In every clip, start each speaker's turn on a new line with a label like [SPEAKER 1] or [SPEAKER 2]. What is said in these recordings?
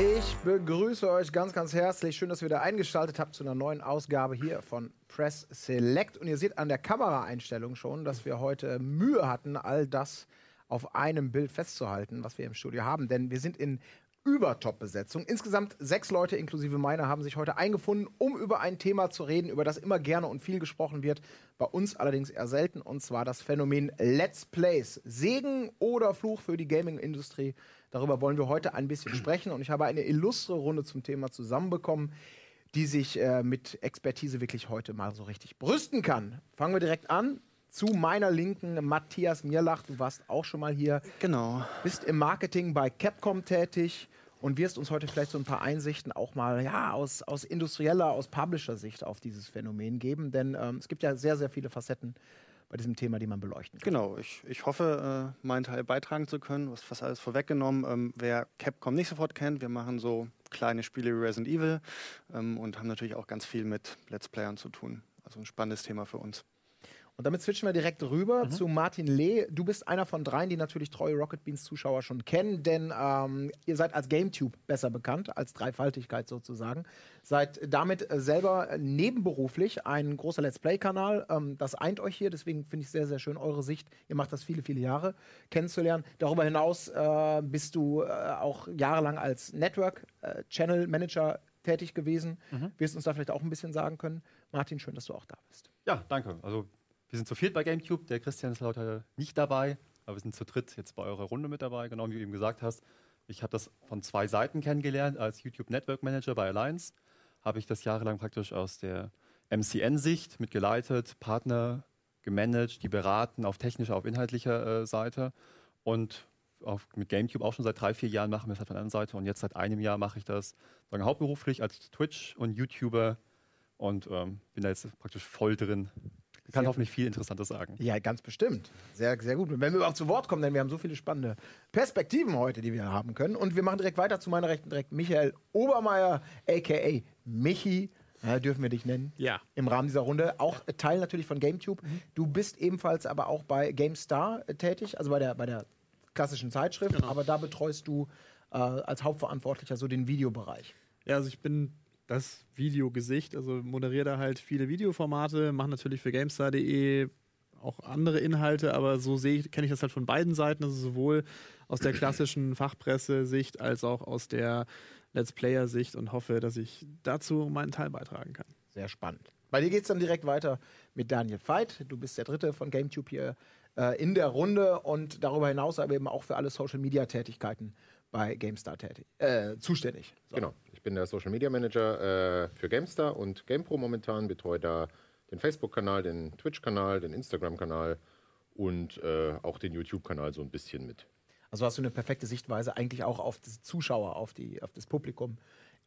[SPEAKER 1] Ich begrüße euch ganz, ganz herzlich. Schön, dass ihr wieder eingeschaltet habt zu einer neuen Ausgabe hier von Press Select. Und ihr seht an der Kameraeinstellung schon, dass wir heute Mühe hatten, all das auf einem Bild festzuhalten, was wir im Studio haben. Denn wir sind in Übertop-Besetzung. Insgesamt sechs Leute inklusive meiner haben sich heute eingefunden, um über ein Thema zu reden, über das immer gerne und viel gesprochen wird. Bei uns allerdings eher selten, und zwar das Phänomen Let's Plays. Segen oder Fluch für die Gaming-Industrie. Darüber wollen wir heute ein bisschen sprechen. Und ich habe eine illustre Runde zum Thema zusammenbekommen, die sich äh, mit Expertise wirklich heute mal so richtig brüsten kann. Fangen wir direkt an. Zu meiner Linken Matthias Mierlach, du warst auch schon mal hier.
[SPEAKER 2] Genau.
[SPEAKER 1] Bist im Marketing bei Capcom tätig und wirst uns heute vielleicht so ein paar Einsichten auch mal ja, aus, aus industrieller, aus Publisher-Sicht auf dieses Phänomen geben. Denn ähm, es gibt ja sehr, sehr viele Facetten bei diesem Thema, die man beleuchten kann.
[SPEAKER 2] Genau, ich, ich hoffe, äh, meinen Teil beitragen zu können. Was fast alles vorweggenommen. Ähm, wer Capcom nicht sofort kennt, wir machen so kleine Spiele wie Resident Evil ähm, und haben natürlich auch ganz viel mit Let's Playern zu tun. Also ein spannendes Thema für uns.
[SPEAKER 1] Und damit switchen wir direkt rüber mhm. zu Martin Lee. Du bist einer von dreien, die natürlich treue Rocket Beans Zuschauer schon kennen, denn ähm, ihr seid als GameTube besser bekannt, als Dreifaltigkeit sozusagen. Seid damit selber nebenberuflich ein großer Let's Play-Kanal. Ähm, das eint euch hier, deswegen finde ich sehr, sehr schön eure Sicht. Ihr macht das viele, viele Jahre kennenzulernen. Darüber hinaus äh, bist du äh, auch jahrelang als Network-Channel-Manager äh, tätig gewesen. Mhm. Wirst uns da vielleicht auch ein bisschen sagen können. Martin, schön, dass du auch da bist.
[SPEAKER 3] Ja, danke. Also wir sind zu viert bei GameCube. Der Christian ist lauter nicht dabei, aber wir sind zu dritt jetzt bei eurer Runde mit dabei, genau wie du eben gesagt hast. Ich habe das von zwei Seiten kennengelernt. Als YouTube Network Manager bei Alliance habe ich das jahrelang praktisch aus der MCN-Sicht mitgeleitet, Partner gemanagt, die beraten auf technischer, auf inhaltlicher äh, Seite. Und auf, mit GameCube auch schon seit drei, vier Jahren machen wir es halt von der anderen Seite. Und jetzt seit einem Jahr mache ich das sagen, hauptberuflich als Twitch- und YouTuber und ähm, bin da jetzt praktisch voll drin kann hoffentlich viel Interessantes sagen.
[SPEAKER 1] Ja, ganz bestimmt. Sehr, sehr gut. Wenn wir überhaupt zu Wort kommen, denn wir haben so viele spannende Perspektiven heute, die wir haben können. Und wir machen direkt weiter zu meiner Rechten, direkt Michael Obermeier, a.k.a. Michi. Ja, dürfen wir dich nennen?
[SPEAKER 2] Ja.
[SPEAKER 1] Im Rahmen dieser Runde. Auch Teil natürlich von GameTube. Mhm. Du bist ebenfalls aber auch bei GameStar äh, tätig, also bei der, bei der klassischen Zeitschrift. Genau. Aber da betreust du äh, als Hauptverantwortlicher so den Videobereich.
[SPEAKER 4] Ja, also ich bin das Videogesicht. Also moderiere da halt viele Videoformate, mache natürlich für GameStar.de auch andere Inhalte, aber so sehe kenne ich das halt von beiden Seiten, also sowohl aus der klassischen Fachpresse-Sicht als auch aus der Let's Player-Sicht und hoffe, dass ich dazu meinen Teil beitragen kann.
[SPEAKER 1] Sehr spannend. Bei dir geht es dann direkt weiter mit Daniel Veit. Du bist der dritte von GameTube hier äh, in der Runde und darüber hinaus aber eben auch für alle Social-Media-Tätigkeiten bei GameStar tätig, äh, zuständig.
[SPEAKER 5] So. Genau, ich bin der Social Media Manager äh, für GameStar und GamePro momentan, betreue da den Facebook-Kanal, den Twitch-Kanal, den Instagram-Kanal und äh, auch den YouTube-Kanal so ein bisschen mit.
[SPEAKER 1] Also hast du eine perfekte Sichtweise eigentlich auch auf die Zuschauer, auf, die, auf das Publikum,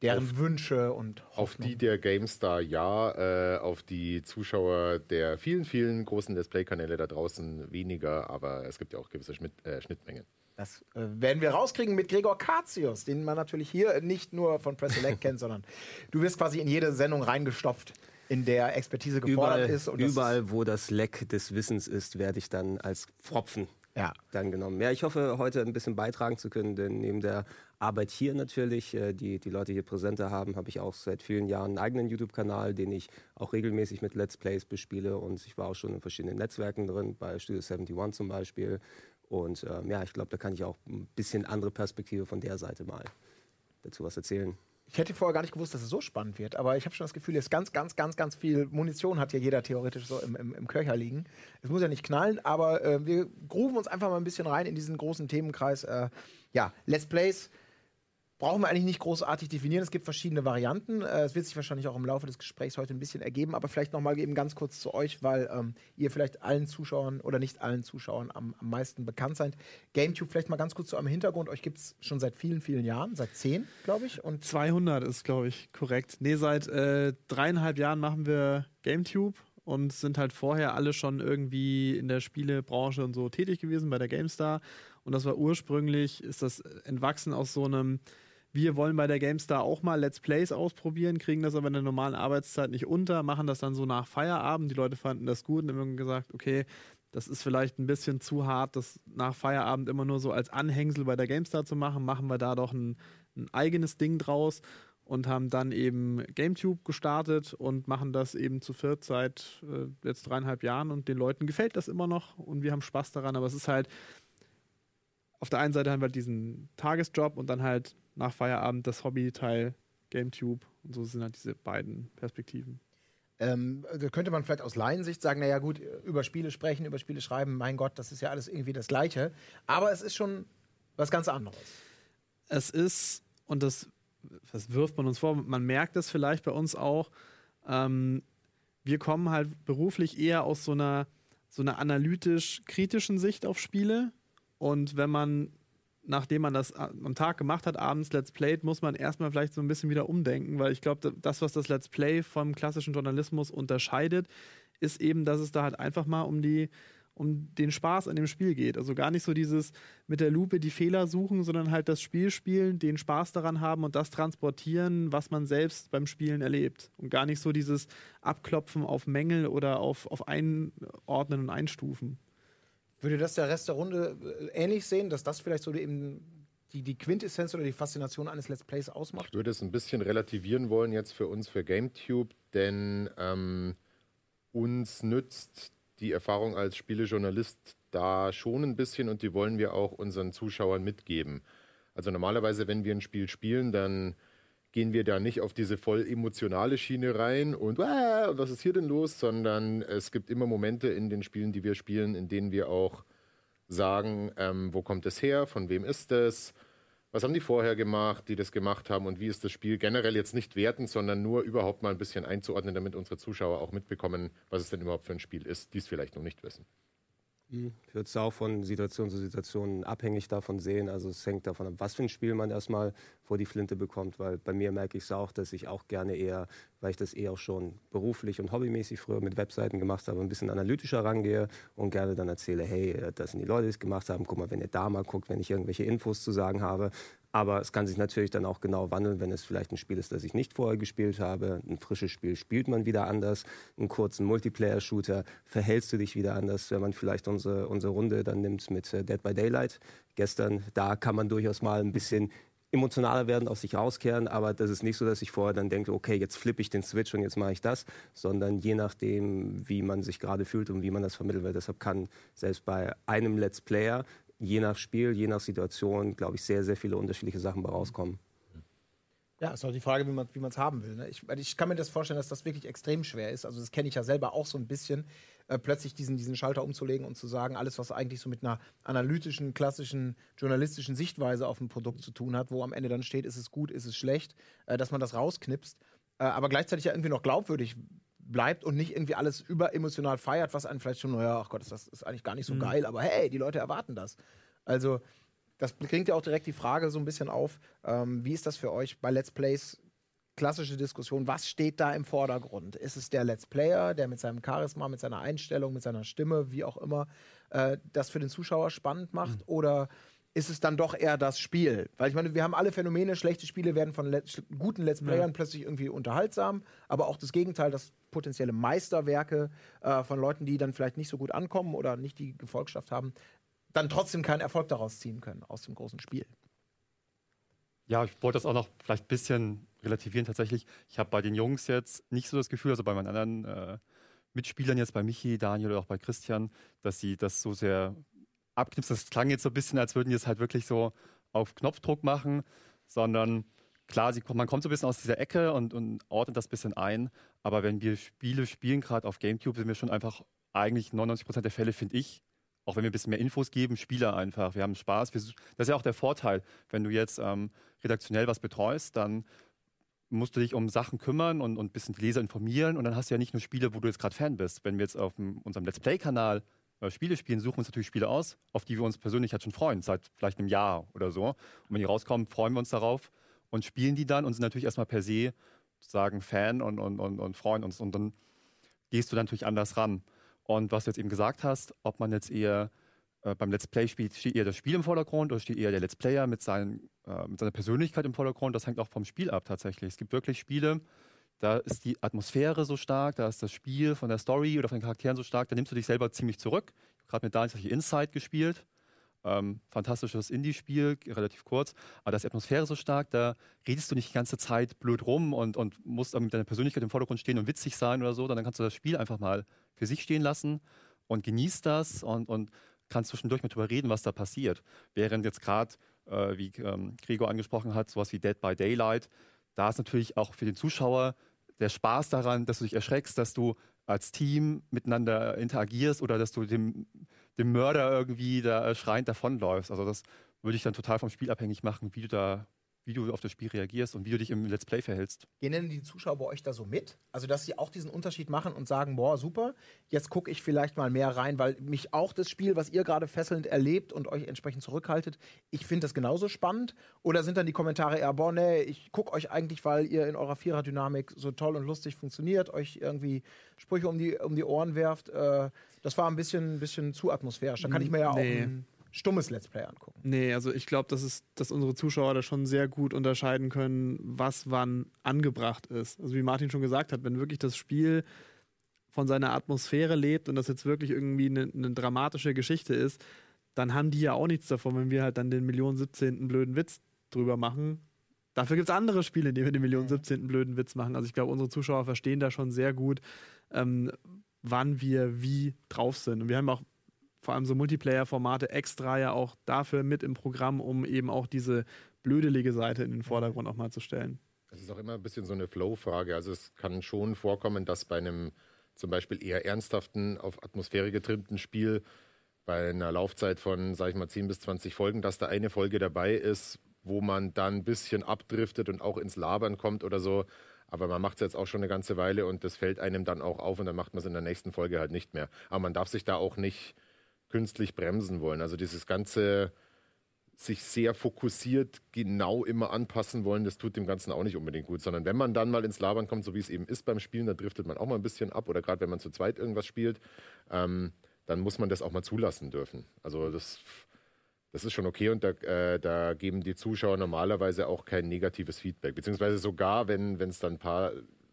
[SPEAKER 1] deren auf, Wünsche und
[SPEAKER 5] Hoffnung. Auf die der GameStar ja, äh, auf die Zuschauer der vielen, vielen großen Display-Kanäle da draußen weniger, aber es gibt ja auch gewisse Schnitt, äh, Schnittmengen.
[SPEAKER 1] Das äh, werden wir rauskriegen mit Gregor Katius, den man natürlich hier nicht nur von Press Select kennt, sondern du wirst quasi in jede Sendung reingestopft, in der Expertise gefordert
[SPEAKER 2] überall,
[SPEAKER 1] ist.
[SPEAKER 2] Überall, wo das Leck des Wissens ist, werde ich dann als Pfropfen ja. dann genommen. Ja, ich hoffe, heute ein bisschen beitragen zu können, denn neben der Arbeit hier natürlich, äh, die die Leute hier präsenter haben, habe ich auch seit vielen Jahren einen eigenen YouTube-Kanal, den ich auch regelmäßig mit Let's Plays bespiele und ich war auch schon in verschiedenen Netzwerken drin, bei Studio 71 zum Beispiel und ähm, ja, ich glaube, da kann ich auch ein bisschen andere Perspektive von der Seite mal dazu was erzählen.
[SPEAKER 1] Ich hätte vorher gar nicht gewusst, dass es so spannend wird, aber ich habe schon das Gefühl, jetzt ganz, ganz, ganz, ganz viel Munition hat ja jeder theoretisch so im, im, im Köcher liegen. Es muss ja nicht knallen, aber äh, wir grooven uns einfach mal ein bisschen rein in diesen großen Themenkreis. Äh, ja, Let's Plays brauchen wir eigentlich nicht großartig definieren. Es gibt verschiedene Varianten. Äh, es wird sich wahrscheinlich auch im Laufe des Gesprächs heute ein bisschen ergeben, aber vielleicht noch mal eben ganz kurz zu euch, weil ähm, ihr vielleicht allen Zuschauern oder nicht allen Zuschauern am, am meisten bekannt seid. GameTube vielleicht mal ganz kurz zu eurem Hintergrund. Euch gibt es schon seit vielen, vielen Jahren, seit zehn, glaube ich.
[SPEAKER 4] Und 200 ist, glaube ich, korrekt. Nee, seit äh, dreieinhalb Jahren machen wir GameTube und sind halt vorher alle schon irgendwie in der Spielebranche und so tätig gewesen bei der GameStar. Und das war ursprünglich, ist das entwachsen aus so einem wir wollen bei der GameStar auch mal Let's Plays ausprobieren, kriegen das aber in der normalen Arbeitszeit nicht unter, machen das dann so nach Feierabend. Die Leute fanden das gut und haben gesagt, okay, das ist vielleicht ein bisschen zu hart, das nach Feierabend immer nur so als Anhängsel bei der GameStar zu machen. Machen wir da doch einen ein eigenes Ding draus und haben dann eben GameTube gestartet und machen das eben zu viert seit äh, jetzt dreieinhalb Jahren und den Leuten gefällt das immer noch und wir haben Spaß daran, aber es ist halt auf der einen Seite haben wir halt diesen Tagesjob und dann halt nach Feierabend das Hobbyteil GameTube und so sind halt diese beiden Perspektiven.
[SPEAKER 1] Ähm, da könnte man vielleicht aus Laiensicht sagen, naja gut, über Spiele sprechen, über Spiele schreiben, mein Gott, das ist ja alles irgendwie das Gleiche. Aber es ist schon was ganz anderes.
[SPEAKER 4] Es ist, und das das wirft man uns vor, man merkt es vielleicht bei uns auch, ähm, wir kommen halt beruflich eher aus so einer, so einer analytisch-kritischen Sicht auf Spiele. Und wenn man, nachdem man das am Tag gemacht hat, abends Let's Played, muss man erstmal vielleicht so ein bisschen wieder umdenken, weil ich glaube, das, was das Let's Play vom klassischen Journalismus unterscheidet, ist eben, dass es da halt einfach mal um die um den Spaß an dem Spiel geht. Also gar nicht so dieses mit der Lupe die Fehler suchen, sondern halt das Spiel spielen, den Spaß daran haben und das transportieren, was man selbst beim Spielen erlebt. Und gar nicht so dieses Abklopfen auf Mängel oder auf, auf Einordnen und Einstufen.
[SPEAKER 1] Würde das der Rest der Runde äh, ähnlich sehen, dass das vielleicht so eben die, die Quintessenz oder die Faszination eines Let's Plays ausmacht?
[SPEAKER 5] Ich würde es ein bisschen relativieren wollen jetzt für uns, für GameTube, denn ähm, uns nützt die Erfahrung als Spielejournalist da schon ein bisschen und die wollen wir auch unseren Zuschauern mitgeben. Also normalerweise, wenn wir ein Spiel spielen, dann gehen wir da nicht auf diese voll emotionale Schiene rein und ah, was ist hier denn los, sondern es gibt immer Momente in den Spielen, die wir spielen, in denen wir auch sagen, ähm, wo kommt es her, von wem ist es, was haben die vorher gemacht, die das gemacht haben? Und wie ist das Spiel generell jetzt nicht werten, sondern nur überhaupt mal ein bisschen einzuordnen, damit unsere Zuschauer auch mitbekommen, was es denn überhaupt für ein Spiel ist, die es vielleicht noch nicht wissen.
[SPEAKER 2] Ich würde es auch von Situation zu Situation abhängig davon sehen. Also es hängt davon ab, was für ein Spiel man erstmal vor die Flinte bekommt, weil bei mir merke ich es auch, dass ich auch gerne eher, weil ich das eher auch schon beruflich und hobbymäßig früher mit Webseiten gemacht habe, ein bisschen analytischer rangehe und gerne dann erzähle, hey, das sind die Leute, die es gemacht haben, guck mal, wenn ihr da mal guckt, wenn ich irgendwelche Infos zu sagen habe, aber es kann sich natürlich dann auch genau wandeln, wenn es vielleicht ein Spiel ist, das ich nicht vorher gespielt habe. Ein frisches Spiel spielt man wieder anders. Einen kurzen Multiplayer-Shooter verhältst du dich wieder anders, wenn man vielleicht unsere, unsere Runde dann nimmt mit äh, Dead by Daylight. Gestern, da kann man durchaus mal ein bisschen emotionaler werden, aus sich rauskehren, aber das ist nicht so, dass ich vorher dann denke, okay, jetzt flippe ich den Switch und jetzt mache ich das, sondern je nachdem, wie man sich gerade fühlt und wie man das vermittelt wird. Deshalb kann selbst bei einem Let's Player je nach Spiel, je nach Situation, glaube ich, sehr, sehr viele unterschiedliche Sachen bei rauskommen.
[SPEAKER 1] Ja, ist auch die Frage, wie man es haben will. Ne? Ich, ich, kann mir das vorstellen, dass das wirklich extrem schwer ist. Also das kenne ich ja selber auch so ein bisschen, äh, plötzlich diesen, diesen Schalter umzulegen und zu sagen, alles, was eigentlich so mit einer analytischen, klassischen, journalistischen Sichtweise auf ein Produkt zu tun hat, wo am Ende dann steht, ist es gut, ist es schlecht, äh, dass man das rausknipst, äh, aber gleichzeitig ja irgendwie noch glaubwürdig bleibt und nicht irgendwie alles überemotional feiert, was einen vielleicht schon, naja, ach Gott, das ist eigentlich gar nicht so mhm. geil, aber hey, die Leute erwarten das. Also, das bringt ja auch direkt die Frage so ein bisschen auf, ähm, wie ist das für euch bei Let's Plays? Klassische Diskussion, was steht da im Vordergrund? Ist es der Let's Player, der mit seinem Charisma, mit seiner Einstellung, mit seiner Stimme, wie auch immer, äh, das für den Zuschauer spannend macht? Mhm. Oder ist es dann doch eher das Spiel. Weil ich meine, wir haben alle Phänomene, schlechte Spiele werden von Let guten Let's Playern ja. plötzlich irgendwie unterhaltsam, aber auch das Gegenteil, dass potenzielle Meisterwerke äh, von Leuten, die dann vielleicht nicht so gut ankommen oder nicht die Gefolgschaft haben, dann trotzdem keinen Erfolg daraus ziehen können aus dem großen Spiel.
[SPEAKER 3] Ja, ich wollte das auch noch vielleicht ein bisschen relativieren tatsächlich. Ich habe bei den Jungs jetzt nicht so das Gefühl, also bei meinen anderen äh, Mitspielern jetzt, bei Michi, Daniel oder auch bei Christian, dass sie das so sehr abknipst. Das klang jetzt so ein bisschen, als würden die es halt wirklich so auf Knopfdruck machen, sondern klar, sie, man kommt so ein bisschen aus dieser Ecke und, und ordnet das ein bisschen ein. Aber wenn wir Spiele spielen, gerade auf GameCube, sind wir schon einfach eigentlich 99 Prozent der Fälle, finde ich, auch wenn wir ein bisschen mehr Infos geben, Spieler einfach. Wir haben Spaß. das ist ja auch der Vorteil, wenn du jetzt ähm, redaktionell was betreust, dann musst du dich um Sachen kümmern und, und ein bisschen die Leser informieren und dann hast du ja nicht nur Spiele, wo du jetzt gerade Fan bist. Wenn wir jetzt auf dem, unserem Let's Play-Kanal äh, Spiele spielen, suchen uns natürlich Spiele aus, auf die wir uns persönlich halt schon freuen, seit vielleicht einem Jahr oder so. Und wenn die rauskommen, freuen wir uns darauf und spielen die dann und sind natürlich erstmal per se sagen Fan und, und, und, und freuen uns. Und dann gehst du natürlich anders ran. Und was du jetzt eben gesagt hast, ob man jetzt eher äh, beim Let's Play spielt, steht eher das Spiel im Vordergrund oder steht eher der Let's Player mit, seinen, äh, mit seiner Persönlichkeit im Vordergrund, das hängt auch vom Spiel ab tatsächlich. Es gibt wirklich Spiele, da ist die Atmosphäre so stark, da ist das Spiel von der Story oder von den Charakteren so stark, da nimmst du dich selber ziemlich zurück. Gerade mit Daniel habe ich Inside gespielt. ähm, fantastisches Indie-Spiel, relativ kurz, aber da ist die Atmosphäre so stark, da redest du nicht die ganze Zeit blöd rum und, und musst mit deiner Persönlichkeit im Vordergrund stehen und witzig sein oder so, dann kannst du das Spiel einfach mal für sich stehen lassen und genießt das und, und kannst zwischendurch mal drüber reden, was da passiert. Während jetzt gerade, äh, wie ähm, Gregor angesprochen hat, sowas wie Dead by Daylight, da ist natürlich auch für den Zuschauer der Spaß daran, dass du dich erschreckst, dass du als Team miteinander interagierst oder dass du dem, dem Mörder irgendwie da schreiend davonläufst. Also das würde ich dann total vom Spiel abhängig machen, wie du da wie du auf das Spiel reagierst und wie du dich im Let's Play verhältst.
[SPEAKER 1] Gehen denn die Zuschauer bei euch da so mit? Also, dass sie auch diesen Unterschied machen und sagen, boah, super, jetzt gucke ich vielleicht mal mehr rein, weil mich auch das Spiel, was ihr gerade fesselnd erlebt und euch entsprechend zurückhaltet, ich finde das genauso spannend? Oder sind dann die Kommentare eher, boah, nee, ich gucke euch eigentlich, weil ihr in eurer Vierer-Dynamik so toll und lustig funktioniert, euch irgendwie Sprüche um die, um die Ohren werft? Äh, das war ein bisschen, bisschen zu atmosphärisch. Da kann ich mir ja nee. auch ein stummes Let's Play angucken.
[SPEAKER 4] Nee, also ich glaube, dass, dass unsere Zuschauer da schon sehr gut unterscheiden können, was wann angebracht ist. Also wie Martin schon gesagt hat, wenn wirklich das Spiel von seiner Atmosphäre lebt und das jetzt wirklich irgendwie eine, eine dramatische Geschichte ist, dann haben die ja auch nichts davon, wenn wir halt dann den Millionen 17. blöden Witz drüber machen. Dafür gibt es andere Spiele, in denen wir den Millionen 17. blöden Witz machen. Also ich glaube, unsere Zuschauer verstehen da schon sehr gut, ähm, wann wir wie drauf sind. Und wir haben auch vor allem so Multiplayer-Formate extra ja auch dafür mit im Programm, um eben auch diese blödelige Seite in den Vordergrund auch mal zu stellen.
[SPEAKER 5] Es ist auch immer ein bisschen so eine Flow-Frage. Also es kann schon vorkommen, dass bei einem zum Beispiel eher ernsthaften, auf Atmosphäre getrimmten Spiel bei einer Laufzeit von, sag ich mal, 10 bis 20 Folgen, dass da eine Folge dabei ist, wo man dann ein bisschen abdriftet und auch ins Labern kommt oder so. Aber man macht es jetzt auch schon eine ganze Weile und das fällt einem dann auch auf und dann macht man es in der nächsten Folge halt nicht mehr. Aber man darf sich da auch nicht künstlich bremsen wollen. Also dieses ganze sich sehr fokussiert genau immer anpassen wollen, das tut dem Ganzen auch nicht unbedingt gut, sondern wenn man dann mal ins Labern kommt, so wie es eben ist beim Spielen, dann driftet man auch mal ein bisschen ab oder gerade wenn man zu zweit irgendwas spielt, ähm, dann muss man das auch mal zulassen dürfen. Also das, das ist schon okay und da, äh, da geben die Zuschauer normalerweise auch kein negatives Feedback, beziehungsweise sogar, wenn es dann ein paar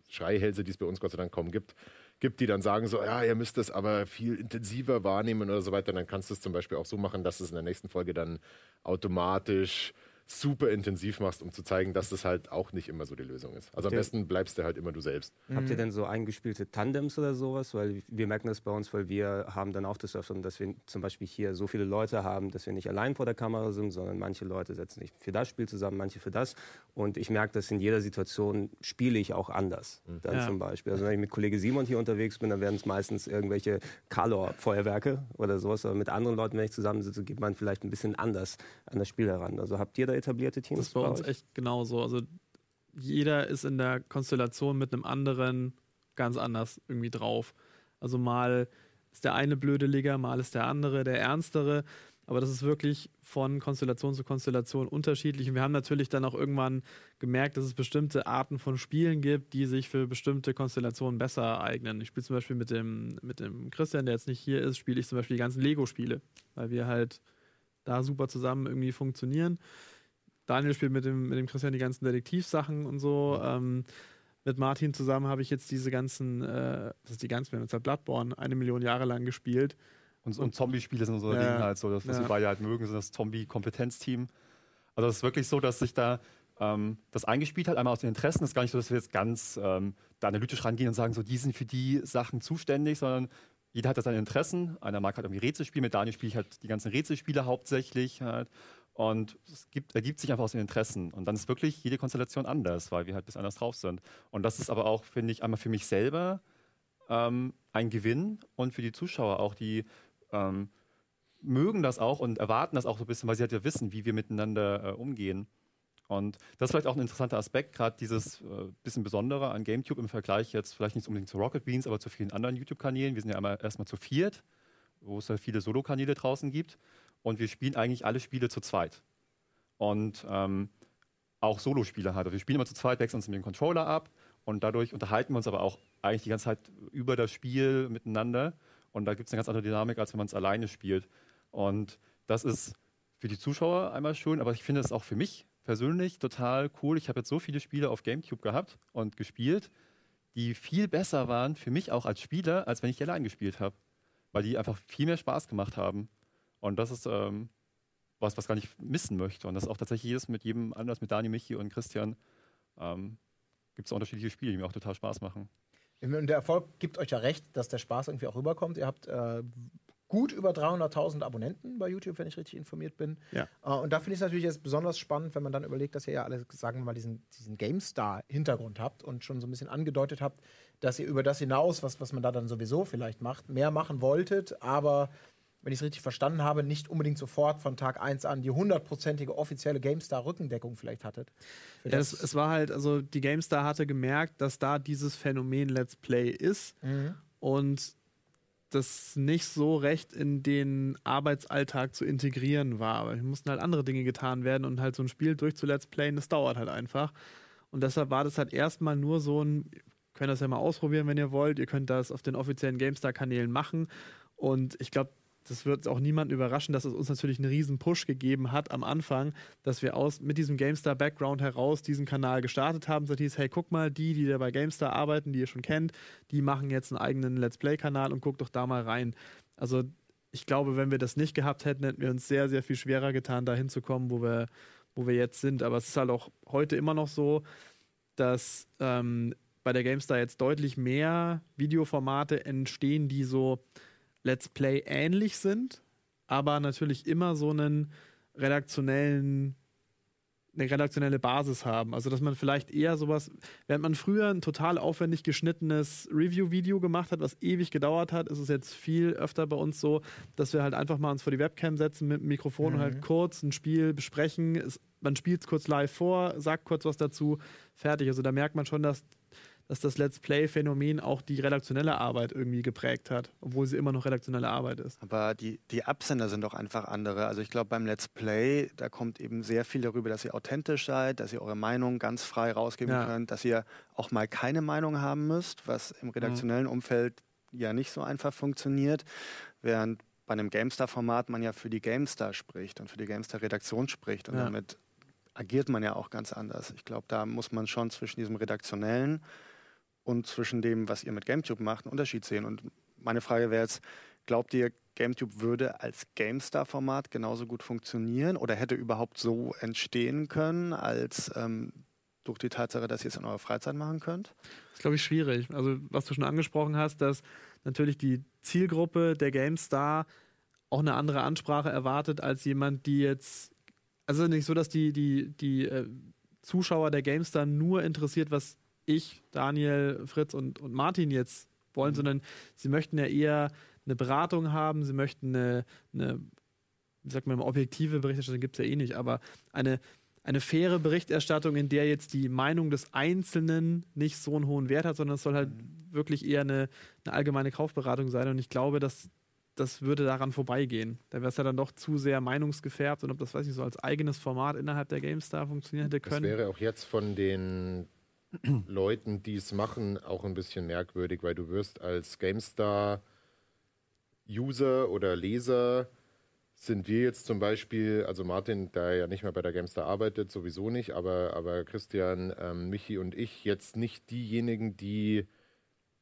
[SPEAKER 5] Schreihälse, die es bei uns Gott sei Dank kaum gibt, gibt, die dann sagen so, ja, ihr müsst das aber viel intensiver wahrnehmen oder so weiter, dann kannst du es zum Beispiel auch so machen, dass es in der nächsten Folge dann automatisch super intensiv machst, um zu zeigen, dass das halt auch nicht immer so die Lösung ist. Also am besten bleibst du halt immer du selbst.
[SPEAKER 2] Habt ihr denn so eingespielte Tandems oder sowas? Weil wir merken das bei uns, weil wir haben dann auch das öfter, dass wir zum Beispiel hier so viele Leute haben, dass wir nicht allein vor der Kamera sind, sondern manche Leute setzen sich für das Spiel zusammen, manche für das. Und ich merke, dass in jeder Situation spiele ich auch anders. Mhm. Dann ja. zum Beispiel. Also wenn ich mit Kollege Simon hier unterwegs bin, dann werden es meistens irgendwelche Kalor-Feuerwerke oder sowas. Aber mit anderen Leuten, wenn ich zusammensitze, geht man vielleicht ein bisschen anders an das Spiel heran. Also habt ihr da etablierte Teams?
[SPEAKER 4] Das ist bei uns echt genauso. Also jeder ist in der Konstellation mit einem anderen ganz anders irgendwie drauf. Also mal ist der eine blöde Ligger, mal ist der andere der ernstere. Aber das ist wirklich von Konstellation zu Konstellation unterschiedlich. Und wir haben natürlich dann auch irgendwann gemerkt, dass es bestimmte Arten von Spielen gibt, die sich für bestimmte Konstellationen besser eignen. Ich spiele zum Beispiel mit dem, mit dem Christian, der jetzt nicht hier ist, spiele ich zum Beispiel die ganzen Lego-Spiele, weil wir halt da super zusammen irgendwie funktionieren. Daniel spielt mit dem, mit dem Christian die ganzen Detektivsachen und so. Ähm, mit Martin zusammen habe ich jetzt diese ganzen, äh, was ist die ganzen, wir haben jetzt halt Bloodborne eine Million Jahre lang gespielt.
[SPEAKER 3] Und, und Zombie-Spiele sind so ja, Ding halt so, das, was ja. wir beide halt mögen, sind das Zombie-Kompetenzteam. Also es ist wirklich so, dass sich da ähm, das eingespielt hat, einmal aus den Interessen. Es ist gar nicht so, dass wir jetzt ganz ähm, da analytisch rangehen und sagen, so, die sind für die Sachen zuständig, sondern jeder hat da seine Interessen. Einer mag halt irgendwie Rätselspiele, mit Daniel spiele ich halt die ganzen Rätselspiele hauptsächlich halt. Und es gibt, ergibt sich einfach aus den Interessen. Und dann ist wirklich jede Konstellation anders, weil wir halt bis anders drauf sind. Und das ist aber auch, finde ich, einmal für mich selber ähm, ein Gewinn und für die Zuschauer auch, die ähm, mögen das auch und erwarten das auch so ein bisschen, weil sie halt ja wissen, wie wir miteinander äh, umgehen. Und das ist vielleicht auch ein interessanter Aspekt, gerade dieses äh, bisschen Besondere an GameTube im Vergleich jetzt vielleicht nicht unbedingt zu Rocket Beans, aber zu vielen anderen YouTube-Kanälen. Wir sind ja einmal, erstmal zu viert, wo es ja viele Solo-Kanäle draußen gibt. Und wir spielen eigentlich alle Spiele zu zweit. Und ähm, auch Solo-Spiele halt. Also wir spielen immer zu zweit, wechseln uns mit dem Controller ab und dadurch unterhalten wir uns aber auch eigentlich die ganze Zeit über das Spiel miteinander. Und da gibt es eine ganz andere Dynamik, als wenn man es alleine spielt. Und das ist für die Zuschauer einmal schön, aber ich finde es auch für mich persönlich total cool. Ich habe jetzt so viele Spiele auf GameCube gehabt und gespielt, die viel besser waren für mich auch als Spieler, als wenn ich die allein gespielt habe. Weil die einfach viel mehr Spaß gemacht haben. Und das ist ähm, was, was gar nicht missen möchte. Und das ist auch tatsächlich jedes mit jedem anders, mit Dani, Michi und Christian, ähm, gibt es unterschiedliche Spiele, die mir auch total Spaß machen.
[SPEAKER 1] Und der Erfolg gibt euch ja recht, dass der Spaß irgendwie auch rüberkommt. Ihr habt äh, gut über 300.000 Abonnenten bei YouTube, wenn ich richtig informiert bin. Ja. Uh, und da finde ich es natürlich jetzt besonders spannend, wenn man dann überlegt, dass ihr ja alle, sagen wir mal, diesen, diesen GameStar-Hintergrund habt und schon so ein bisschen angedeutet habt, dass ihr über das hinaus, was, was man da dann sowieso vielleicht macht, mehr machen wolltet, aber wenn ich es richtig verstanden habe, nicht unbedingt sofort von Tag 1 an die hundertprozentige offizielle GameStar-Rückendeckung vielleicht hattet.
[SPEAKER 4] Ja, es, es, war halt, also die GameStar hatte gemerkt, dass da dieses Phänomen Let's Play ist mhm. und das nicht so recht in den Arbeitsalltag zu integrieren war. Aber es mussten halt andere Dinge getan werden und halt so ein Spiel durchzulet's playen, das dauert halt einfach. Und deshalb war das halt erstmal nur so ein, könnt das ja mal ausprobieren, wenn ihr wollt. Ihr könnt das auf den offiziellen GameStar-Kanälen machen. Und ich glaube, das wird auch niemanden überraschen, dass es uns natürlich einen riesen Push gegeben hat am Anfang, dass wir aus mit diesem GameStar-Background heraus diesen Kanal gestartet haben. So hieß, hey, guck mal, die, die da bei GameStar arbeiten, die ihr schon kennt, die machen jetzt einen eigenen Let's Play-Kanal und guckt doch da mal rein. Also ich glaube, wenn wir das nicht gehabt hätten, hätten wir uns sehr, sehr viel schwerer getan, da hinzukommen, wo wir, wo wir jetzt sind. Aber es ist halt auch heute immer noch so, dass ähm, bei der GameStar jetzt deutlich mehr Videoformate entstehen, die so Let's Play ähnlich sind, aber natürlich immer so einen redaktionellen eine redaktionelle Basis haben. Also, dass man vielleicht eher sowas, während man früher ein total aufwendig geschnittenes Review-Video gemacht hat, was ewig gedauert hat, ist es jetzt viel öfter bei uns so, dass wir halt einfach mal uns vor die Webcam setzen mit dem Mikrofon mhm. und halt kurz ein Spiel besprechen. Es, man spielt es kurz live vor, sagt kurz was dazu, fertig. Also, da merkt man schon, dass dass das Let's Play-Phänomen auch die redaktionelle Arbeit irgendwie geprägt hat, obwohl sie immer noch redaktionelle Arbeit ist.
[SPEAKER 6] Aber die, die Absender sind doch einfach andere. Also ich glaube, beim Let's Play, da kommt eben sehr viel darüber, dass ihr authentisch seid, dass ihr eure Meinung ganz frei rausgeben ja. könnt, dass ihr auch mal keine Meinung haben müsst, was im redaktionellen mhm. Umfeld ja nicht so einfach funktioniert, während bei einem GameStar-Format man ja für die GameStar spricht und für die GameStar-Redaktion spricht und ja. damit agiert man ja auch ganz anders. Ich glaube, da muss man schon zwischen diesem redaktionellen und zwischen dem, was ihr mit GameTube macht, einen Unterschied sehen. Und meine Frage wäre jetzt, glaubt ihr, GameTube würde als GameStar-Format genauso gut funktionieren oder hätte überhaupt so entstehen können, als ähm, durch die Tatsache, dass ihr es in eurer Freizeit machen könnt?
[SPEAKER 4] Das ist, glaube ich, schwierig. Also, was du schon angesprochen hast, dass natürlich die Zielgruppe der GameStar auch eine andere Ansprache erwartet als jemand, die jetzt. Also nicht so, dass die, die, die äh, Zuschauer der GameStar nur interessiert, was ich, Daniel, Fritz und, und Martin jetzt wollen, mhm. sondern sie möchten ja eher eine Beratung haben, sie möchten eine, eine wie sagt man objektive Berichterstattung gibt es ja eh nicht, aber eine, eine faire Berichterstattung, in der jetzt die Meinung des Einzelnen nicht so einen hohen Wert hat, sondern es soll halt mhm. wirklich eher eine, eine allgemeine Kaufberatung sein. Und ich glaube, dass das würde daran vorbeigehen. Da wäre es ja dann doch zu sehr meinungsgefärbt und ob das, weiß ich, so als eigenes Format innerhalb der GameStar funktionieren hätte können.
[SPEAKER 5] Das wäre auch jetzt von den Leuten, die es machen, auch ein bisschen merkwürdig, weil du wirst als GameStar-User oder Leser sind wir jetzt zum Beispiel, also Martin, der ja nicht mehr bei der GameStar arbeitet, sowieso nicht, aber, aber Christian, ähm, Michi und ich jetzt nicht diejenigen, die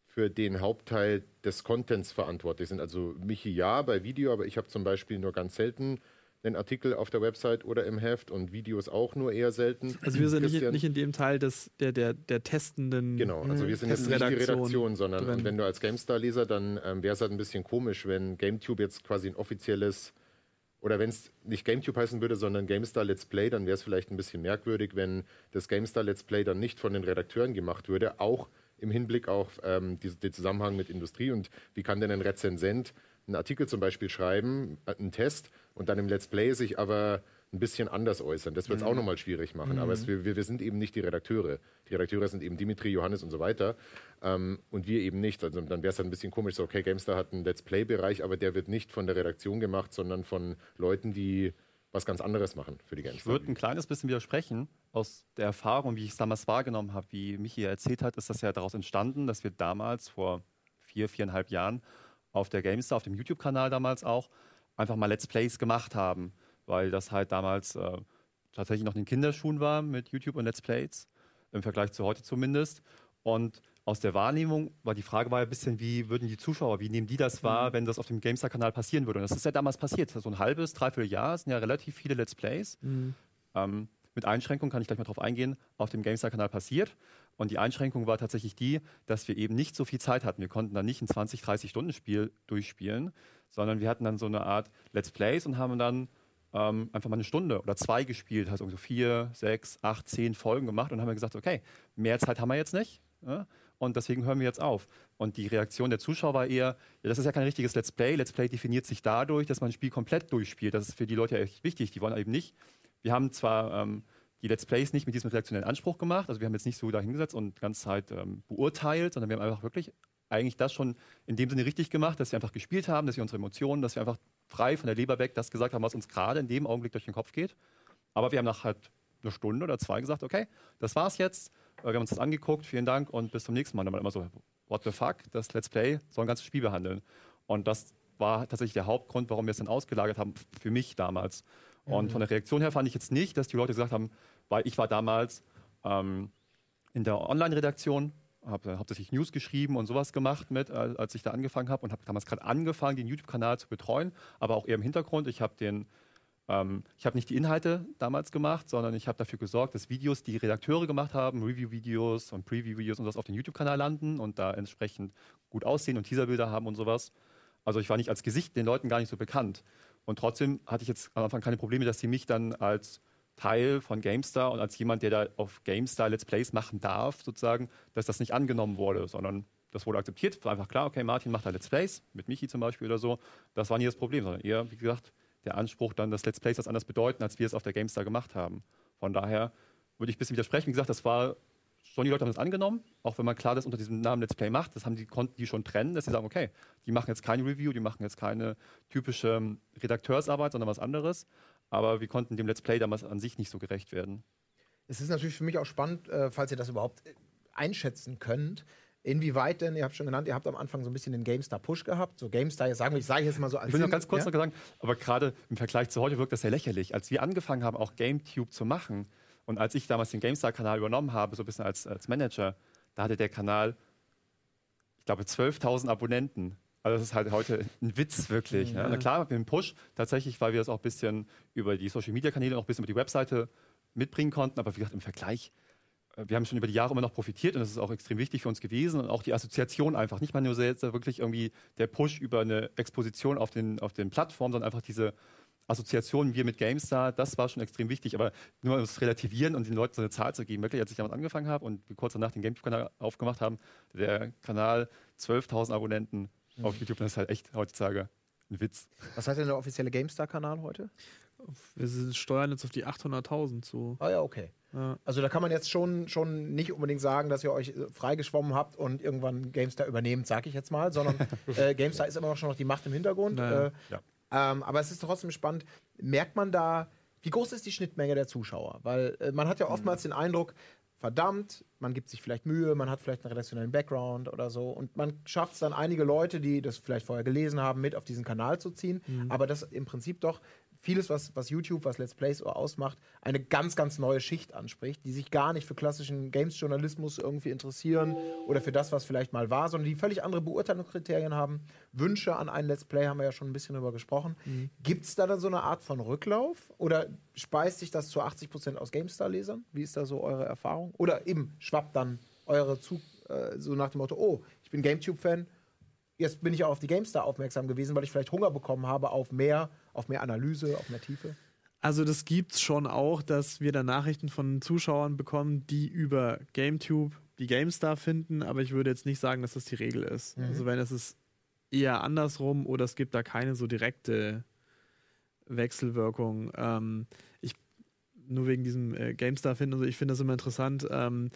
[SPEAKER 5] für den Hauptteil des Contents verantwortlich sind. Also Michi ja bei Video, aber ich habe zum Beispiel nur ganz selten einen Artikel auf der Website oder im Heft und Videos auch nur eher selten.
[SPEAKER 4] Also wir sind nicht, nicht, in dem Teil des, der, der, der testenden
[SPEAKER 5] Genau, also wir sind jetzt nicht die Redaktion, sondern wenn du als GameStar-Leser, dann ähm, wäre es halt ein bisschen komisch, wenn GameTube jetzt quasi ein offizielles oder wenn es nicht GameTube heißen würde, sondern GameStar Let's Play, dann wäre es vielleicht ein bisschen merkwürdig, wenn das GameStar Let's Play dann nicht von den Redakteuren gemacht würde, auch im Hinblick auf ähm, die, den Zusammenhang mit Industrie. Und wie kann denn ein Rezensent einen Artikel zum Beispiel schreiben, äh, einen Test und dann im Let's Play sich aber ein bisschen anders äußern. Das wird es mhm. auch nochmal schwierig machen. Mhm. Aber es, wir, wir sind eben nicht die Redakteure. Die Redakteure sind eben Dimitri, Johannes und so weiter. Ähm, und wir eben nicht. Also dann wäre es ein bisschen komisch, so, okay, GameStar hat einen Let's Play-Bereich, aber der wird nicht von der Redaktion gemacht, sondern von Leuten, die was ganz anderes machen für die GameStar.
[SPEAKER 3] Ich würde ein kleines bisschen widersprechen. Aus der Erfahrung, wie ich es damals wahrgenommen habe, wie Michi erzählt hat, ist das ja daraus entstanden, dass wir damals vor vier, viereinhalb Jahren auf der GameStar, auf dem YouTube-Kanal damals auch, einfach mal Let's Plays gemacht haben, weil das halt damals äh, tatsächlich noch in den Kinderschuhen war mit YouTube und Let's Plays, im Vergleich zu heute zumindest. Und aus der Wahrnehmung, weil die Frage war ja ein bisschen, wie würden die Zuschauer, wie nehmen die das wahr, mhm. wenn das auf dem GameStar-Kanal passieren würde? Und das ist ja damals passiert. So ein halbes, dreiviertel Jahr sind ja relativ viele Let's Plays. Mhm. Ähm, mit Einschränkungen kann ich gleich mal drauf eingehen, auf dem GameStar-Kanal passiert. Und die Einschränkung war tatsächlich die, dass wir eben nicht so viel Zeit hatten. Wir konnten dann nicht ein 20, 30 Stunden Spiel durchspielen, sondern wir hatten dann so eine Art Let's Plays und haben dann ähm, einfach mal eine Stunde oder zwei gespielt, also so vier, sechs, acht, zehn Folgen gemacht und haben gesagt, okay, mehr Zeit haben wir jetzt nicht. Ja? und deswegen hören wir jetzt auf. Und die Reaktion der Zuschauer war eher, ja, das ist ja kein richtiges Let's Play. Let's Play definiert sich dadurch, dass man ein Spiel komplett durchspielt. Das ist für die Leute ja echt wichtig. Die wollen eben nicht. Wir haben zwar ähm, die Let's Plays nicht mit diesem redaktionellen Anspruch gemacht, also wir haben jetzt nicht so da hingesetzt und die ganze Zeit ähm, beurteilt, sondern wir haben einfach wirklich eigentlich das schon in dem Sinne richtig gemacht, dass wir einfach gespielt haben, dass wir unsere Emotionen, dass wir einfach frei von der Leber weg das gesagt haben, was uns gerade in dem Augenblick durch den Kopf geht. Aber wir haben nach halt einer Stunde oder zwei gesagt, okay, das war's jetzt. Wir haben uns das angeguckt, vielen Dank und bis zum nächsten Mal. Dann war immer so, what the fuck, das Let's Play soll ein ganzes Spiel behandeln. Und das war tatsächlich der Hauptgrund, warum wir es dann ausgelagert haben, für mich damals. Und mhm. von der Reaktion her fand ich jetzt nicht, dass die Leute gesagt haben, weil ich war damals ähm, in der Online-Redaktion, habe hauptsächlich News geschrieben und sowas gemacht mit, als ich da angefangen habe und habe damals gerade angefangen, den YouTube-Kanal zu betreuen, aber auch eher im Hintergrund. Ich habe den ähm, ich habe nicht die Inhalte damals gemacht, sondern ich habe dafür gesorgt, dass Videos, die Redakteure gemacht haben, Review-Videos und Preview-Videos und sowas auf den YouTube-Kanal landen und da entsprechend gut aussehen und Teaserbilder haben und sowas. Also ich war nicht als Gesicht den Leuten gar nicht so bekannt. Und trotzdem hatte ich jetzt am Anfang keine Probleme, dass sie mich dann als Teil von GameStar und als jemand, der da auf GameStar Let's Plays machen darf, sozusagen, dass das nicht angenommen wurde, sondern das wurde akzeptiert. War einfach klar, okay, Martin macht da Let's Plays, mit Michi zum Beispiel oder so. Das war nie das Problem, sondern eher, wie gesagt, der Anspruch, dann das Let's Plays das anders bedeuten, als wir es auf der GameStar gemacht haben. Von daher würde ich ein bisschen widersprechen. Wie gesagt, das war schon, die Leute haben das angenommen, auch wenn man klar das unter diesem Namen Let's Play macht. Das haben die, konnten die schon trennen, dass sie sagen, okay, die machen jetzt keine Review, die machen jetzt keine typische ähm, Redakteursarbeit, sondern was anderes. Aber wir konnten dem Let's Play damals an sich nicht so gerecht werden.
[SPEAKER 1] Es ist natürlich für mich auch spannend, äh, falls ihr das überhaupt äh, einschätzen könnt. Inwieweit denn, ihr habt schon genannt, ihr habt am Anfang so ein bisschen den GameStar-Push gehabt. So GameStar, sagen wir, ich sage jetzt mal so
[SPEAKER 3] als. Ich will noch ganz kurz ja? noch sagen, aber gerade im Vergleich zu heute wirkt das sehr lächerlich. Als wir angefangen haben, auch GameTube zu machen und als ich damals den GameStar-Kanal übernommen habe, so ein bisschen als, als Manager, da hatte der Kanal, ich glaube, 12.000 Abonnenten. Also das ist halt heute ein Witz wirklich. Ja. Ne? Na klar, mit dem Push tatsächlich, weil wir das auch ein bisschen über die Social-Media-Kanäle und auch ein bisschen über die Webseite mitbringen konnten. Aber wie gesagt, im Vergleich wir haben schon über die Jahre immer noch profitiert und das ist auch extrem wichtig für uns gewesen und auch die Assoziation einfach. Nicht mal nur jetzt wirklich irgendwie der Push über eine Exposition auf den, auf den Plattformen, sondern einfach diese Assoziation, wir mit GameStar, das war schon extrem wichtig, aber nur um es relativieren und den Leuten so eine Zahl zu geben. Wirklich, als ich damit angefangen habe und kurz danach den GameTube-Kanal aufgemacht haben, der Kanal 12.000 Abonnenten mhm. auf YouTube, das ist halt echt heutzutage ein Witz.
[SPEAKER 1] Was hat denn der offizielle GameStar-Kanal heute?
[SPEAKER 4] Wir steuern jetzt auf die 800.000 zu.
[SPEAKER 1] Ah ja, okay. Ja. Also da kann man jetzt schon, schon nicht unbedingt sagen, dass ihr euch äh, freigeschwommen habt und irgendwann GameStar übernehmt, sag ich jetzt mal, sondern äh, GameStar ist immer noch schon noch die Macht im Hintergrund. Naja. Äh, ja. Ähm, aber es ist trotzdem spannend. Merkt man da, wie groß ist die Schnittmenge der Zuschauer? Weil äh, man hat ja oftmals mhm. den Eindruck, verdammt, man gibt sich vielleicht Mühe, man hat vielleicht einen redaktionellen Background oder so und man schafft es dann einige Leute, die das vielleicht vorher gelesen haben, mit auf diesen Kanal zu ziehen, mhm. aber das im Prinzip doch vieles, was, was YouTube, was Let's Plays ausmacht, eine ganz, ganz neue Schicht anspricht, die sich gar nicht für klassischen Games-Journalismus irgendwie interessieren oder für das, was vielleicht mal war, sondern die völlig andere Beurteilungskriterien haben. Wünsche an ein Let's Play haben wir ja schon ein bisschen darüber gesprochen. Mhm. Gibt es da dann so eine Art von Rücklauf oder speist sich das zu 80 Prozent aus GameStar-Lesern? Wie ist da so eure Erfahrung? Oder eben schwappt dann eure Zug äh, so nach dem Motto, oh, ich bin GameTube-Fan, jetzt bin ich auch auf die GameStar aufmerksam gewesen, weil ich vielleicht Hunger bekommen habe auf mehr, auf mehr Analyse, auf mehr Tiefe?
[SPEAKER 4] Also das gibt's schon auch, dass wir da Nachrichten von Zuschauern bekommen, die über GameTube die GameStar finden, aber ich würde jetzt nicht sagen, dass das die Regel ist. Mhm. Also wenn es ist eher andersrum oder es gibt da keine so direkte Wechselwirkung. Ähm, ich nur wegen diesem äh, GameStar finden, also ich finde das immer interessant. Ähm,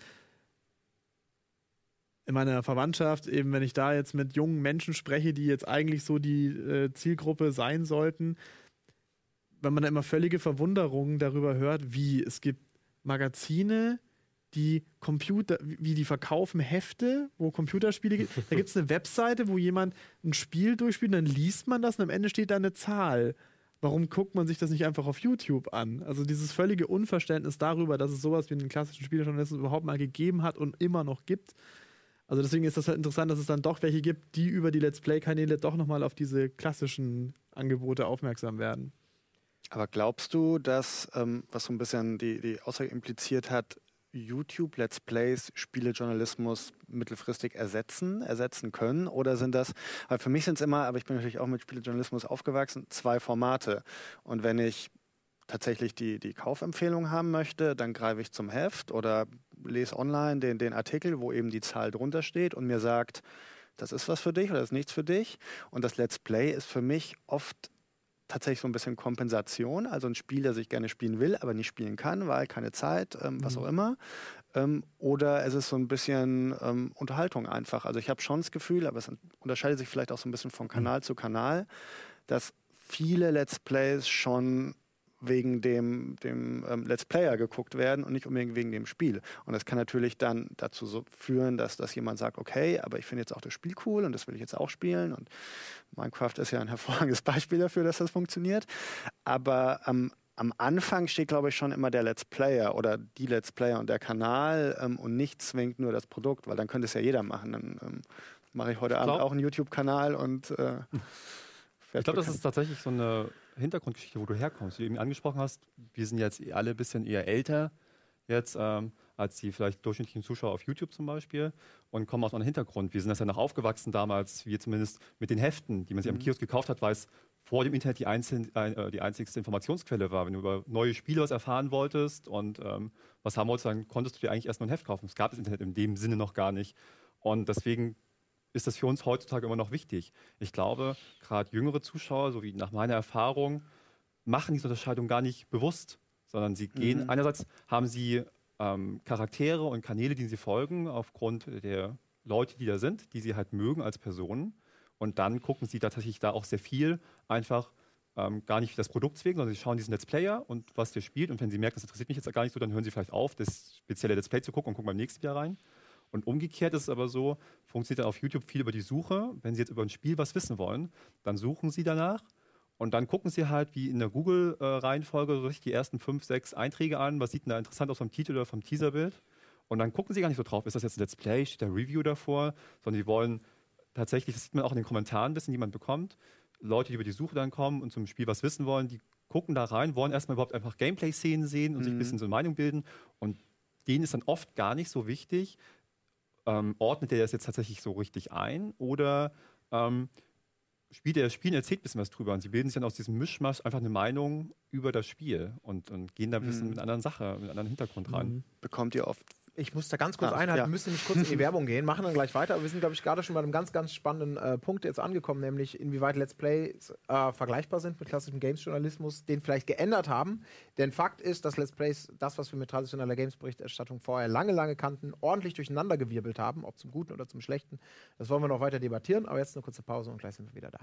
[SPEAKER 4] in meiner Verwandtschaft, eben wenn ich da jetzt mit jungen Menschen spreche, die jetzt eigentlich so die äh, Zielgruppe sein sollten, wenn man da immer völlige Verwunderung darüber hört, wie es gibt Magazine, die Computer, wie die verkaufen Hefte, wo Computerspiele gibt. Da gibt es eine Webseite, wo jemand ein Spiel durchspielt, dann liest man das und am Ende steht da eine Zahl. Warum guckt man sich das nicht einfach auf YouTube an? Also dieses völlige Unverständnis darüber, dass es sowas wie einen klassischen Spieljournalismus überhaupt mal gegeben hat und immer noch gibt, Also deswegen ist das halt interessant, dass es dann doch welche gibt, die über die Let's Play-Kanäle doch nochmal auf diese klassischen Angebote aufmerksam werden.
[SPEAKER 6] Aber glaubst du, dass, ähm, was so ein bisschen die, die Aussage impliziert hat, YouTube, Let's Plays, Spielejournalismus mittelfristig ersetzen, ersetzen können? Oder sind das, weil für mich sind es immer, aber ich bin natürlich auch mit Spielejournalismus aufgewachsen, zwei Formate. Und wenn ich tatsächlich die, die Kaufempfehlung haben möchte, dann greife ich zum Heft oder lese online den, den Artikel, wo eben die Zahl drunter steht und mir sagt, das ist was für dich oder das ist nichts für dich. Und das Let's Play ist für mich oft tatsächlich so ein bisschen Kompensation, also ein Spiel, das ich gerne spielen will, aber nicht spielen kann, weil keine Zeit, ähm, was mhm. auch immer. Ähm, oder es ist so ein bisschen ähm, Unterhaltung einfach. Also ich habe schon das Gefühl, aber es unterscheidet sich vielleicht auch so ein bisschen von Kanal mhm. zu Kanal, dass viele Let's Plays schon wegen dem, dem ähm, Let's Player geguckt werden und nicht unbedingt wegen dem Spiel. Und das kann natürlich dann dazu so führen, dass, dass jemand sagt, okay, aber ich finde jetzt auch das Spiel cool und das will ich jetzt auch spielen. Und Minecraft ist ja ein hervorragendes Beispiel dafür, dass das funktioniert. Aber ähm, am Anfang steht, glaube ich, schon immer der Let's Player oder die Let's Player und der Kanal ähm, und nicht zwingend nur das Produkt, weil dann könnte es ja jeder machen. Dann ähm, mache ich heute Abend auch einen YouTube-Kanal und äh,
[SPEAKER 3] ich glaube, das ist tatsächlich so eine Hintergrundgeschichte, wo du herkommst, wie du eben angesprochen hast. Wir sind jetzt alle ein bisschen eher älter jetzt ähm, als die vielleicht durchschnittlichen Zuschauer auf YouTube zum Beispiel und kommen aus einem Hintergrund. Wir sind das ja noch aufgewachsen damals, wir zumindest mit den Heften, die man sich mhm. am Kiosk gekauft hat, weil es vor dem Internet die, einzel äh, die einzigste Informationsquelle war. Wenn du über neue Spiele was erfahren wolltest und ähm, was haben wolltest, dann konntest du dir eigentlich erst nur ein Heft kaufen. Es gab das Internet in dem Sinne noch gar nicht. Und deswegen ist das für uns heutzutage immer noch wichtig. Ich glaube, gerade jüngere Zuschauer, so wie nach meiner Erfahrung, machen diese Unterscheidung gar nicht bewusst, sondern sie gehen, mhm. einerseits haben sie ähm, Charaktere und Kanäle, die sie folgen, aufgrund der Leute, die da sind, die sie halt mögen als Personen. Und dann gucken sie tatsächlich da auch sehr viel einfach ähm, gar nicht das Produkt wegen, sondern sie schauen diesen Let's Player und was der spielt. Und wenn sie merken, das interessiert mich jetzt gar nicht so, dann hören sie vielleicht auf, das spezielle Let's Play zu gucken und gucken beim nächsten Jahr rein. Und umgekehrt ist es aber so, funktioniert dann auf YouTube viel über die Suche. Wenn Sie jetzt über ein Spiel was wissen wollen, dann suchen Sie danach und dann gucken Sie halt wie in der Google-Reihenfolge so die ersten fünf, sechs Einträge an. Was sieht denn da interessant aus vom Titel oder vom Teaserbild? Und dann gucken Sie gar nicht so drauf, ist das jetzt ein Let's Play, steht da Review davor, sondern Sie wollen tatsächlich, das sieht man auch in den Kommentaren wissen, die man bekommt, Leute, die über die Suche dann kommen und zum Spiel was wissen wollen, die gucken da rein, wollen erstmal überhaupt einfach Gameplay-Szenen sehen und mhm. sich ein bisschen so eine Meinung bilden. Und denen ist dann oft gar nicht so wichtig, ähm, ordnet er das jetzt tatsächlich so richtig ein oder ähm, spielt er das Spiel und erzählt ein bisschen was drüber. Und sie bilden sich dann aus diesem Mischmasch einfach eine Meinung über das Spiel und, und gehen da ein bisschen mhm. mit einer anderen Sache, mit einem anderen Hintergrund rein. Mhm.
[SPEAKER 6] Bekommt ihr oft
[SPEAKER 1] ich muss da ganz kurz ah, einhalten, ja. wir müssen nämlich kurz in die Werbung gehen, machen dann gleich weiter. Aber wir sind, glaube ich, gerade schon bei einem ganz, ganz spannenden äh, Punkt jetzt angekommen, nämlich inwieweit Let's Plays äh, vergleichbar sind mit klassischem Games-Journalismus, den vielleicht geändert haben. Denn Fakt ist, dass Let's Plays das, was wir mit traditioneller Games-Berichterstattung vorher lange, lange kannten, ordentlich durcheinandergewirbelt haben, ob zum Guten oder zum Schlechten. Das wollen wir noch weiter debattieren, aber jetzt eine kurze Pause und gleich sind wir wieder da.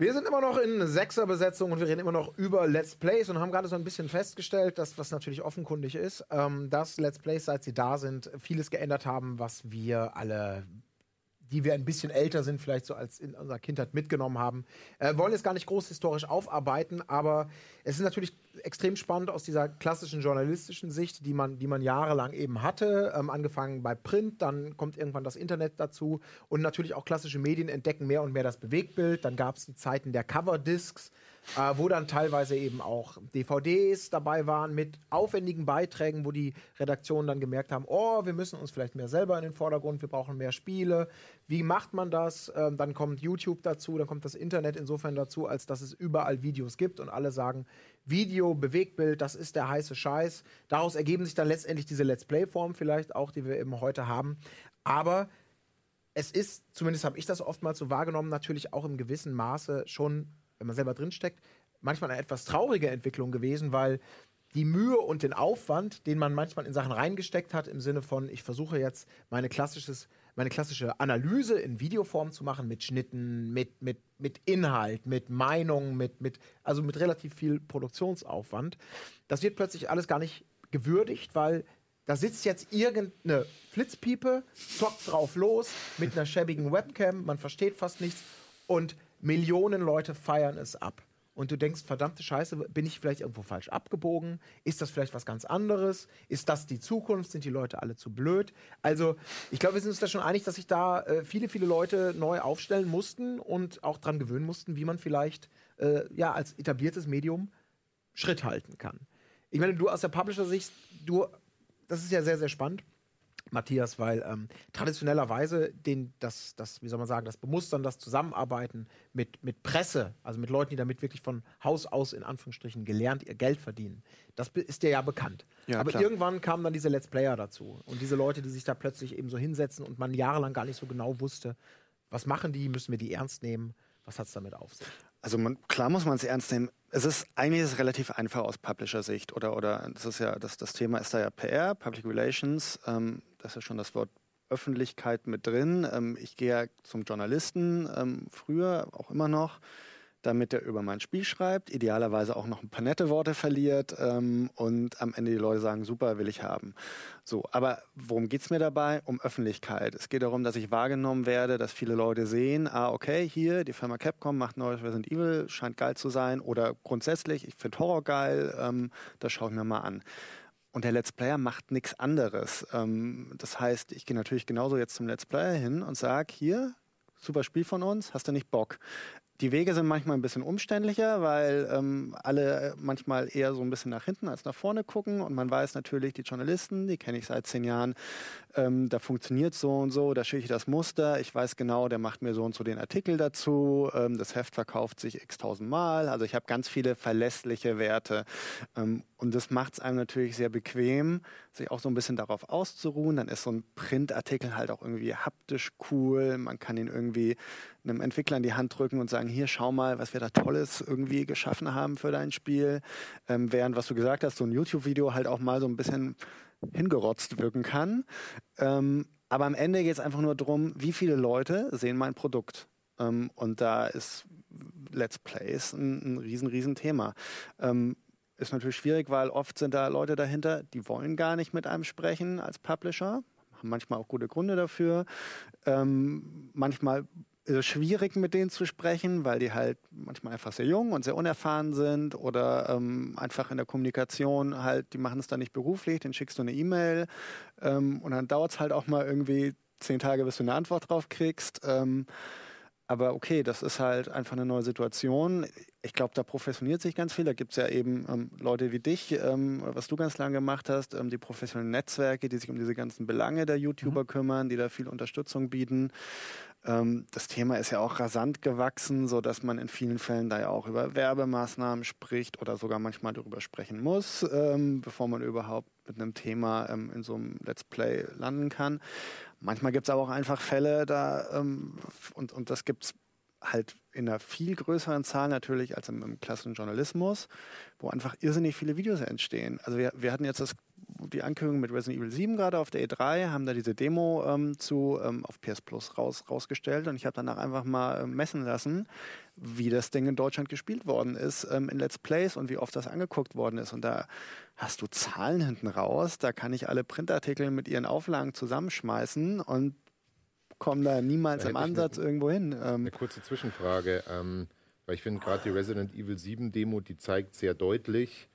[SPEAKER 1] Wir sind immer noch in Sechserbesetzung und wir reden immer noch über Let's Plays und haben gerade so ein bisschen festgestellt, dass was natürlich offenkundig ist, ähm, dass Let's Plays, seit sie da sind, vieles geändert haben, was wir alle die wir ein bisschen älter sind, vielleicht so als in unserer Kindheit mitgenommen haben. Äh, wollen jetzt gar nicht groß historisch aufarbeiten, aber es ist natürlich extrem spannend aus dieser klassischen journalistischen Sicht, die man, die man jahrelang eben hatte. Ähm, angefangen bei Print, dann kommt irgendwann das Internet dazu und natürlich auch klassische Medien entdecken mehr und mehr das Bewegtbild. Dann gab es die Zeiten der Coverdiscs äh, wo dann teilweise eben auch DVDs dabei waren mit aufwendigen Beiträgen, wo die Redaktionen dann gemerkt haben, oh, wir müssen uns vielleicht mehr selber in den Vordergrund, wir brauchen mehr Spiele. Wie macht man das? Ähm, dann kommt YouTube dazu, dann kommt das Internet insofern dazu, als dass es überall Videos gibt und alle sagen, Video, Bewegtbild, das ist der heiße Scheiß. Daraus ergeben sich dann letztendlich diese Let's Play-Form vielleicht auch, die wir eben heute haben. Aber es ist, zumindest habe ich das oftmals so wahrgenommen, natürlich auch im gewissen Maße schon wenn man selber drinsteckt, manchmal eine etwas traurige Entwicklung gewesen, weil die Mühe und den Aufwand, den man manchmal in Sachen reingesteckt hat, im Sinne von, ich versuche jetzt meine, klassisches, meine klassische Analyse in Videoform zu machen, mit Schnitten, mit, mit, mit Inhalt, mit Meinung, mit, mit, also mit relativ viel Produktionsaufwand. Das wird plötzlich alles gar nicht gewürdigt, weil da sitzt jetzt irgendeine Flitzpiepe, zockt drauf los mit einer schäbigen Webcam, man versteht fast nichts und Millionen Leute feiern es ab und du denkst, verdammte Scheiße, bin ich vielleicht irgendwo falsch abgebogen? Ist das vielleicht was ganz anderes? Ist das die Zukunft? Sind die Leute alle zu blöd? Also, ich glaube, wir sind uns da schon einig, dass sich da äh, viele, viele Leute neu aufstellen mussten und auch dran gewöhnen mussten, wie man vielleicht äh, ja, als etabliertes Medium Schritt halten kann. Ich meine, du aus der Publisher-Sicht, du, das ist ja sehr, sehr spannend. Matthias, weil ähm, traditionellerweise den, das, das, wie soll man sagen, das Bemustern, das Zusammenarbeiten mit, mit Presse, also mit Leuten, die damit wirklich von Haus aus in Anführungsstrichen gelernt ihr Geld verdienen, das ist dir ja bekannt. Ja, Aber klar. irgendwann kamen dann diese Let's Player dazu und diese Leute, die sich da plötzlich eben so hinsetzen und man jahrelang gar nicht so genau wusste, was machen die, müssen wir die ernst nehmen, was hat es damit auf sich?
[SPEAKER 6] Also man, klar muss man es ernst nehmen. Es ist eigentlich ist es relativ einfach aus Publisher-Sicht oder oder das ist ja das, das Thema ist da ja PR, Public Relations. Ähm, das ist ja schon das Wort Öffentlichkeit mit drin. Ähm, ich gehe ja zum Journalisten ähm, früher auch immer noch damit er über mein Spiel schreibt, idealerweise auch noch ein paar nette Worte verliert ähm, und am Ende die Leute sagen, super, will ich haben. So, aber worum geht es mir dabei? Um Öffentlichkeit. Es geht darum, dass ich wahrgenommen werde, dass viele Leute sehen, ah, okay, hier, die Firma Capcom macht neues Resident Evil, scheint geil zu sein oder grundsätzlich, ich finde Horror geil, ähm, das schaue ich mir mal an. Und der Let's Player macht nichts anderes. Ähm, das heißt, ich gehe natürlich genauso jetzt zum Let's Player hin und sage, hier, super Spiel von uns, hast du nicht Bock? Die Wege sind manchmal ein bisschen umständlicher, weil ähm, alle manchmal eher so ein bisschen nach hinten als nach vorne gucken. Und man weiß natürlich, die Journalisten, die kenne ich seit zehn Jahren, ähm, da funktioniert so und so, da schicke ich das Muster. Ich weiß genau, der macht mir so und so den Artikel dazu. Ähm, das Heft verkauft sich x tausend Mal. Also ich habe ganz viele verlässliche Werte. Ähm, und das macht es einem natürlich sehr bequem, sich auch so ein bisschen darauf auszuruhen. Dann ist so ein Printartikel halt auch irgendwie haptisch cool. Man kann ihn irgendwie einem Entwickler in die Hand drücken und sagen, hier, schau mal, was wir da Tolles irgendwie geschaffen haben für dein Spiel. Ähm, während, was du gesagt hast, so ein YouTube-Video halt auch mal so ein bisschen hingerotzt wirken kann. Ähm, aber am Ende geht es einfach nur darum, wie viele Leute sehen mein Produkt. Ähm, und da ist Let's Plays ein, ein riesen, riesen Thema. Ähm, ist natürlich schwierig, weil oft sind da Leute dahinter, die wollen gar nicht mit einem sprechen als Publisher, haben manchmal auch gute Gründe dafür. Ähm, manchmal ist es schwierig, mit denen zu sprechen, weil die halt manchmal einfach sehr jung und sehr unerfahren sind oder ähm, einfach in der Kommunikation halt, die machen es dann nicht beruflich, dann schickst du eine E-Mail ähm, und dann dauert es halt auch mal irgendwie zehn Tage, bis du eine Antwort drauf kriegst. Ähm, aber okay, das ist halt einfach eine neue Situation. Ich glaube, da professioniert sich ganz viel. Da gibt es ja eben ähm, Leute wie dich, ähm, was du ganz lange gemacht hast, ähm, die professionellen Netzwerke, die sich um diese ganzen Belange der YouTuber mhm. kümmern, die da viel Unterstützung bieten. Ähm, das Thema ist ja auch rasant gewachsen, so dass man in vielen Fällen da ja auch über Werbemaßnahmen spricht oder sogar manchmal darüber sprechen muss, ähm, bevor man überhaupt mit einem Thema ähm, in so einem Let's Play landen kann. Manchmal gibt es aber auch einfach Fälle, da ähm, und, und das gibt es halt in einer viel größeren Zahl natürlich als im, im klassischen Journalismus, wo einfach irrsinnig viele Videos entstehen. Also wir, wir hatten jetzt das die Ankündigung mit Resident Evil 7 gerade auf der E3, haben da diese Demo ähm, zu ähm, auf PS Plus raus, rausgestellt und ich habe danach einfach mal äh, messen lassen, wie das Ding in Deutschland gespielt worden ist ähm, in Let's Plays und wie oft das angeguckt worden ist. Und da hast du Zahlen hinten raus, da kann ich alle Printartikel mit ihren Auflagen zusammenschmeißen und komme da niemals da im Ansatz
[SPEAKER 5] eine,
[SPEAKER 6] irgendwo hin.
[SPEAKER 5] Ähm, eine kurze Zwischenfrage, ähm, weil ich finde gerade die Resident Evil 7 Demo, die zeigt sehr deutlich,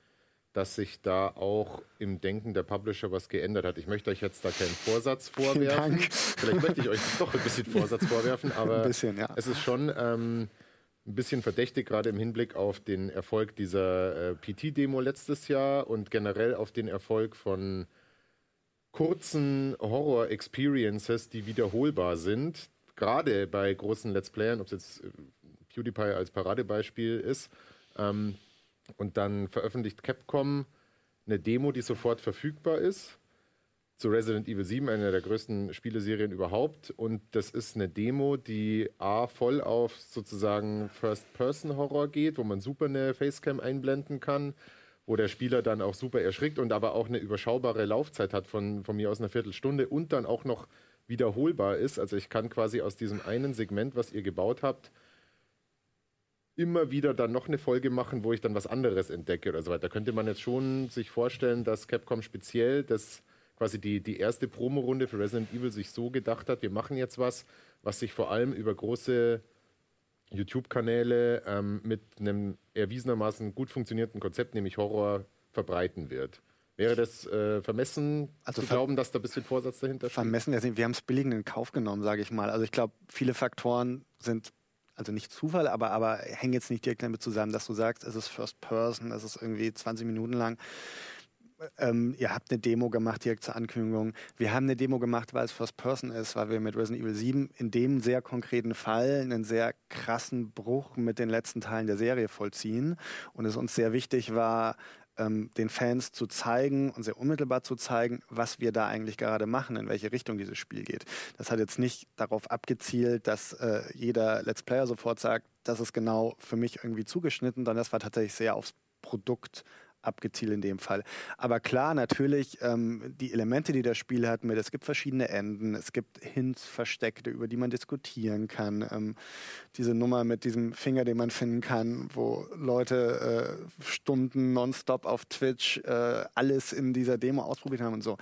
[SPEAKER 5] dass sich da auch im Denken der Publisher was geändert hat. Ich möchte euch jetzt da keinen Vorsatz vorwerfen. Vielleicht möchte ich euch doch ein bisschen Vorsatz vorwerfen, aber bisschen, ja. es ist schon ähm, ein bisschen verdächtig, gerade im Hinblick auf den Erfolg dieser äh, PT-Demo letztes Jahr und generell auf den Erfolg von kurzen Horror-Experiences, die wiederholbar sind. Gerade bei großen Let's Playern, ob es jetzt äh, PewDiePie als Paradebeispiel ist. Ähm, und dann veröffentlicht Capcom eine Demo, die sofort verfügbar ist. Zu Resident Evil 7, einer der größten Spieleserien überhaupt. Und das ist eine Demo, die A, voll auf sozusagen First-Person-Horror geht, wo man super eine Facecam einblenden kann, wo der Spieler dann auch super erschrickt und aber auch eine überschaubare Laufzeit hat von, von mir aus einer Viertelstunde und dann auch noch wiederholbar ist. Also ich kann quasi aus diesem einen Segment, was ihr gebaut habt, immer wieder dann noch eine Folge machen, wo ich dann was anderes entdecke oder so weiter. Da könnte man jetzt schon sich vorstellen, dass Capcom speziell das quasi die, die erste Promo-Runde für Resident Evil sich so gedacht hat, wir machen jetzt was, was sich vor allem über große YouTube-Kanäle ähm, mit einem erwiesenermaßen gut funktionierenden Konzept, nämlich Horror, verbreiten wird. Wäre das äh, vermessen also zu glauben, dass da ein bisschen Vorsatz dahinter steht?
[SPEAKER 6] Vermessen, wir haben es billig in Kauf genommen, sage ich mal. Also ich glaube, viele Faktoren sind also nicht Zufall, aber, aber hängen jetzt nicht direkt damit zusammen, dass du sagst, es ist First Person, es ist irgendwie 20 Minuten lang. Ähm, ihr habt eine Demo gemacht direkt zur Ankündigung. Wir haben eine Demo gemacht, weil es First Person ist, weil wir mit Resident Evil 7 in dem sehr konkreten Fall einen sehr krassen Bruch mit den letzten Teilen der Serie vollziehen. Und es uns sehr wichtig war, ähm, den Fans zu zeigen und sehr unmittelbar zu zeigen, was wir da eigentlich gerade machen, in welche Richtung dieses Spiel geht. Das hat jetzt nicht darauf abgezielt, dass äh, jeder Let's Player sofort sagt, das ist genau für mich irgendwie zugeschnitten, sondern das war tatsächlich sehr aufs Produkt abgezielt in dem Fall. Aber klar, natürlich, ähm, die Elemente, die das Spiel hat, mit, es gibt verschiedene Enden, es gibt Hints versteckte, über die man diskutieren kann. Ähm, diese Nummer mit diesem Finger, den man finden kann, wo Leute äh, Stunden nonstop auf Twitch äh, alles in dieser Demo ausprobiert haben und so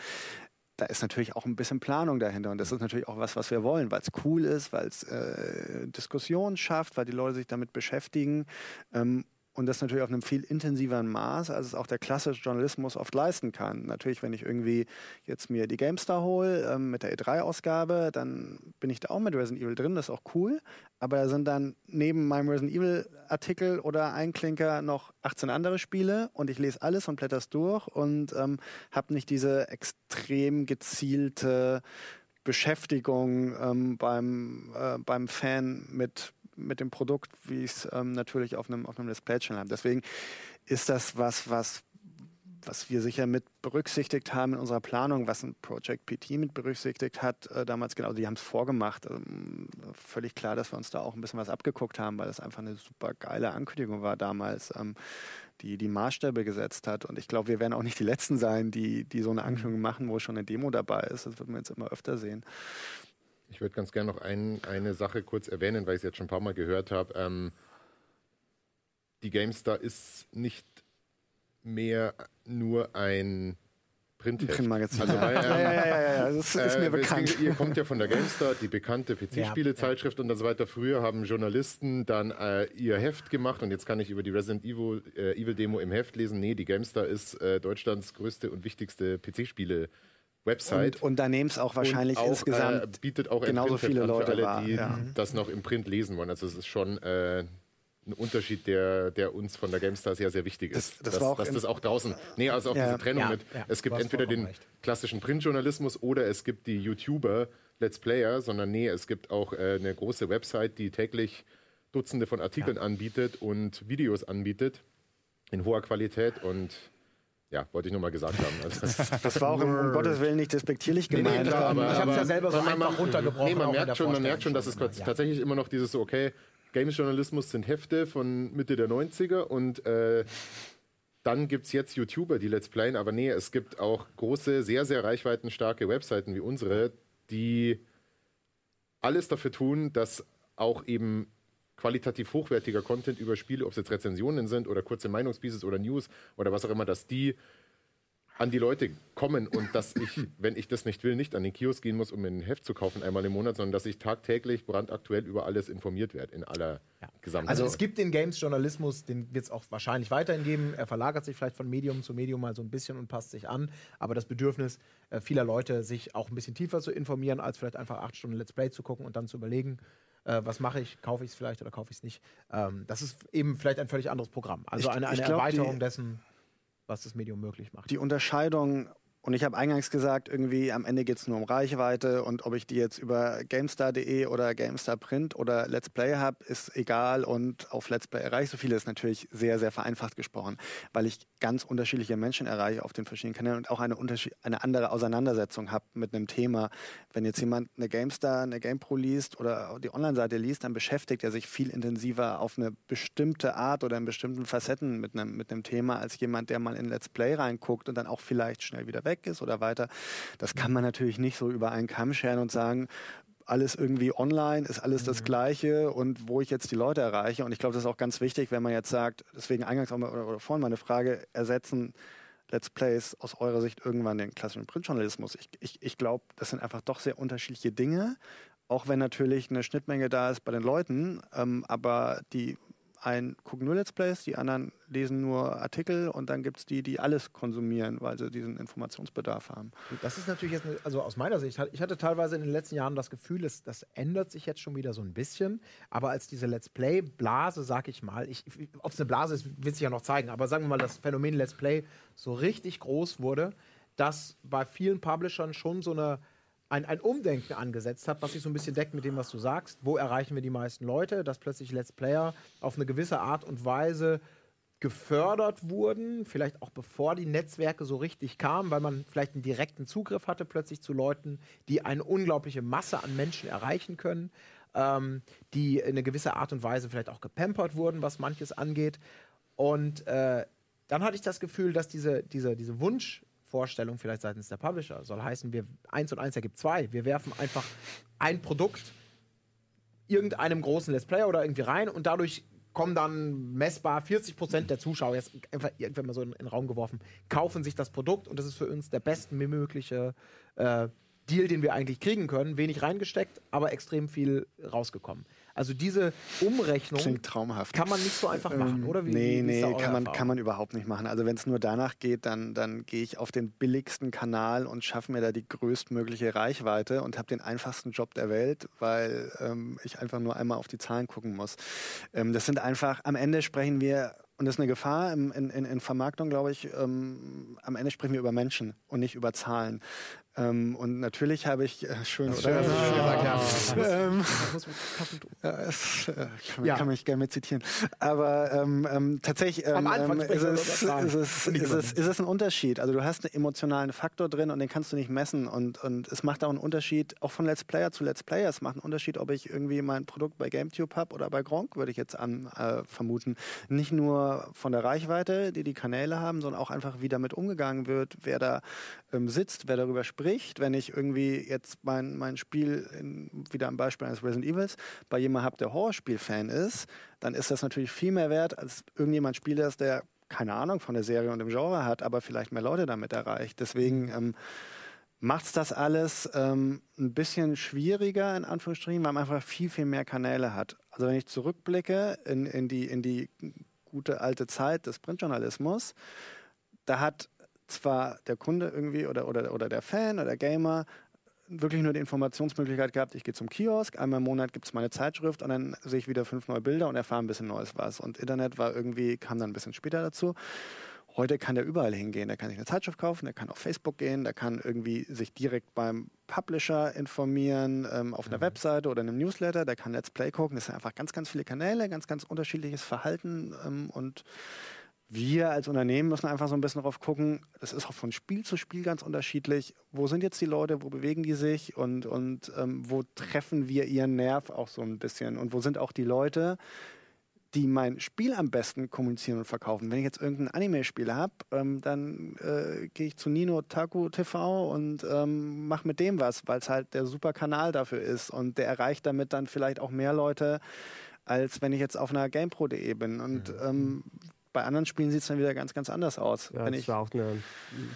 [SPEAKER 6] da ist natürlich auch ein bisschen Planung dahinter. Und das ist natürlich auch was, was wir wollen, weil es cool ist, weil es äh, Diskussionen schafft, weil die Leute sich damit beschäftigen. Ähm, und das natürlich auf einem viel intensiveren Maß, als es auch der klassische Journalismus oft leisten kann. Natürlich, wenn ich irgendwie jetzt mir die GameStar hole ähm, mit der E3-Ausgabe, dann bin ich da auch mit Resident Evil drin, das ist auch cool. Aber da sind dann neben meinem Resident Evil-Artikel oder Einklinker noch 18 andere Spiele und ich lese alles und blätter es durch und ähm, habe nicht diese extrem gezielte Beschäftigung ähm, beim, äh, beim Fan mit mit dem Produkt, wie ich es ähm, natürlich auf einem, auf einem Display-Channel habe. Deswegen ist das was, was, was wir sicher mit berücksichtigt haben in unserer Planung, was ein Project PT mit berücksichtigt hat, äh, damals genau, die haben es vorgemacht. Ähm, völlig klar, dass wir uns da auch ein bisschen was abgeguckt haben, weil es einfach eine super geile Ankündigung war damals, ähm, die die Maßstäbe gesetzt hat. Und ich glaube, wir werden auch nicht die Letzten sein, die, die so eine Ankündigung machen, wo schon eine Demo dabei ist. Das wird man jetzt immer öfter sehen.
[SPEAKER 5] Ich würde ganz gerne noch ein, eine Sache kurz erwähnen, weil ich es jetzt schon ein paar Mal gehört habe. Ähm, die GameStar ist nicht mehr nur ein Printheft.
[SPEAKER 6] Printmagazin.
[SPEAKER 5] Also,
[SPEAKER 6] weil, ähm, ja, ja, ja, ja, das ist äh, mir bekannt.
[SPEAKER 5] Deswegen, ihr kommt ja von der GameStar, die bekannte PC-Spielezeitschrift ja, und so weiter. Früher haben Journalisten dann äh, ihr Heft gemacht und jetzt kann ich über die Resident Evil, äh, Evil Demo im Heft lesen. Nee, die GameStar ist äh, Deutschlands größte und wichtigste PC-Spiele. Website.
[SPEAKER 6] Und, und da nehmen es auch wahrscheinlich auch, insgesamt
[SPEAKER 5] äh, bietet auch genauso viele Leute für alle, die ja. das noch im Print lesen wollen. Also es ist schon äh, ein Unterschied, der, der uns von der GameStar sehr, sehr wichtig ist. Das, das dass, dass das auch draußen, nee, also auch ja. diese Trennung ja, mit, es gibt entweder den recht. klassischen Printjournalismus oder es gibt die YouTuber, Let's Player, sondern nee, es gibt auch äh, eine große Website, die täglich Dutzende von Artikeln anbietet und Videos anbietet in hoher Qualität und ja, wollte ich nur mal gesagt haben. Also
[SPEAKER 6] das war auch um, um Gottes Willen nicht despektierlich gemeint. Nee, nee, klar,
[SPEAKER 1] aber, ich habe es ja selber so einfach man, runtergebrochen. Nee,
[SPEAKER 5] man merkt schon, man merkt schon, dass es ja. tatsächlich immer noch dieses so, okay, Games-Journalismus sind Hefte von Mitte der 90er und äh, dann gibt es jetzt YouTuber, die Let's Playen, aber nee, es gibt auch große, sehr, sehr reichweitenstarke Webseiten wie unsere, die alles dafür tun, dass auch eben qualitativ hochwertiger Content über Spiele, ob es jetzt Rezensionen sind oder kurze Meinungspieces oder News oder was auch immer, dass die an die Leute kommen und dass ich, wenn ich das nicht will, nicht an den Kiosk gehen muss, um mir ein Heft zu kaufen einmal im Monat, sondern dass ich tagtäglich brandaktuell über alles informiert werde in aller ja. Gesamtheit.
[SPEAKER 1] Also es gibt den Games-Journalismus, den wird es auch wahrscheinlich weiterhin geben. Er verlagert sich vielleicht von Medium zu Medium mal so ein bisschen und passt sich an. Aber das Bedürfnis äh, vieler Leute, sich auch ein bisschen tiefer zu informieren, als vielleicht einfach acht Stunden Let's Play zu gucken und dann zu überlegen, äh, was mache ich, kaufe ich es vielleicht oder kaufe ich es nicht. Ähm, das ist eben vielleicht ein völlig anderes Programm. Also eine, eine glaub, Erweiterung dessen, was das Medium möglich macht.
[SPEAKER 6] Die Unterscheidung und ich habe eingangs gesagt, irgendwie am Ende geht es nur um Reichweite und ob ich die jetzt über GameStar.de oder GameStar Print oder Let's Play habe, ist egal und auf Let's Play erreiche ich so viele, ist natürlich sehr, sehr vereinfacht gesprochen, weil ich ganz unterschiedliche Menschen erreiche auf den verschiedenen Kanälen und auch eine, eine andere Auseinandersetzung habe mit einem Thema. Wenn jetzt jemand eine GameStar, eine GamePro liest oder die Online-Seite liest, dann beschäftigt er sich viel intensiver auf eine bestimmte Art oder in bestimmten Facetten mit einem, mit einem Thema als jemand, der mal in Let's Play reinguckt und dann auch vielleicht schnell wieder weg weg ist oder weiter. Das kann man natürlich nicht so über einen Kamm scheren und sagen, alles irgendwie online, ist alles das. Gleiche und wo ich jetzt die Leute erreiche. Und ich glaube, das ist auch ganz wichtig, wenn man jetzt sagt, deswegen eingangs auch mal, oder, oder vorhin meine Frage, ersetzen Let's Plays aus eurer Sicht irgendwann den klassischen Printjournalismus? Ich, ich, ich glaube, das sind einfach doch sehr unterschiedliche Dinge auch wenn natürlich eine Schnittmenge da ist bei den Leuten, ähm, aber die einen gucken nur Let's Plays, die anderen lesen nur Artikel und dann gibt es die, die alles konsumieren, weil sie diesen Informationsbedarf haben.
[SPEAKER 1] Das ist natürlich jetzt, also aus meiner Sicht, ich hatte teilweise in den letzten Jahren das Gefühl, es, das ändert sich jetzt schon wieder so ein bisschen, aber als diese Let's Play-Blase, sag ich mal, ob es eine Blase ist, wird sich ja noch zeigen, aber sagen wir mal, das Phänomen Let's Play so richtig groß wurde, dass bei vielen Publishern schon so eine ein, ein Umdenken angesetzt hat, was sich so ein bisschen deckt mit dem, was du sagst. Wo erreichen wir die meisten Leute? Dass plötzlich Let's Player auf eine gewisse Art und Weise gefördert wurden, vielleicht auch bevor die Netzwerke so richtig kamen, weil man vielleicht einen direkten Zugriff hatte plötzlich zu Leuten, die eine unglaubliche Masse an Menschen erreichen können, ähm, die in eine gewisse Art und Weise vielleicht auch gepampert wurden, was manches angeht. Und äh, dann hatte ich das Gefühl, dass diese, diese, diese Wunsch Vorstellung vielleicht seitens der Publisher. Soll heißen, wir eins und eins ergibt zwei. Wir werfen einfach ein Produkt irgendeinem großen Let's Player oder irgendwie rein und dadurch kommen dann messbar 40 Prozent der Zuschauer, jetzt einfach irgendwann mal so in, in, den Raum geworfen, kaufen sich das Produkt und das ist für uns der bestmögliche äh, Deal, den wir eigentlich kriegen können. Wenig reingesteckt, aber extrem viel rausgekommen. Also diese Umrechnung
[SPEAKER 6] Klingt traumhaft.
[SPEAKER 1] kann man nicht so einfach machen, ähm, oder?
[SPEAKER 6] Wie, nee, wie nee, kann man, kann man überhaupt nicht machen. Also wenn es nur danach geht, dann, dann gehe ich auf den billigsten Kanal und schaffe mir da die größtmögliche Reichweite und habe den einfachsten Job der Welt, weil ähm, ich einfach nur einmal auf die Zahlen gucken muss. Ähm, das sind einfach, am Ende sprechen wir und das ist eine Gefahr in, in, in Vermarktung, glaube ich. Ähm, am Ende sprechen wir über Menschen und nicht über Zahlen. Ähm, und natürlich habe ich äh, schön,
[SPEAKER 1] oder? Schön, ja. Ähm,
[SPEAKER 6] ja, es, äh, kann, ja. kann mich gerne mit zitieren. Aber ähm, ähm tatsächlich ähm, ähm ist, es, ist, es, ist, es, ist es ein Unterschied. Also du hast einen emotionalen Faktor drin und den kannst du nicht messen. Und, und es macht auch einen Unterschied, auch von Let's Player zu Let's Player. Es macht einen Unterschied, ob ich irgendwie mein Produkt bei GameTube habe oder bei Gronk, würde ich jetzt an, äh, vermuten. Nicht nur von der Reichweite, die die Kanäle haben, sondern auch einfach, wie damit umgegangen wird, wer da sitzt, wer darüber spricht spricht, wenn ich irgendwie jetzt mein, mein Spiel, in, wieder am Beispiel eines Resident Evils, bei jemandem habe, der Horrorspiel-Fan ist, dann ist das natürlich viel mehr wert, als irgendjemand Spieler ist, der keine Ahnung von der Serie und dem Genre hat, aber vielleicht mehr Leute damit erreicht. Deswegen ähm, macht es das alles ähm, ein bisschen schwieriger, in Anführungsstrichen, weil man einfach viel, viel mehr Kanäle hat. Also wenn ich zurückblicke in, in, die, in die gute alte Zeit des Printjournalismus, da hat zwar der Kunde irgendwie oder, oder, oder der Fan oder der Gamer wirklich nur die Informationsmöglichkeit gehabt, ich gehe zum Kiosk, einmal im Monat gibt es meine Zeitschrift und dann sehe ich wieder fünf neue Bilder und erfahre ein bisschen Neues was. Und Internet war irgendwie, kam dann ein bisschen später dazu. Heute kann der überall hingehen. Der kann sich eine Zeitschrift kaufen, der kann auf Facebook gehen, der kann irgendwie sich direkt beim Publisher informieren, ähm, auf einer mhm. Webseite oder in einem Newsletter, der kann Let's Play gucken. Das sind einfach ganz, ganz viele Kanäle, ganz, ganz unterschiedliches Verhalten ähm, und wir als Unternehmen müssen einfach so ein bisschen darauf gucken, das ist auch von Spiel zu Spiel ganz unterschiedlich. Wo sind jetzt die Leute, wo bewegen die sich und, und ähm, wo treffen wir ihren Nerv auch so ein bisschen? Und wo sind auch die Leute, die mein Spiel am besten kommunizieren und verkaufen? Wenn ich jetzt irgendein Anime-Spiel habe, ähm, dann äh, gehe ich zu Nino Taku TV und ähm, mache mit dem was, weil es halt der super Kanal dafür ist und der erreicht damit dann vielleicht auch mehr Leute, als wenn ich jetzt auf einer GamePro.de bin. Und mhm. ähm, bei anderen Spielen sieht es dann wieder ganz, ganz anders aus.
[SPEAKER 2] Ja, das war auch eine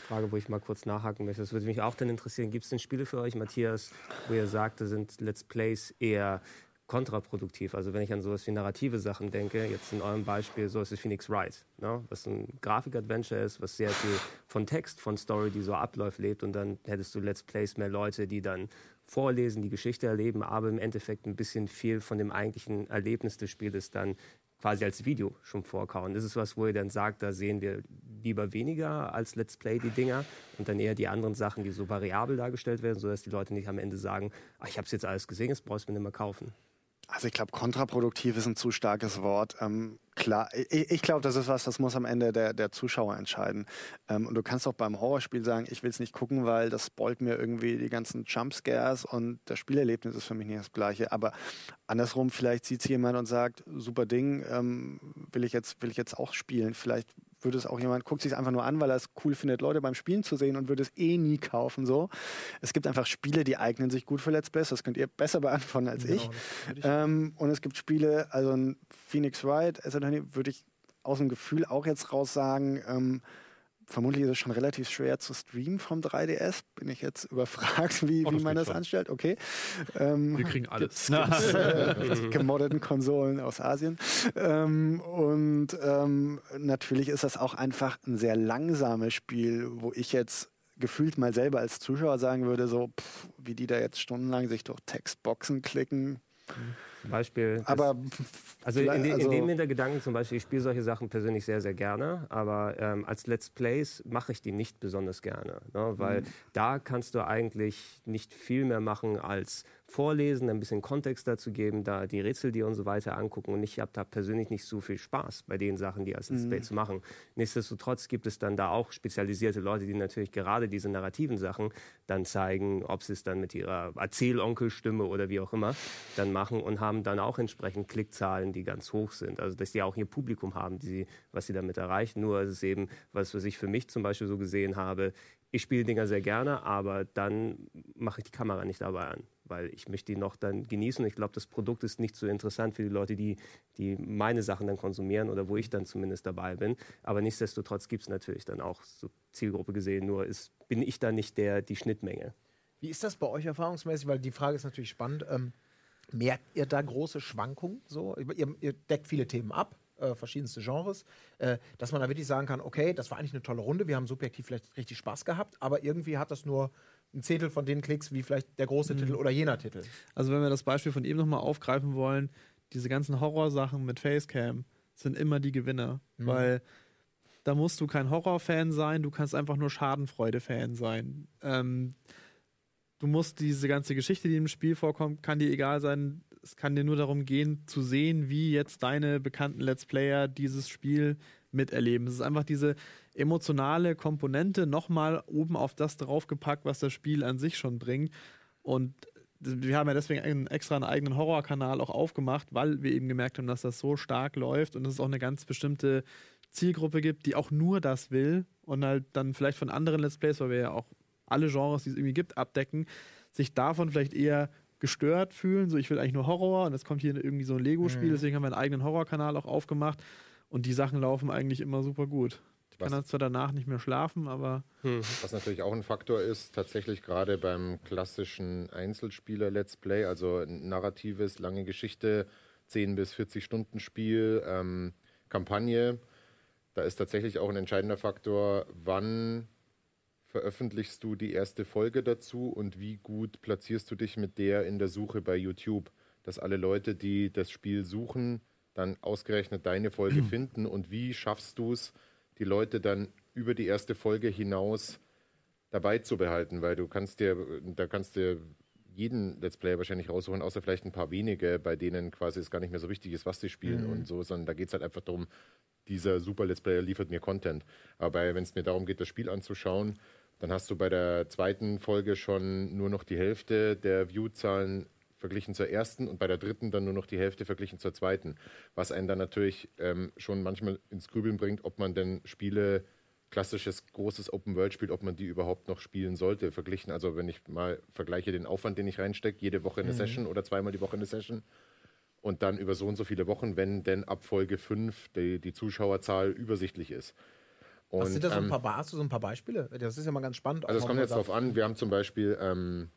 [SPEAKER 2] Frage, wo ich mal kurz nachhaken möchte. Das würde mich auch dann interessieren. Gibt es denn Spiele für euch, Matthias, wo ihr sagt, sind Let's Plays eher kontraproduktiv. Also wenn ich an sowas wie narrative Sachen denke, jetzt in eurem Beispiel, so ist es Phoenix Wright, ne? was ein Grafik-Adventure ist, was sehr viel von Text, von Story, die so abläuft, lebt und dann hättest du Let's Plays mehr Leute, die dann vorlesen, die Geschichte erleben, aber im Endeffekt ein bisschen viel von dem eigentlichen Erlebnis des Spieles dann quasi als Video schon vorkauen. Das ist was, wo ihr dann sagt, da sehen wir lieber weniger als Let's Play die Dinger und dann eher die anderen Sachen, die so variabel dargestellt werden, sodass die Leute nicht am Ende sagen, ach, ich habe es jetzt alles gesehen, jetzt brauchst du mir nicht mehr kaufen.
[SPEAKER 6] Also ich glaube, kontraproduktiv ist ein zu starkes Wort. Ähm, klar, ich, ich glaube, das ist was, das muss am Ende der, der Zuschauer entscheiden. Ähm, und du kannst auch beim Horrorspiel sagen, ich will es nicht gucken, weil das spoilt mir irgendwie die ganzen Jumpscares und das Spielerlebnis ist für mich nicht das gleiche. Aber andersrum, vielleicht sieht es jemand und sagt, super Ding, ähm, will, ich jetzt, will ich jetzt auch spielen. Vielleicht würde es auch jemand, guckt sich einfach nur an, weil er es cool findet, Leute beim Spielen zu sehen und würde es eh nie kaufen. So. Es gibt einfach Spiele, die eignen sich gut für Let's Plays. Das könnt ihr besser beantworten als genau, ich. Ähm, und es gibt Spiele, also ein Phoenix Wright, würde ich aus dem Gefühl auch jetzt raus sagen, ähm, vermutlich ist es schon relativ schwer zu streamen vom 3DS. Bin ich jetzt überfragt, wie, oh, wie man das schon. anstellt? Okay.
[SPEAKER 4] Ähm, Wir kriegen alles.
[SPEAKER 6] Gibt's, äh, gemoddeten Konsolen aus Asien. Ähm, und ähm, natürlich ist das auch einfach ein sehr langsames Spiel, wo ich jetzt gefühlt mal selber als Zuschauer sagen würde, so pff, wie die da jetzt stundenlang sich durch Textboxen klicken.
[SPEAKER 2] Mhm. Beispiel.
[SPEAKER 6] Aber
[SPEAKER 2] also in, de, in dem also Hintergedanken zum Beispiel, ich spiele solche Sachen persönlich sehr, sehr gerne, aber ähm, als Let's Plays mache ich die nicht besonders gerne, ne? weil mhm. da kannst du eigentlich nicht viel mehr machen als vorlesen, ein bisschen Kontext dazu geben, da die Rätsel dir und so weiter angucken und ich habe da persönlich nicht so viel Spaß bei den Sachen, die Play mhm. zu machen. Nichtsdestotrotz gibt es dann da auch spezialisierte Leute, die natürlich gerade diese narrativen Sachen dann zeigen, ob sie es dann mit ihrer Erzählonkelstimme oder wie auch immer dann machen und haben dann auch entsprechend Klickzahlen, die ganz hoch sind. Also dass die auch ihr Publikum haben, die sie, was sie damit erreichen. Nur ist es eben, was, was ich für mich zum Beispiel so gesehen habe, ich spiele Dinger sehr gerne, aber dann mache ich die Kamera nicht dabei an, weil ich möchte die noch dann genießen. Ich glaube, das Produkt ist nicht so interessant für die Leute, die, die meine Sachen dann konsumieren oder wo ich dann zumindest dabei bin. Aber nichtsdestotrotz gibt es natürlich dann auch so Zielgruppe gesehen, nur ist, bin ich da nicht der, die Schnittmenge.
[SPEAKER 1] Wie ist das bei euch erfahrungsmäßig? Weil die Frage ist natürlich spannend. Ähm, merkt ihr da große Schwankungen? So? Ihr, ihr deckt viele Themen ab äh, verschiedenste Genres, äh, dass man da wirklich sagen kann, okay, das war eigentlich eine tolle Runde, wir haben subjektiv vielleicht richtig Spaß gehabt, aber irgendwie hat das nur ein Zehntel von den Klicks wie vielleicht der große mhm. Titel oder jener Titel.
[SPEAKER 4] Also wenn wir das Beispiel von eben nochmal aufgreifen wollen, diese ganzen Horrorsachen mit Facecam sind immer die Gewinner, mhm. weil da musst du kein Horrorfan sein, du kannst einfach nur Schadenfreude-Fan sein. Ähm, du musst diese ganze Geschichte, die im Spiel vorkommt, kann dir egal sein es kann dir nur darum gehen, zu sehen, wie jetzt deine bekannten Let's Player dieses Spiel miterleben. Es ist einfach diese emotionale Komponente nochmal oben auf das draufgepackt, was das Spiel an sich schon bringt. Und wir haben ja deswegen einen, extra einen eigenen Horrorkanal auch aufgemacht, weil wir eben gemerkt haben, dass das so stark läuft und es auch eine ganz bestimmte Zielgruppe gibt, die auch nur das will und halt dann vielleicht von anderen Let's Plays, weil wir ja auch alle Genres, die es irgendwie gibt, abdecken, sich davon vielleicht eher gestört fühlen, so ich will eigentlich nur Horror und es kommt hier irgendwie so ein Lego-Spiel, mhm. deswegen haben wir einen eigenen Horrorkanal auch aufgemacht und die Sachen laufen eigentlich immer super gut. Ich kann dann zwar danach nicht mehr schlafen, aber.
[SPEAKER 5] Hm. Was natürlich auch ein Faktor ist, tatsächlich gerade beim klassischen Einzelspieler-Let's Play, also narratives, lange Geschichte, 10 bis 40 Stunden Spiel, ähm, Kampagne, da ist tatsächlich auch ein entscheidender Faktor, wann veröffentlichst du die erste Folge dazu und wie gut platzierst du dich mit der in der Suche bei YouTube, dass alle Leute, die das Spiel suchen, dann ausgerechnet deine Folge finden und wie schaffst du es, die Leute dann über die erste Folge hinaus dabei zu behalten, weil du kannst dir, da kannst du jeden Let's Player wahrscheinlich raussuchen, außer vielleicht ein paar wenige, bei denen quasi es gar nicht mehr so wichtig ist, was sie spielen mhm. und so, sondern da geht es halt einfach darum, dieser super Let's Player liefert mir Content. Aber wenn es mir darum geht, das Spiel anzuschauen, dann hast du bei der zweiten Folge schon nur noch die Hälfte der Viewzahlen verglichen zur ersten und bei der dritten dann nur noch die Hälfte verglichen zur zweiten. Was einen dann natürlich ähm, schon manchmal ins Grübeln bringt, ob man denn Spiele, klassisches großes Open-World-Spiel, ob man die überhaupt noch spielen sollte. Verglichen, also wenn ich mal vergleiche den Aufwand, den ich reinstecke, jede Woche eine mhm. Session oder zweimal die Woche eine Session und dann über so und so viele Wochen, wenn denn ab Folge 5 die, die Zuschauerzahl übersichtlich ist.
[SPEAKER 1] Und, Was sind da so ein ähm, paar, hast du so ein paar Beispiele? Das ist ja mal ganz spannend.
[SPEAKER 5] Also es kommt jetzt darauf an, wir haben zum Beispiel ähm,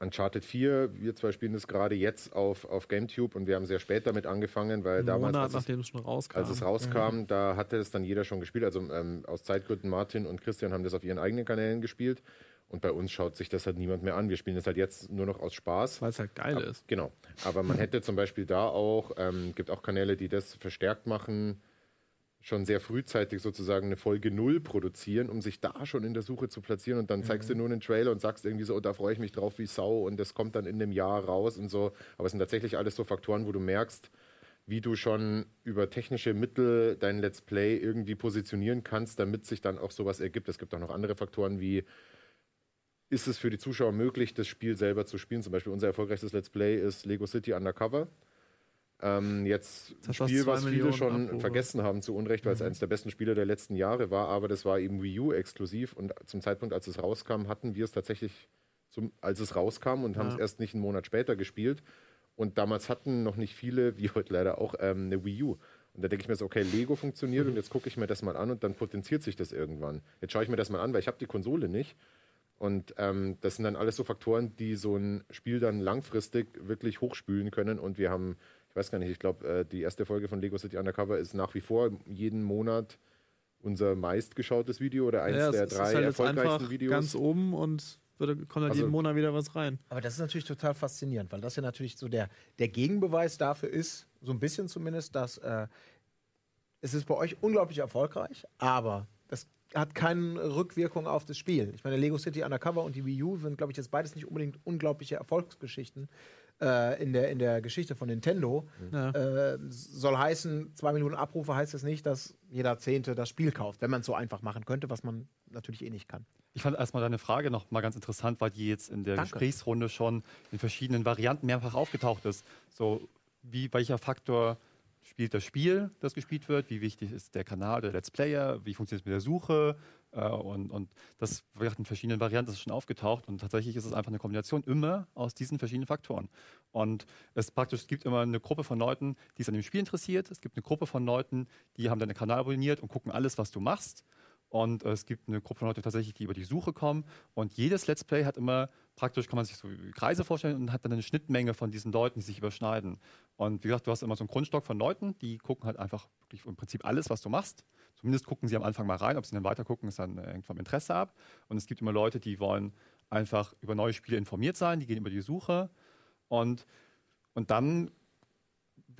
[SPEAKER 5] Uncharted 4, wir zwei spielen das gerade jetzt auf, auf GameTube und wir haben sehr spät damit angefangen, weil damals,
[SPEAKER 4] Monat, als, es, schon rauskam.
[SPEAKER 5] als es rauskam, mhm. da hatte es dann jeder schon gespielt. Also ähm, aus Zeitgründen Martin und Christian haben das auf ihren eigenen Kanälen gespielt. Und bei uns schaut sich das halt niemand mehr an. Wir spielen das halt jetzt nur noch aus Spaß.
[SPEAKER 4] Weil es halt geil
[SPEAKER 5] Ab,
[SPEAKER 4] ist.
[SPEAKER 5] Genau. Aber man hätte zum Beispiel da auch, ähm, gibt auch Kanäle, die das verstärkt machen schon sehr frühzeitig sozusagen eine Folge Null produzieren, um sich da schon in der Suche zu platzieren und dann mhm. zeigst du nur einen Trailer und sagst irgendwie so, oh, da freue ich mich drauf wie Sau und das kommt dann in dem Jahr raus und so. Aber es sind tatsächlich alles so Faktoren, wo du merkst, wie du schon über technische Mittel dein Let's Play irgendwie positionieren kannst, damit sich dann auch sowas ergibt. Es gibt auch noch andere Faktoren wie ist es für die Zuschauer möglich, das Spiel selber zu spielen? Zum Beispiel unser erfolgreichstes Let's Play ist Lego City Undercover. Ähm, jetzt ein Spiel, was viele schon Abrufe. vergessen haben zu Unrecht, weil es mhm. eines der besten Spiele der letzten Jahre war, aber das war eben Wii U exklusiv und zum Zeitpunkt, als es rauskam, hatten wir es tatsächlich, zum, als es rauskam und ja. haben es erst nicht einen Monat später gespielt. Und damals hatten noch nicht viele, wie heute leider auch, ähm, eine Wii U. Und da denke ich mir so, okay, Lego funktioniert und jetzt gucke ich mir das mal an und dann potenziert sich das irgendwann. Jetzt schaue ich mir das mal an, weil ich habe die Konsole nicht. Und ähm, das sind dann alles so Faktoren, die so ein Spiel dann langfristig wirklich hochspülen können. Und wir haben, ich weiß gar nicht, ich glaube, äh, die erste Folge von Lego City Undercover ist nach wie vor jeden Monat unser meistgeschautes Video oder eins ja, der drei halt erfolgreichsten Videos.
[SPEAKER 4] Ganz oben und würde, kommt halt also, jeden Monat wieder was rein.
[SPEAKER 1] Aber das ist natürlich total faszinierend, weil das ja natürlich so der, der Gegenbeweis dafür ist, so ein bisschen zumindest, dass äh, es ist bei euch unglaublich erfolgreich, aber das hat keine Rückwirkung auf das Spiel. Ich meine, Lego City Undercover und die Wii U sind, glaube ich, jetzt beides nicht unbedingt unglaubliche Erfolgsgeschichten äh, in, der, in der Geschichte von Nintendo. Ja. Äh, soll heißen, zwei Minuten Abrufe heißt es nicht, dass jeder Zehnte das Spiel kauft, wenn man es so einfach machen könnte, was man natürlich eh nicht kann.
[SPEAKER 3] Ich fand erstmal deine Frage noch mal ganz interessant, weil die jetzt in der Danke. Gesprächsrunde schon in verschiedenen Varianten mehrfach aufgetaucht ist. So, wie, welcher Faktor spielt das Spiel, das gespielt wird, wie wichtig ist der Kanal, der Let's Player, wie funktioniert es mit der Suche und, und das wird in verschiedenen Varianten schon aufgetaucht und tatsächlich ist es einfach eine Kombination immer aus diesen verschiedenen Faktoren. Und es praktisch gibt immer eine Gruppe von Leuten, die sich an dem Spiel interessiert, es gibt eine Gruppe von Leuten, die haben deinen Kanal abonniert und gucken alles, was du machst und äh, es gibt eine Gruppe von Leuten tatsächlich, die über die Suche kommen. Und jedes Let's Play hat immer praktisch, kann man sich so Kreise vorstellen und hat dann eine Schnittmenge von diesen Leuten, die sich überschneiden. Und wie gesagt, du hast immer so einen Grundstock von Leuten, die gucken halt einfach wirklich im Prinzip alles, was du machst. Zumindest gucken sie am Anfang mal rein. Ob sie dann weiter gucken, ist dann hängt vom Interesse ab. Und es gibt immer Leute, die wollen einfach über neue Spiele informiert sein, die gehen über die Suche. Und, und dann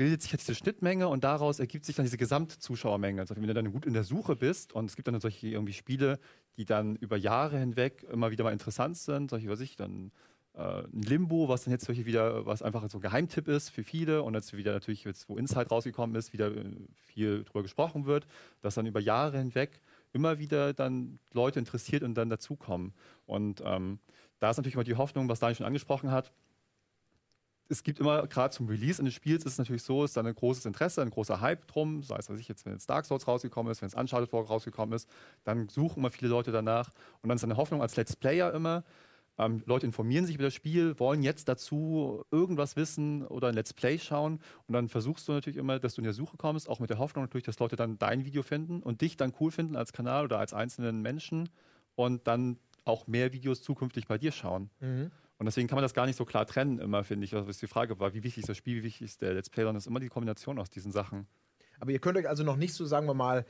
[SPEAKER 3] bildet sich jetzt diese Schnittmenge und daraus ergibt sich dann diese Gesamtzuschauermenge. Also wenn du dann gut in der Suche bist und es gibt dann solche irgendwie Spiele, die dann über Jahre hinweg immer wieder mal interessant sind, solche, was ich, dann äh, ein Limbo, was dann jetzt solche wieder, was einfach so ein Geheimtipp ist für viele und jetzt wieder natürlich, jetzt, wo Inside rausgekommen ist, wieder äh, viel drüber gesprochen wird, dass dann über Jahre hinweg immer wieder dann Leute interessiert und dann dazukommen. Und ähm, da ist natürlich immer die Hoffnung, was Daniel schon angesprochen hat, es gibt immer, gerade zum Release eines Spiels ist es natürlich so, ist da ein großes Interesse, ein großer Hype drum, sei es, was ich jetzt, wenn jetzt Dark Souls rausgekommen ist, wenn es Uncharted 4 rausgekommen ist, dann suchen immer viele Leute danach. Und dann ist eine Hoffnung als Let's Player immer, ähm, Leute informieren sich über das Spiel, wollen jetzt dazu irgendwas wissen oder ein Let's Play schauen. Und dann versuchst du natürlich immer, dass du in der Suche kommst, auch mit der Hoffnung natürlich, dass Leute dann dein Video finden und dich dann cool finden als Kanal oder als einzelnen Menschen und dann auch mehr Videos zukünftig bei dir schauen. Mhm. Und deswegen kann man das gar nicht so klar trennen, immer, finde ich. Ist die Frage, war, wie wichtig ist das Spiel, wie wichtig ist der Let's Play, sondern es ist immer die Kombination aus diesen Sachen.
[SPEAKER 1] Aber ihr könnt euch also noch nicht so, sagen wir mal,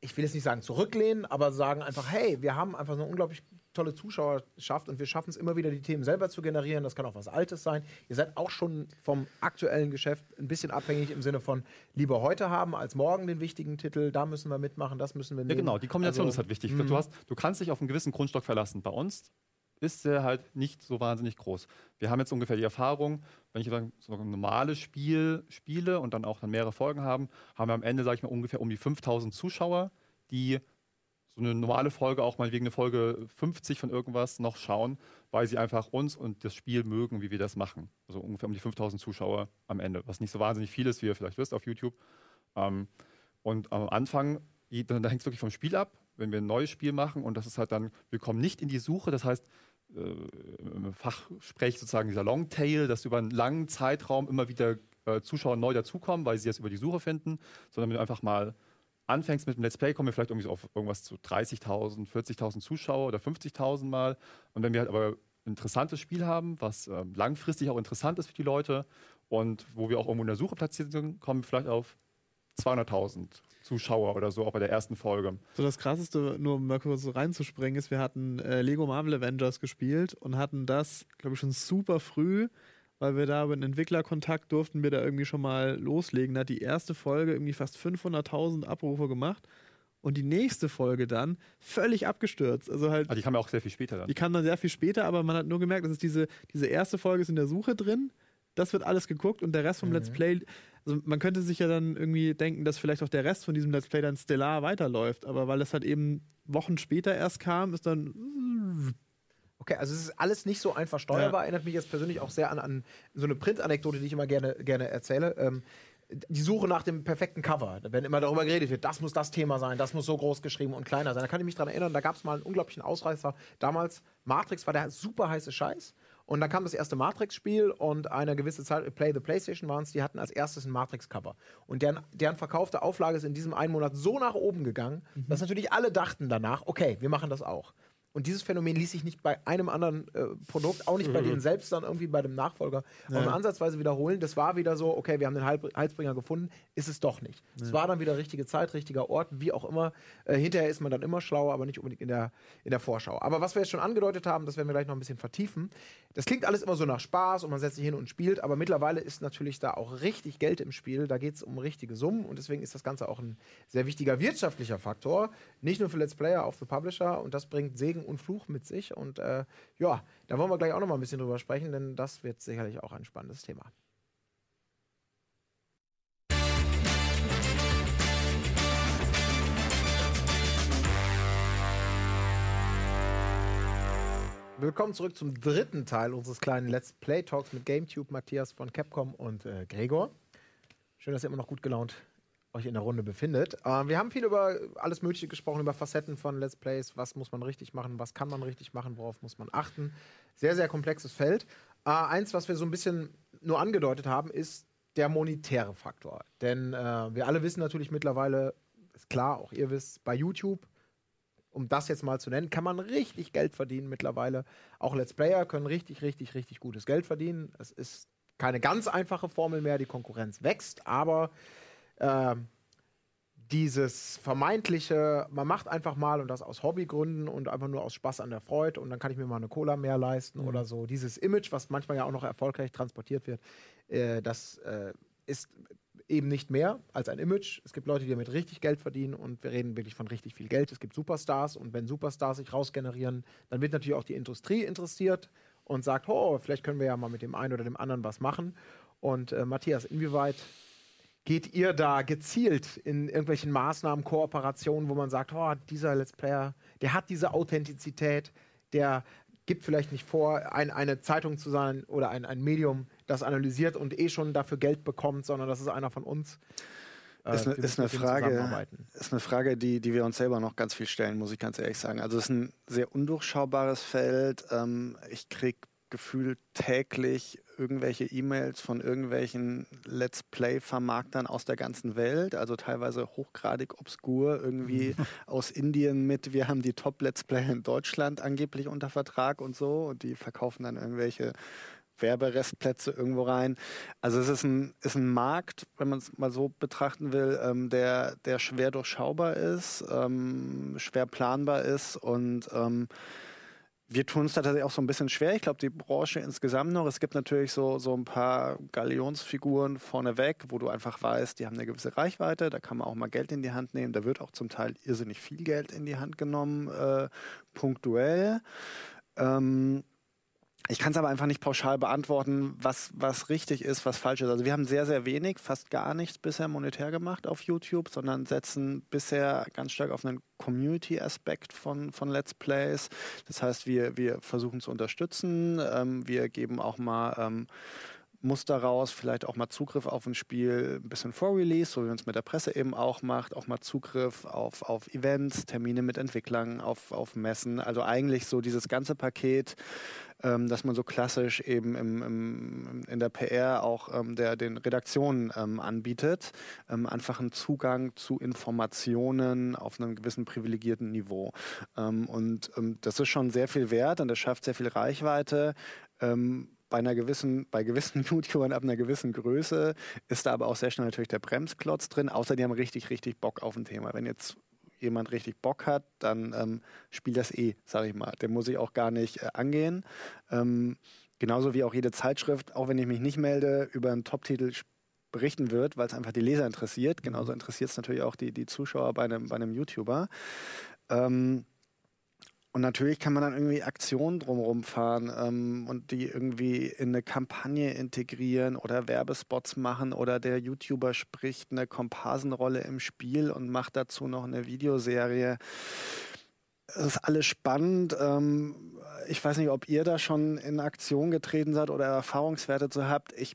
[SPEAKER 1] ich will jetzt nicht sagen zurücklehnen, aber sagen einfach, hey, wir haben einfach eine unglaublich tolle Zuschauerschaft und wir schaffen es immer wieder, die Themen selber zu generieren. Das kann auch was Altes sein. Ihr seid auch schon vom aktuellen Geschäft ein bisschen abhängig im Sinne von lieber heute haben als morgen den wichtigen Titel. Da müssen wir mitmachen, das müssen wir nehmen.
[SPEAKER 3] Ja, genau. Die Kombination also, ist halt wichtig. Du, mhm. hast, du kannst dich auf einen gewissen Grundstock verlassen. Bei uns ist er halt nicht so wahnsinnig groß. Wir haben jetzt ungefähr die Erfahrung, wenn ich dann so ein normales Spiel spiele und dann auch dann mehrere Folgen haben, haben wir am Ende, sage ich mal, ungefähr um die 5000 Zuschauer, die so eine normale Folge auch mal wegen einer Folge 50 von irgendwas noch schauen, weil sie einfach uns und das Spiel mögen, wie wir das machen. Also ungefähr um die 5000 Zuschauer am Ende, was nicht so wahnsinnig viel ist, wie ihr vielleicht wisst auf YouTube. Ähm, und am Anfang, da hängt es wirklich vom Spiel ab, wenn wir ein neues Spiel machen und das ist halt dann, wir kommen nicht in die Suche, das heißt, im Fachsprech sozusagen dieser Longtail, dass über einen langen Zeitraum immer wieder äh, Zuschauer neu dazukommen, weil sie es über die Suche finden, sondern wenn du einfach mal anfängst mit dem Let's Play, kommen wir vielleicht irgendwie so auf irgendwas zu 30.000, 40.000 Zuschauer oder 50.000 Mal. Und wenn wir halt aber ein interessantes Spiel haben, was äh, langfristig auch interessant ist für die Leute und wo wir auch irgendwo in der Suche platziert sind, kommen wir vielleicht auf 200.000 Zuschauer oder so, auch bei der ersten Folge.
[SPEAKER 4] So das Krasseste, nur um mal kurz reinzuspringen, ist, wir hatten äh, Lego Marvel Avengers gespielt und hatten das, glaube ich, schon super früh, weil wir da über einen Entwicklerkontakt durften wir da irgendwie schon mal loslegen. Da hat die erste Folge irgendwie fast 500.000 Abrufe gemacht und die nächste Folge dann völlig abgestürzt. Also halt.
[SPEAKER 3] Also die kam ja auch sehr viel später dann.
[SPEAKER 4] Die kam dann sehr viel später, aber man hat nur gemerkt, dass es diese, diese erste Folge ist in der Suche drin. Das wird alles geguckt und der Rest vom mhm. Let's Play also man könnte sich ja dann irgendwie denken, dass vielleicht auch der Rest von diesem Let's Play dann stellar weiterläuft, aber weil es halt eben Wochen später erst kam, ist dann.
[SPEAKER 1] Okay, also es ist alles nicht so einfach steuerbar. Ja. Erinnert mich jetzt persönlich auch sehr an, an so eine Print-Anekdote, die ich immer gerne, gerne erzähle. Ähm, die Suche nach dem perfekten Cover, wenn immer darüber geredet wird, das muss das Thema sein, das muss so groß geschrieben und kleiner sein. Da kann ich mich daran erinnern, da gab es mal einen unglaublichen Ausreißer. Damals, Matrix war der super heiße Scheiß. Und dann kam das erste Matrix-Spiel und eine gewisse Zeit, Play the PlayStation waren es, die hatten als erstes ein Matrix-Cover. Und deren, deren verkaufte Auflage ist in diesem einen Monat so nach oben gegangen, mhm. dass natürlich alle dachten danach, okay, wir machen das auch. Und dieses Phänomen ließ sich nicht bei einem anderen äh, Produkt, auch nicht mhm. bei denen selbst, dann irgendwie bei dem Nachfolger, ja. auch ansatzweise wiederholen. Das war wieder so, okay, wir haben den Heilsbringer gefunden, ist es doch nicht. Es ja. war dann wieder richtige Zeit, richtiger Ort, wie auch immer. Äh, hinterher ist man dann immer schlauer, aber nicht unbedingt in der, in der Vorschau. Aber was wir jetzt schon angedeutet haben, das werden wir gleich noch ein bisschen vertiefen. Das klingt alles immer so nach Spaß und man setzt sich hin und spielt, aber mittlerweile ist natürlich da auch richtig Geld im Spiel. Da geht es um richtige Summen und deswegen ist das Ganze auch ein sehr wichtiger wirtschaftlicher Faktor. Nicht nur für Let's Player, auch für Publisher und das bringt Segen und Fluch mit sich. Und äh, ja, da wollen wir gleich auch noch mal ein bisschen drüber sprechen, denn das wird sicherlich auch ein spannendes Thema. Willkommen zurück zum dritten Teil unseres kleinen Let's Play Talks mit GameTube, Matthias von Capcom und äh, Gregor. Schön, dass ihr immer noch gut gelaunt euch in der Runde befindet. Äh, wir haben viel über alles Mögliche gesprochen, über Facetten von Let's Plays. Was muss man richtig machen? Was kann man richtig machen? Worauf muss man achten? Sehr, sehr komplexes Feld. Äh, eins, was wir so ein bisschen nur angedeutet haben, ist der monetäre Faktor. Denn äh, wir alle wissen natürlich mittlerweile, ist klar, auch ihr wisst, bei YouTube um das jetzt mal zu nennen, kann man richtig Geld verdienen mittlerweile. Auch Let's Player können richtig, richtig, richtig gutes Geld verdienen. Es ist keine ganz einfache Formel mehr, die Konkurrenz wächst, aber äh, dieses vermeintliche, man macht einfach mal und das aus Hobbygründen und einfach nur aus Spaß an der Freude und dann kann ich mir mal eine Cola mehr leisten mhm. oder so. Dieses Image, was manchmal ja auch noch erfolgreich transportiert wird, äh, das äh, ist eben nicht mehr als ein Image. Es gibt Leute, die damit richtig Geld verdienen und wir reden wirklich von richtig viel Geld. Es gibt Superstars und wenn Superstars sich rausgenerieren, dann wird natürlich auch die Industrie interessiert und sagt, oh, vielleicht können wir ja mal mit dem einen oder dem anderen was machen. Und äh, Matthias, inwieweit geht ihr da gezielt in irgendwelchen Maßnahmen, Kooperationen, wo man sagt, oh, dieser Let's Player, der hat diese Authentizität, der gibt vielleicht nicht vor, ein, eine Zeitung zu sein oder ein, ein Medium, das analysiert und eh schon dafür Geld bekommt, sondern das ist einer von uns.
[SPEAKER 6] Äh, ist, eine, ist, eine Frage, ist eine Frage, die, die wir uns selber noch ganz viel stellen, muss ich ganz ehrlich sagen. Also es ist ein sehr undurchschaubares Feld. Ähm, ich kriege gefühlt täglich irgendwelche E-Mails von irgendwelchen Let's Play-Vermarktern aus der ganzen Welt, also teilweise hochgradig obskur, irgendwie aus Indien mit, wir haben die Top-Let's Play in Deutschland angeblich unter Vertrag und so und die verkaufen dann irgendwelche Werberestplätze irgendwo rein. Also es ist ein, ist ein Markt, wenn man es mal so betrachten will, ähm, der, der schwer durchschaubar ist, ähm, schwer planbar ist und ähm, wir tun es tatsächlich auch so ein bisschen schwer. Ich glaube, die Branche insgesamt noch. Es gibt natürlich so, so ein paar Galionsfiguren vorneweg, wo du einfach weißt, die haben eine gewisse Reichweite. Da kann man auch mal Geld in die Hand nehmen. Da wird auch zum Teil irrsinnig viel Geld in die Hand genommen, äh, punktuell. Ähm, ich kann es aber einfach nicht pauschal beantworten, was, was richtig ist, was falsch ist. Also wir haben sehr, sehr wenig, fast gar nichts bisher monetär gemacht auf YouTube, sondern setzen bisher ganz stark auf einen Community-Aspekt von, von Let's Plays. Das heißt, wir, wir versuchen zu unterstützen. Ähm, wir geben auch mal ähm, Muster raus, vielleicht auch mal Zugriff auf ein Spiel ein bisschen vor Release, so wie man es mit der Presse eben auch macht, auch mal Zugriff auf, auf Events, Termine mit Entwicklern, auf, auf Messen. Also eigentlich so dieses ganze Paket ähm, dass man so klassisch eben im, im, in der PR auch ähm, der, den Redaktionen ähm, anbietet, ähm, einen Zugang zu Informationen auf einem gewissen privilegierten Niveau. Ähm, und ähm, das ist schon sehr viel wert und das schafft sehr viel Reichweite bei einer gewissen, bei gewissen YouTubern ab einer gewissen Größe ist da aber auch sehr schnell natürlich der Bremsklotz drin, außer die haben richtig, richtig Bock auf ein Thema. Wenn jetzt jemand richtig Bock hat, dann ähm, spielt das eh, sage ich mal. Den muss ich auch gar nicht äh, angehen. Ähm, genauso wie auch jede Zeitschrift, auch wenn ich mich nicht melde, über einen Top-Titel berichten wird, weil es einfach die Leser interessiert. Genauso interessiert es natürlich auch die, die Zuschauer bei einem, bei einem YouTuber. Ähm, und natürlich kann man dann irgendwie Aktionen drumherum fahren ähm, und die irgendwie in eine Kampagne integrieren oder Werbespots machen oder der YouTuber spricht eine Komparsenrolle im Spiel und macht dazu noch eine Videoserie. Das ist alles spannend. Ähm, ich weiß nicht, ob ihr da schon in Aktion getreten seid oder Erfahrungswerte zu habt. Ich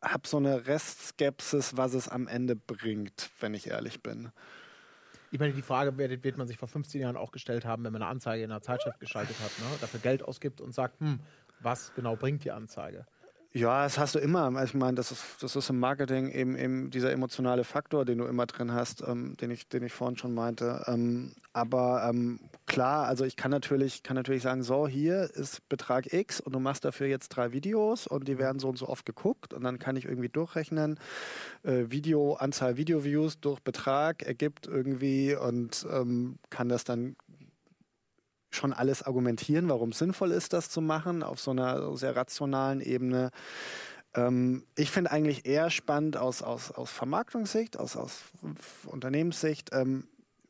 [SPEAKER 6] habe so eine Restskepsis, was es am Ende bringt, wenn ich ehrlich bin.
[SPEAKER 1] Ich meine, die Frage wird, wird, man sich vor 15 Jahren auch gestellt haben, wenn man eine Anzeige in einer Zeitschrift geschaltet hat, ne? dafür Geld ausgibt und sagt, hm, was genau bringt die Anzeige?
[SPEAKER 6] Ja, das hast du immer. Also ich meine, das ist, das ist im Marketing eben, eben dieser emotionale Faktor, den du immer drin hast, ähm, den, ich, den ich vorhin schon meinte. Ähm, aber ähm, klar, also ich kann natürlich, kann natürlich sagen, so, hier ist Betrag X und du machst dafür jetzt drei Videos und die werden so und so oft geguckt und dann kann ich irgendwie durchrechnen, äh, Video, Anzahl Video-Views durch Betrag ergibt irgendwie und ähm, kann das dann schon alles argumentieren, warum es sinnvoll ist, das zu machen, auf so einer sehr rationalen Ebene. Ähm, ich finde eigentlich eher spannend aus, aus, aus Vermarktungssicht, aus, aus Unternehmenssicht, ähm,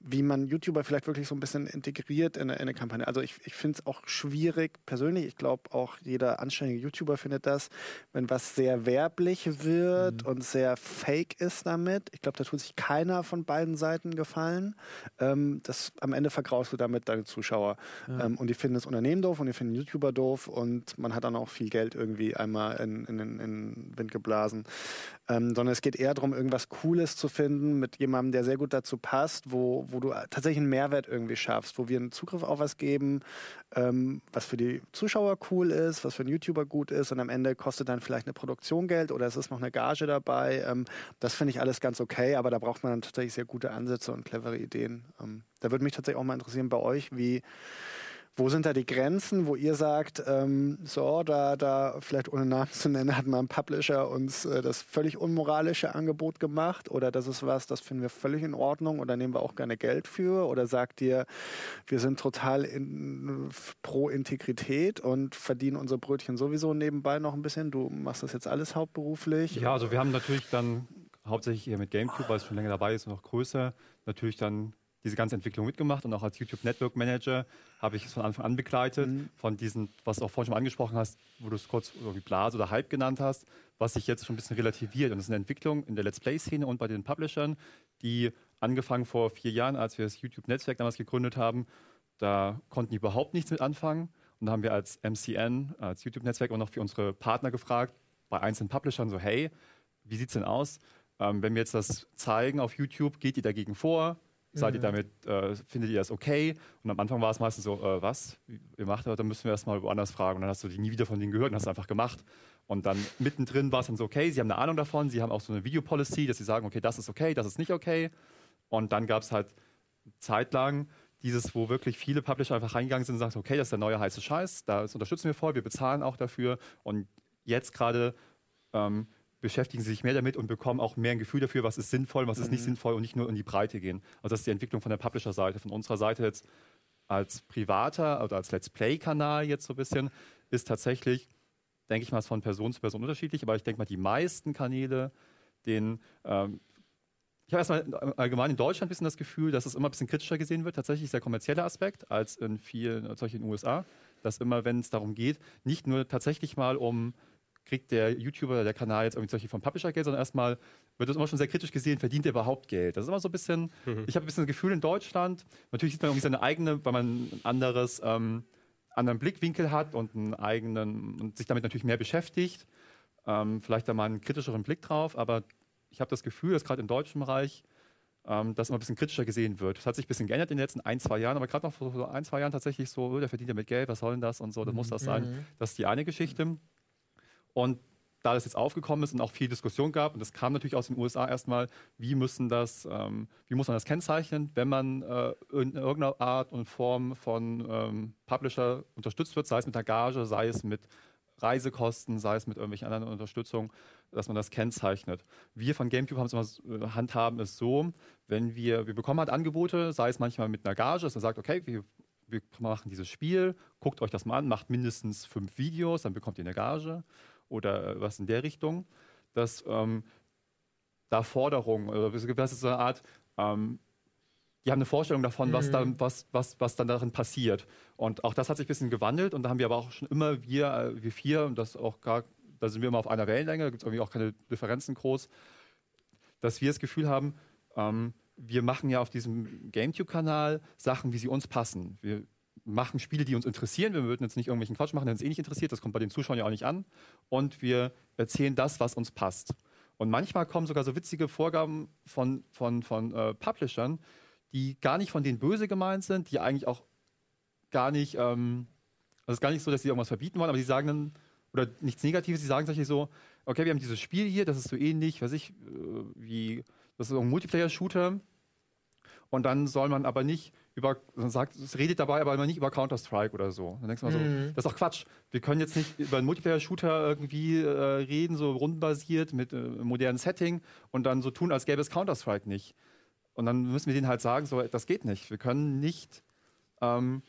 [SPEAKER 6] wie man YouTuber vielleicht wirklich so ein bisschen integriert in eine, in eine Kampagne. Also ich, ich finde es auch schwierig, persönlich, ich glaube auch jeder anständige YouTuber findet das, wenn was sehr werblich wird mhm. und sehr fake ist damit. Ich glaube, da tut sich keiner von beiden Seiten gefallen. Ähm, das, am Ende vergraust du damit deine Zuschauer. Ja. Ähm, und die finden das Unternehmen doof und die finden YouTuber doof und man hat dann auch viel Geld irgendwie einmal in, in, in, in Wind geblasen. Ähm, sondern es geht eher darum, irgendwas Cooles zu finden mit jemandem, der sehr gut dazu passt, wo, wo du tatsächlich einen Mehrwert irgendwie schaffst, wo wir einen Zugriff auf was geben, ähm, was für die Zuschauer cool ist, was für einen YouTuber gut ist und am Ende kostet dann vielleicht eine Produktion Geld oder es ist noch eine Gage dabei. Ähm, das finde ich alles ganz okay, aber da braucht man dann tatsächlich sehr gute Ansätze und clevere Ideen. Ähm, da würde mich tatsächlich auch mal interessieren bei euch, wie wo sind da die Grenzen, wo ihr sagt, ähm, so, da, da, vielleicht ohne Namen zu nennen, hat mal ein Publisher uns äh, das völlig unmoralische Angebot gemacht oder das ist was, das finden wir völlig in Ordnung oder nehmen wir auch gerne Geld für oder sagt ihr, wir sind total in, pro Integrität und verdienen unsere Brötchen sowieso nebenbei noch ein bisschen. Du machst das jetzt alles hauptberuflich?
[SPEAKER 3] Ja, also wir haben natürlich dann hauptsächlich hier mit GameCube, weil es schon länger dabei ist und noch größer, natürlich dann diese ganze Entwicklung mitgemacht und auch als YouTube Network Manager habe ich es von Anfang an begleitet. Mhm. Von diesen, was du auch vorhin schon angesprochen hast, wo du es kurz irgendwie Blase oder Hype genannt hast, was sich jetzt schon ein bisschen relativiert. Und das ist eine Entwicklung in der Let's Play-Szene und bei den Publishern, die angefangen vor vier Jahren, als wir das YouTube-Netzwerk damals gegründet haben, da konnten die überhaupt nichts mit anfangen. Und da haben wir als MCN, als YouTube-Netzwerk, auch noch für unsere Partner gefragt, bei einzelnen Publishern so, hey, wie sieht es denn aus? Ähm, wenn wir jetzt das zeigen auf YouTube, geht ihr dagegen vor? Seid ihr mhm. damit, äh, findet ihr das okay? Und am Anfang war es meistens so, äh, was? Ihr macht das, dann müssen wir erst mal woanders fragen. Und dann hast du die nie wieder von denen gehört und hast es einfach gemacht. Und dann mittendrin war es dann so, okay, sie haben eine Ahnung davon, sie haben auch so eine Videopolicy, dass sie sagen, okay, das ist okay, das ist nicht okay. Und dann gab es halt zeitlang dieses, wo wirklich viele Publisher einfach reingegangen sind und sagten, okay, das ist der neue heiße Scheiß, das unterstützen wir voll, wir bezahlen auch dafür. Und jetzt gerade ähm, beschäftigen sie sich mehr damit und bekommen auch mehr ein Gefühl dafür, was ist sinnvoll, was ist nicht mhm. sinnvoll und nicht nur in die Breite gehen. Also das ist die Entwicklung von der Publisher-Seite. Von unserer Seite jetzt als privater oder als Let's Play-Kanal jetzt so ein bisschen, ist tatsächlich, denke ich mal, von Person zu Person unterschiedlich, aber ich denke mal, die meisten Kanäle, den ähm, ich habe erstmal allgemein in Deutschland ein bisschen das Gefühl, dass es immer ein bisschen kritischer gesehen wird, tatsächlich der kommerzielle Aspekt, als in vielen, solchen in den USA, dass immer, wenn es darum geht, nicht nur tatsächlich mal um kriegt der YouTuber oder der Kanal jetzt irgendwie solche vom Publisher Geld, sondern erstmal wird das immer schon sehr kritisch gesehen, verdient er überhaupt Geld? Das ist immer so ein bisschen, mhm. ich habe ein bisschen das Gefühl in Deutschland, natürlich sieht man irgendwie seine eigene, weil man ein anderes, ähm, anderen Blickwinkel hat und einen eigenen und sich damit natürlich mehr beschäftigt, ähm, vielleicht da mal einen kritischeren Blick drauf, aber ich habe das Gefühl, dass gerade im deutschen Bereich ähm, das immer ein bisschen kritischer gesehen wird. Das hat sich ein bisschen geändert in den letzten ein, zwei Jahren, aber gerade noch vor ein, zwei Jahren tatsächlich so, oh, der verdient ja mit Geld, was soll denn das und so, das muss das sein. Mhm. Das ist die eine Geschichte. Und da das jetzt aufgekommen ist und auch viel Diskussion gab, und das kam natürlich aus den USA erstmal, wie müssen das, ähm, wie muss man das kennzeichnen, wenn man äh, in irgendeiner Art und Form von ähm, Publisher unterstützt wird, sei es mit der Gage, sei es mit Reisekosten, sei es mit irgendwelchen anderen Unterstützungen, dass man das kennzeichnet. Wir von GameCube haben es immer äh, handhaben es so, wenn wir, wir bekommen halt Angebote, sei es manchmal mit einer Gage, dass man sagt, okay, wir, wir machen dieses Spiel, guckt euch das mal an, macht mindestens fünf Videos, dann bekommt ihr eine Gage oder was in der Richtung, dass ähm, da Forderungen, oder das ist so eine Art, ähm, die haben eine Vorstellung davon, was, mhm. dann, was, was, was dann darin passiert. Und auch das hat sich ein bisschen gewandelt und da haben wir aber auch schon immer, wir, äh, wir vier, und das auch gar, da sind wir immer auf einer Wellenlänge, da gibt es irgendwie auch keine Differenzen groß, dass wir das Gefühl haben, ähm, wir machen ja auf diesem GameTube-Kanal Sachen, wie sie uns passen. Wir machen Spiele, die uns interessieren. Wir würden jetzt nicht irgendwelchen Quatsch machen, der uns eh nicht interessiert. Das kommt bei den Zuschauern ja auch nicht an. Und wir erzählen das, was uns passt. Und manchmal kommen sogar so witzige Vorgaben von, von, von äh, Publishern, die gar nicht von denen böse gemeint sind, die eigentlich auch gar nicht, ähm, also es ist gar nicht so, dass sie irgendwas verbieten wollen, aber sie sagen dann, oder nichts Negatives, sie sagen tatsächlich so, okay, wir haben dieses Spiel hier, das ist so ähnlich, weiß ich, äh, wie, das ist so ein Multiplayer-Shooter. Und dann soll man aber nicht über, sagt, es redet dabei aber immer nicht über Counter-Strike oder so. Dann denkst du mal so, mhm. das ist doch Quatsch. Wir können jetzt nicht über einen Multiplayer-Shooter irgendwie äh, reden, so rundenbasiert mit äh, modernen Setting und dann so tun, als gäbe es Counter-Strike nicht. Und dann müssen wir denen halt sagen, so, das geht nicht. Wir können nicht ähm,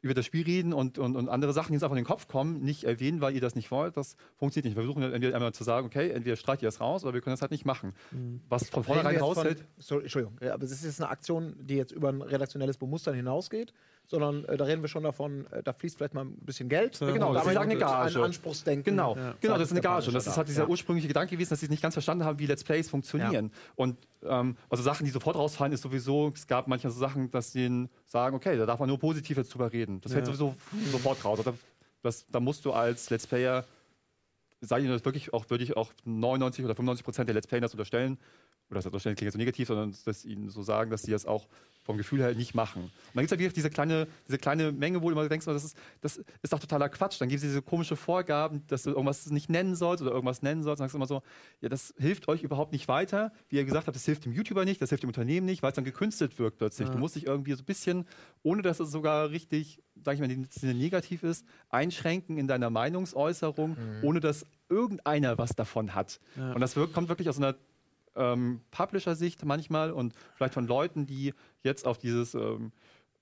[SPEAKER 3] über das Spiel reden und, und, und andere Sachen, die uns einfach in den Kopf kommen, nicht erwähnen, weil ihr das nicht wollt. Das funktioniert nicht. Wir versuchen entweder einmal zu sagen, okay, entweder streicht ihr das raus oder wir können das halt nicht machen. Mhm. Was von vornherein raushält.
[SPEAKER 1] Sorry, Entschuldigung, ja, aber es ist jetzt eine Aktion, die jetzt über ein redaktionelles Bemustern hinausgeht sondern äh, da reden wir schon davon, äh, da fließt vielleicht mal ein bisschen Geld.
[SPEAKER 3] Ja, genau, das ist eine
[SPEAKER 1] Gage. Ein Anspruchsdenken.
[SPEAKER 3] Genau, ja. genau das ist eine Gage. Und das ist halt dieser ursprüngliche Gedanke gewesen, dass sie nicht ganz verstanden haben, wie Let's Plays funktionieren. Ja. Und ähm, also Sachen, die sofort rausfallen, ist sowieso, es gab manchmal so Sachen, dass sie sagen, okay, da darf man nur positiv jetzt drüber reden. Das fällt sowieso sofort raus. Also das, da musst du als Let's Player sage ich das wirklich auch, würde ich auch 99 oder 95 Prozent der Let's Player das unterstellen, oder das unterstellen klingt jetzt so negativ, sondern dass ihnen so sagen, dass sie das auch vom Gefühl her nicht machen. Und dann gibt es ja wieder diese kleine, diese kleine Menge, wo du immer denkst, das ist, das ist doch totaler Quatsch. Dann gibt es diese komische Vorgaben, dass du irgendwas nicht nennen sollst oder irgendwas nennen sollst. Dann sagst du immer so, ja, das hilft euch überhaupt nicht weiter. Wie ihr gesagt habt, das hilft dem YouTuber nicht, das hilft dem Unternehmen nicht, weil es dann gekünstelt wirkt plötzlich. Ja. Du musst dich irgendwie so ein bisschen, ohne dass es sogar richtig, sag ich mal, negativ ist, einschränken in deiner Meinungsäußerung, mhm. ohne dass irgendeiner was davon hat. Ja. Und das kommt wirklich aus einer ähm, Publisher-Sicht manchmal und vielleicht von Leuten, die jetzt auf dieses ähm,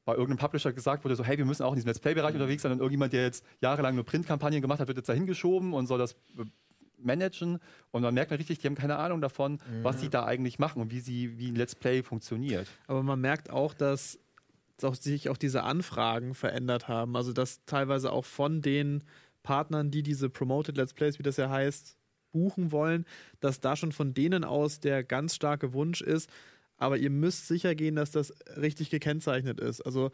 [SPEAKER 3] bei irgendeinem Publisher gesagt wurde, so hey, wir müssen auch in diesem Let's Play-Bereich mhm. unterwegs sein und irgendjemand, der jetzt jahrelang nur Printkampagnen gemacht hat, wird jetzt da hingeschoben und soll das äh, managen und man merkt richtig, die haben keine Ahnung davon, mhm. was sie da eigentlich machen und wie sie wie ein Let's Play funktioniert.
[SPEAKER 4] Aber man merkt auch, dass sich auch diese Anfragen verändert haben, also dass teilweise auch von den Partnern, die diese Promoted Let's Plays, wie das ja heißt, buchen wollen, dass da schon von denen aus der ganz starke Wunsch ist, aber ihr müsst sicher gehen, dass das richtig gekennzeichnet ist. Also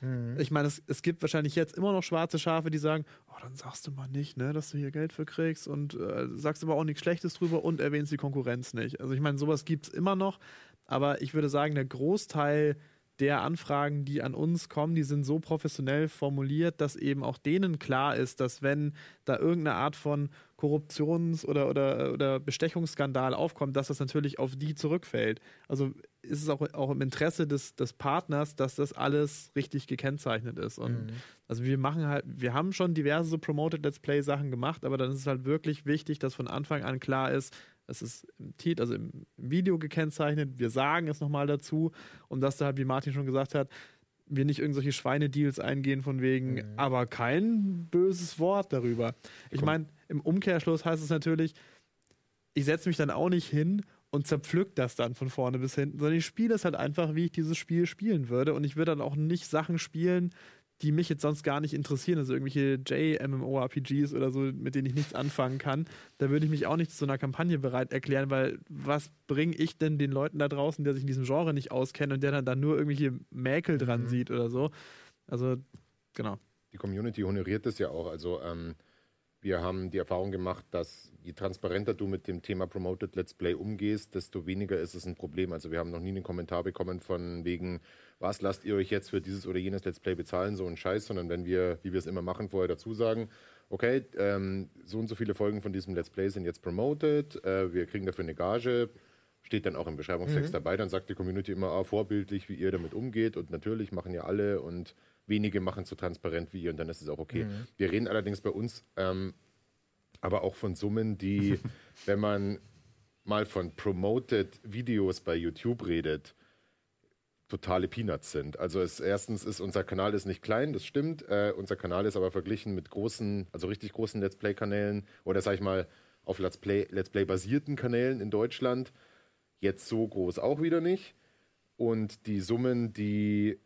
[SPEAKER 4] mhm. ich meine, es, es, gibt wahrscheinlich jetzt immer noch schwarze Schafe, die sagen, oh, dann sagst du mal nicht, ne, dass du hier Geld für kriegst und äh, sagst aber auch nichts Schlechtes drüber und erwähnst die Konkurrenz nicht. Also ich meine, sowas gibt es immer noch, aber ich würde sagen, der Großteil der Anfragen, die an uns kommen, die sind so professionell formuliert, dass eben auch denen klar ist, dass wenn da irgendeine Art von Korruptions- oder, oder, oder Bestechungsskandal aufkommt, dass das natürlich auf die zurückfällt. Also ist es auch, auch im Interesse des, des Partners, dass das alles richtig gekennzeichnet ist. Und mhm. also wir machen halt, wir haben schon diverse so Promoted Let's Play Sachen gemacht, aber dann ist es halt wirklich wichtig, dass von Anfang an klar ist, es ist im Titel, also im Video gekennzeichnet. Wir sagen es nochmal dazu. Und dass da halt, wie Martin schon gesagt hat, wir nicht irgendwelche Schweinedeals eingehen von wegen, mhm. aber kein böses Wort darüber. Ich meine, im Umkehrschluss heißt es natürlich, ich setze mich dann auch nicht hin und zerpflück das dann von vorne bis hinten, sondern ich spiele es halt einfach, wie ich dieses Spiel spielen würde. Und ich würde dann auch nicht Sachen spielen, die mich jetzt sonst gar nicht interessieren, also irgendwelche J-MMORPGs oder so, mit denen ich nichts anfangen kann, da würde ich mich auch nicht zu einer Kampagne bereit erklären, weil was bringe ich denn den Leuten da draußen, der sich in diesem Genre nicht auskennt und der dann da nur irgendwelche Mäkel dran mhm. sieht oder so? Also, genau.
[SPEAKER 5] Die Community honoriert das ja auch. Also, ähm, wir haben die Erfahrung gemacht, dass je transparenter du mit dem Thema Promoted Let's Play umgehst, desto weniger ist es ein Problem. Also wir haben noch nie einen Kommentar bekommen von wegen, was lasst ihr euch jetzt für dieses oder jenes Let's Play bezahlen, so ein Scheiß, sondern wenn wir, wie wir es immer machen, vorher dazu sagen, okay, ähm, so und so viele Folgen von diesem Let's Play sind jetzt promoted, äh, wir kriegen dafür eine Gage, steht dann auch im Beschreibungstext mhm. dabei, dann sagt die Community immer, ah, vorbildlich, wie ihr damit umgeht und natürlich machen ja alle und wenige machen so transparent wie ihr und dann ist es auch okay. Mhm. Wir reden allerdings bei uns ähm, aber auch von Summen, die, wenn man mal von promoted Videos bei YouTube redet, totale Peanuts sind. Also es, erstens ist unser Kanal ist nicht klein, das stimmt. Äh, unser Kanal ist aber verglichen mit großen, also richtig großen Let's Play-Kanälen oder sag ich mal auf Let's Play, Let's Play basierten Kanälen in Deutschland jetzt so groß auch wieder nicht. Und die Summen, die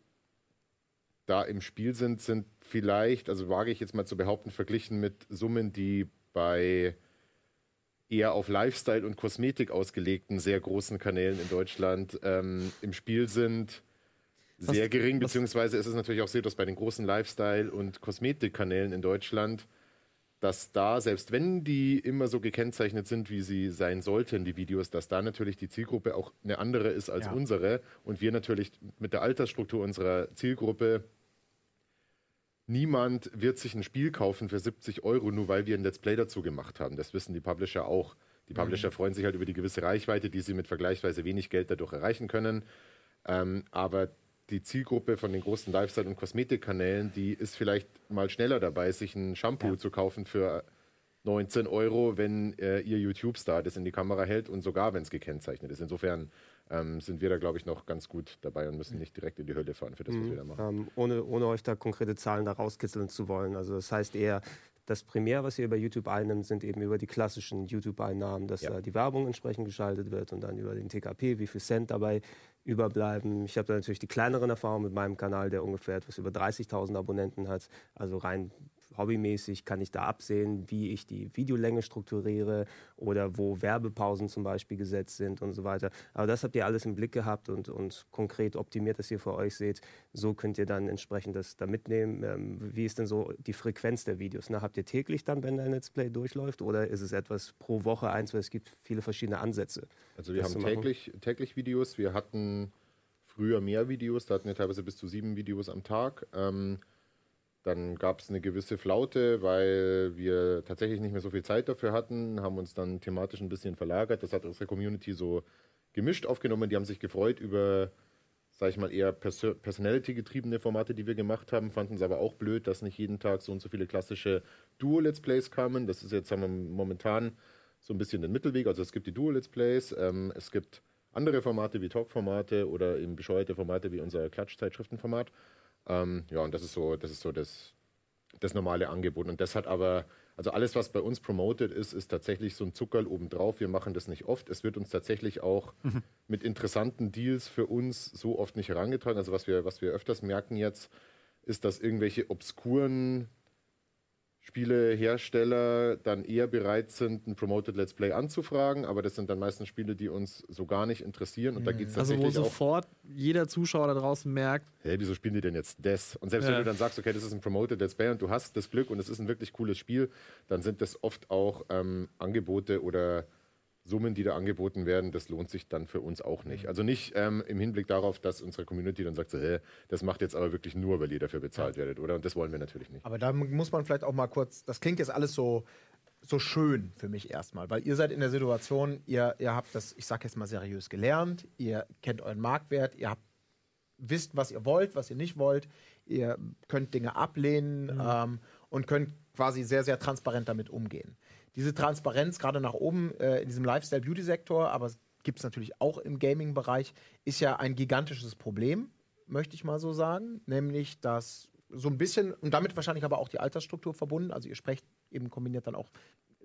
[SPEAKER 5] da im Spiel sind, sind vielleicht, also wage ich jetzt mal zu behaupten, verglichen mit Summen, die bei eher auf Lifestyle und Kosmetik ausgelegten sehr großen Kanälen in Deutschland ähm, im Spiel sind, sehr was, gering, beziehungsweise ist es natürlich auch so, dass bei den großen Lifestyle- und Kosmetikkanälen in Deutschland dass da, selbst wenn die immer so gekennzeichnet sind, wie sie sein sollten, die Videos, dass da natürlich die Zielgruppe auch eine andere ist als ja. unsere und wir natürlich mit der Altersstruktur unserer Zielgruppe niemand wird sich ein Spiel kaufen für 70 Euro, nur weil wir ein Let's Play dazu gemacht haben. Das wissen die Publisher auch. Die Publisher mhm. freuen sich halt über die gewisse Reichweite, die sie mit vergleichsweise wenig Geld dadurch erreichen können. Ähm, aber die Zielgruppe von den großen Lifestyle- und Kosmetikkanälen, die ist vielleicht mal schneller dabei, sich ein Shampoo ja. zu kaufen für 19 Euro, wenn äh, ihr YouTube-Star das in die Kamera hält und sogar, wenn es gekennzeichnet ist. Insofern ähm, sind wir da, glaube ich, noch ganz gut dabei und müssen nicht direkt in die Hölle fahren für das, was mhm. wir da machen.
[SPEAKER 2] Ähm, ohne, ohne euch da konkrete Zahlen da rauskitzeln zu wollen. Also das heißt eher, das Primär, was ihr über YouTube einnimmt, sind eben über die klassischen YouTube-Einnahmen, dass ja. da die Werbung entsprechend geschaltet wird und dann über den TKP, wie viel Cent dabei überbleiben. Ich habe da natürlich die kleineren Erfahrungen mit meinem Kanal, der ungefähr etwas über 30.000 Abonnenten hat. Also rein hobbymäßig kann ich da absehen, wie ich die Videolänge strukturiere oder wo Werbepausen zum Beispiel gesetzt sind und so weiter. Aber das habt ihr alles im Blick gehabt und, und konkret optimiert, dass ihr für euch seht. So könnt ihr dann entsprechend das da mitnehmen. Ähm, wie ist denn so die Frequenz der Videos? Ne? Habt ihr täglich dann, wenn ein Let's Play durchläuft oder ist es etwas pro Woche eins, weil es gibt viele verschiedene Ansätze?
[SPEAKER 5] Also wir haben täglich, täglich Videos. Wir hatten früher mehr Videos, da hatten wir teilweise bis zu sieben Videos am Tag. Ähm, dann gab es eine gewisse Flaute, weil wir tatsächlich nicht mehr so viel Zeit dafür hatten, haben uns dann thematisch ein bisschen verlagert. Das hat unsere Community so gemischt aufgenommen. Die haben sich gefreut über, sag ich mal, eher Pers Personality-getriebene Formate, die wir gemacht haben, fanden es aber auch blöd, dass nicht jeden Tag so und so viele klassische Duo-Let's Plays kamen. Das ist jetzt, haben wir momentan so ein bisschen den Mittelweg. Also es gibt die Duo-Let's Plays, ähm, es gibt andere Formate wie Talk-Formate oder eben bescheuerte Formate wie unser Klatsch-Zeitschriftenformat. Ähm, ja, und das ist so, das ist so das, das normale Angebot. Und das hat aber, also alles, was bei uns promoted ist, ist tatsächlich so ein Zuckerl obendrauf. Wir machen das nicht oft. Es wird uns tatsächlich auch mhm. mit interessanten Deals für uns so oft nicht herangetragen. Also was wir, was wir öfters merken jetzt, ist, dass irgendwelche obskuren Spielehersteller dann eher bereit sind, ein Promoted Let's Play anzufragen, aber das sind dann meistens Spiele, die uns so gar nicht interessieren. Und da geht's
[SPEAKER 4] also wo sofort jeder Zuschauer da draußen merkt,
[SPEAKER 5] hey, wieso spielen die denn jetzt das? Und selbst ja. wenn du dann sagst, okay, das ist ein Promoted Let's Play und du hast das Glück und es ist ein wirklich cooles Spiel, dann sind das oft auch ähm, Angebote oder Summen, die da angeboten werden, das lohnt sich dann für uns auch nicht. Also nicht ähm, im Hinblick darauf, dass unsere Community dann sagt, so, hey, das macht jetzt aber wirklich nur, weil ihr dafür bezahlt ja. werdet, oder? Und das wollen wir natürlich nicht.
[SPEAKER 1] Aber da muss man vielleicht auch mal kurz, das klingt jetzt alles so, so schön für mich erstmal, weil ihr seid in der Situation, ihr, ihr habt das, ich sag jetzt mal seriös gelernt, ihr kennt euren Marktwert, ihr habt, wisst, was ihr wollt, was ihr nicht wollt, ihr könnt Dinge ablehnen mhm. ähm, und könnt quasi sehr, sehr transparent damit umgehen diese Transparenz gerade nach oben äh, in diesem Lifestyle-Beauty-Sektor, aber gibt es natürlich auch im Gaming-Bereich, ist ja ein gigantisches Problem, möchte ich mal so sagen. Nämlich, dass so ein bisschen, und damit wahrscheinlich aber auch die Altersstruktur verbunden, also ihr sprecht eben kombiniert dann auch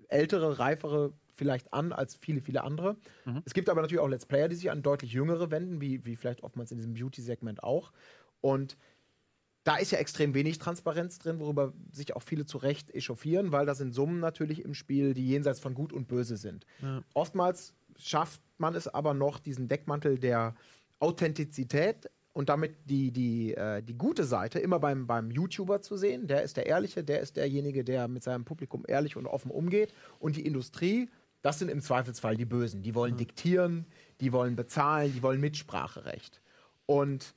[SPEAKER 1] ältere, reifere vielleicht an als viele, viele andere. Mhm. Es gibt aber natürlich auch Let's Player, die sich an deutlich jüngere wenden, wie, wie vielleicht oftmals in diesem Beauty-Segment auch. Und da ist ja extrem wenig Transparenz drin, worüber sich auch viele zu Recht echauffieren, weil da sind Summen natürlich im Spiel, die jenseits von Gut und Böse sind. Ja. Oftmals schafft man es aber noch, diesen Deckmantel der Authentizität und damit die, die, äh, die gute Seite immer beim, beim YouTuber zu sehen. Der ist der Ehrliche, der ist derjenige, der mit seinem Publikum ehrlich und offen umgeht. Und die Industrie, das sind im Zweifelsfall die Bösen. Die wollen ja. diktieren, die wollen bezahlen, die wollen Mitspracherecht. Und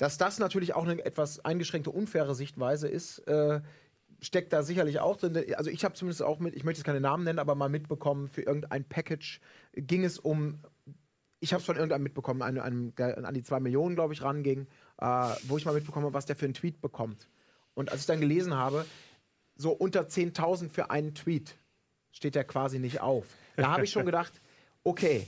[SPEAKER 1] dass das natürlich auch eine etwas eingeschränkte, unfaire Sichtweise ist, äh, steckt da sicherlich auch drin. Also ich habe zumindest auch mit, ich möchte jetzt keine Namen nennen, aber mal mitbekommen, für irgendein Package ging es um, ich habe es von irgendeinem mitbekommen, einem, einem, der an die zwei Millionen, glaube ich, ranging, äh, wo ich mal mitbekomme, was der für einen Tweet bekommt. Und als ich dann gelesen habe, so unter 10.000 für einen Tweet steht der quasi nicht auf. Da habe ich schon gedacht, okay,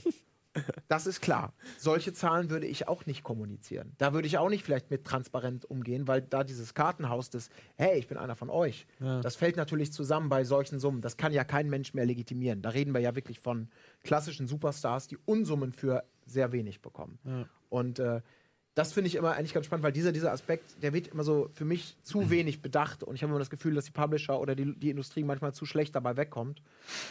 [SPEAKER 1] das ist klar. Solche Zahlen würde ich auch nicht kommunizieren. Da würde ich auch nicht vielleicht mit transparent umgehen, weil da dieses Kartenhaus des, hey, ich bin einer von euch, ja. das fällt natürlich zusammen bei solchen Summen. Das kann ja kein Mensch mehr legitimieren. Da reden wir ja wirklich von klassischen Superstars, die Unsummen für sehr wenig bekommen. Ja. Und äh, das finde ich immer eigentlich ganz spannend, weil dieser, dieser Aspekt, der wird immer so für mich zu mhm. wenig bedacht und ich habe immer das Gefühl, dass die Publisher oder die, die Industrie manchmal zu schlecht dabei wegkommt.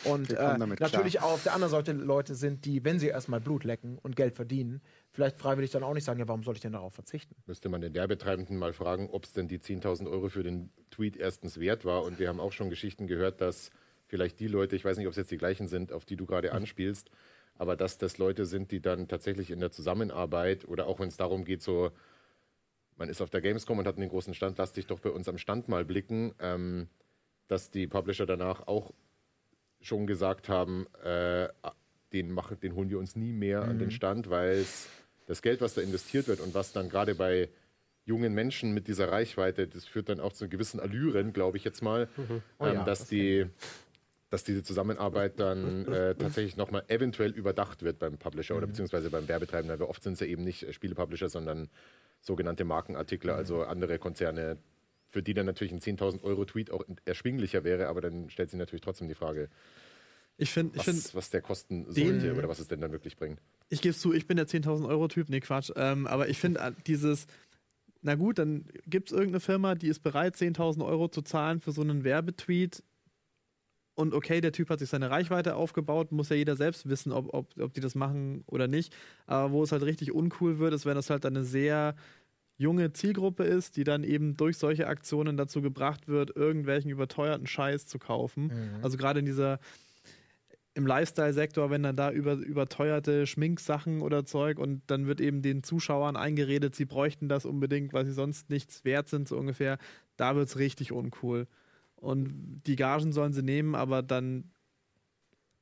[SPEAKER 1] Und äh, natürlich klar. auch auf der anderen Seite Leute sind, die, wenn sie erstmal Blut lecken und Geld verdienen, vielleicht freiwillig dann auch nicht sagen, ja, warum soll ich denn darauf verzichten?
[SPEAKER 5] Müsste man den Werbetreibenden mal fragen, ob es denn die 10.000 Euro für den Tweet erstens wert war. Und wir haben auch schon Geschichten gehört, dass vielleicht die Leute, ich weiß nicht, ob es jetzt die gleichen sind, auf die du gerade anspielst, aber dass das Leute sind, die dann tatsächlich in der Zusammenarbeit oder auch wenn es darum geht, so, man ist auf der Gamescom und hat einen großen Stand, lass dich doch bei uns am Stand mal blicken, ähm, dass die Publisher danach auch schon gesagt haben, äh, den, machen, den holen wir uns nie mehr mhm. an den mhm. Stand, weil das Geld, was da investiert wird und was dann gerade bei jungen Menschen mit dieser Reichweite, das führt dann auch zu gewissen Allüren, glaube ich jetzt mal, mhm. oh, ähm, ja, dass das die dass diese Zusammenarbeit dann äh, tatsächlich nochmal eventuell überdacht wird beim Publisher mhm. oder beziehungsweise beim Werbetreibenden. Weil oft sind es ja eben nicht Spielepublisher, sondern sogenannte Markenartikler, mhm. also andere Konzerne, für die dann natürlich ein 10.000 Euro Tweet auch erschwinglicher wäre, aber dann stellt sich natürlich trotzdem die Frage,
[SPEAKER 4] ich find,
[SPEAKER 5] was,
[SPEAKER 4] ich find,
[SPEAKER 5] was der kosten sollte oder was es denn dann wirklich bringt.
[SPEAKER 4] Ich gebe es zu, ich bin der 10.000 Euro Typ, nee Quatsch, ähm, aber ich finde äh, dieses, na gut, dann gibt es irgendeine Firma, die ist bereit, 10.000 Euro zu zahlen für so einen Werbetweet und okay, der Typ hat sich seine Reichweite aufgebaut, muss ja jeder selbst wissen, ob, ob, ob die das machen oder nicht. Aber wo es halt richtig uncool wird, ist, wenn das halt eine sehr junge Zielgruppe ist, die dann eben durch solche Aktionen dazu gebracht wird, irgendwelchen überteuerten Scheiß zu kaufen. Mhm. Also gerade in dieser im Lifestyle-Sektor, wenn dann da über, überteuerte Schminksachen oder Zeug und dann wird eben den Zuschauern eingeredet, sie bräuchten das unbedingt, weil sie sonst nichts wert sind, so ungefähr, da wird es richtig uncool. Und die Gagen sollen sie nehmen, aber dann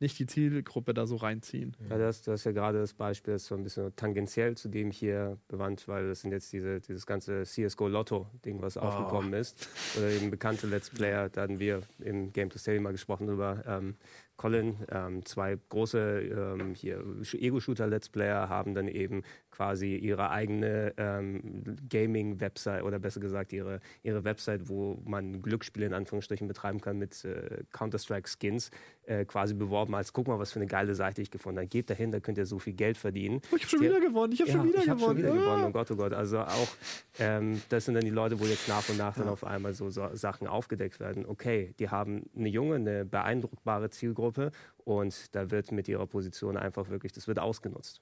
[SPEAKER 4] nicht die Zielgruppe da so reinziehen.
[SPEAKER 2] Ja, das, das ist ja gerade das Beispiel, das ist so ein bisschen tangentiell zu dem hier bewandt, weil das sind jetzt diese, dieses ganze CSGO Lotto-Ding, was oh. aufgekommen ist. Oder eben bekannte Let's Player, da hatten wir im Game to Sale mal gesprochen drüber. Ähm, Colin, ähm, zwei große ähm, Ego-Shooter-Let's Player haben dann eben quasi ihre eigene ähm, Gaming-Website oder besser gesagt ihre, ihre Website, wo man Glücksspiele in Anführungsstrichen betreiben kann mit äh, Counter-Strike-Skins, äh, quasi beworben als, guck mal, was für eine geile Seite ich gefunden habe. Geht dahin, da könnt ihr so viel Geld verdienen.
[SPEAKER 4] Oh, ich habe schon wieder gewonnen, ich habe ja, schon wieder ich gewonnen. Schon wieder
[SPEAKER 2] ah. gewonnen, oh Gott, oh Gott. Also auch, ähm, das sind dann die Leute, wo jetzt nach und nach ja. dann auf einmal so, so Sachen aufgedeckt werden. Okay, die haben eine junge, eine beeindruckbare Zielgruppe und da wird mit ihrer Position einfach wirklich, das wird ausgenutzt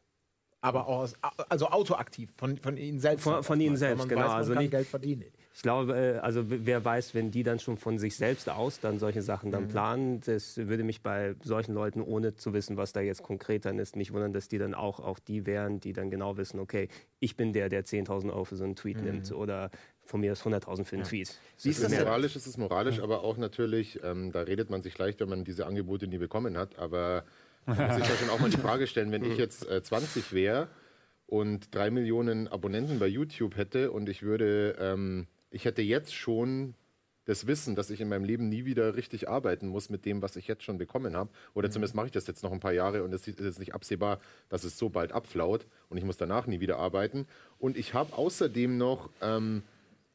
[SPEAKER 1] aber auch also autoaktiv von, von ihnen selbst.
[SPEAKER 2] Von, von ihnen selbst, genau. Weiß, also nicht, Geld verdienen. Ich glaube, äh, also wer weiß, wenn die dann schon von sich selbst aus dann solche Sachen dann mhm. planen, das würde mich bei solchen Leuten, ohne zu wissen, was da jetzt konkret dann ist, nicht wundern, dass die dann auch, auch die wären, die dann genau wissen, okay, ich bin der, der 10.000 Euro für so einen Tweet mhm. nimmt oder von mir ist 100.000 für einen ja. Tweet.
[SPEAKER 5] Wie ist das moralisch? Ist es moralisch, aber auch natürlich, ähm, da redet man sich leicht, wenn man diese Angebote nie bekommen hat, aber man muss sich ja schon auch mal die Frage stellen, wenn ich jetzt äh, 20 wäre und drei Millionen Abonnenten bei YouTube hätte und ich würde, ähm, ich hätte jetzt schon das Wissen, dass ich in meinem Leben nie wieder richtig arbeiten muss mit dem, was ich jetzt schon bekommen habe. Oder mhm. zumindest mache ich das jetzt noch ein paar Jahre und es ist jetzt nicht absehbar, dass es so bald abflaut und ich muss danach nie wieder arbeiten. Und ich habe außerdem noch ähm,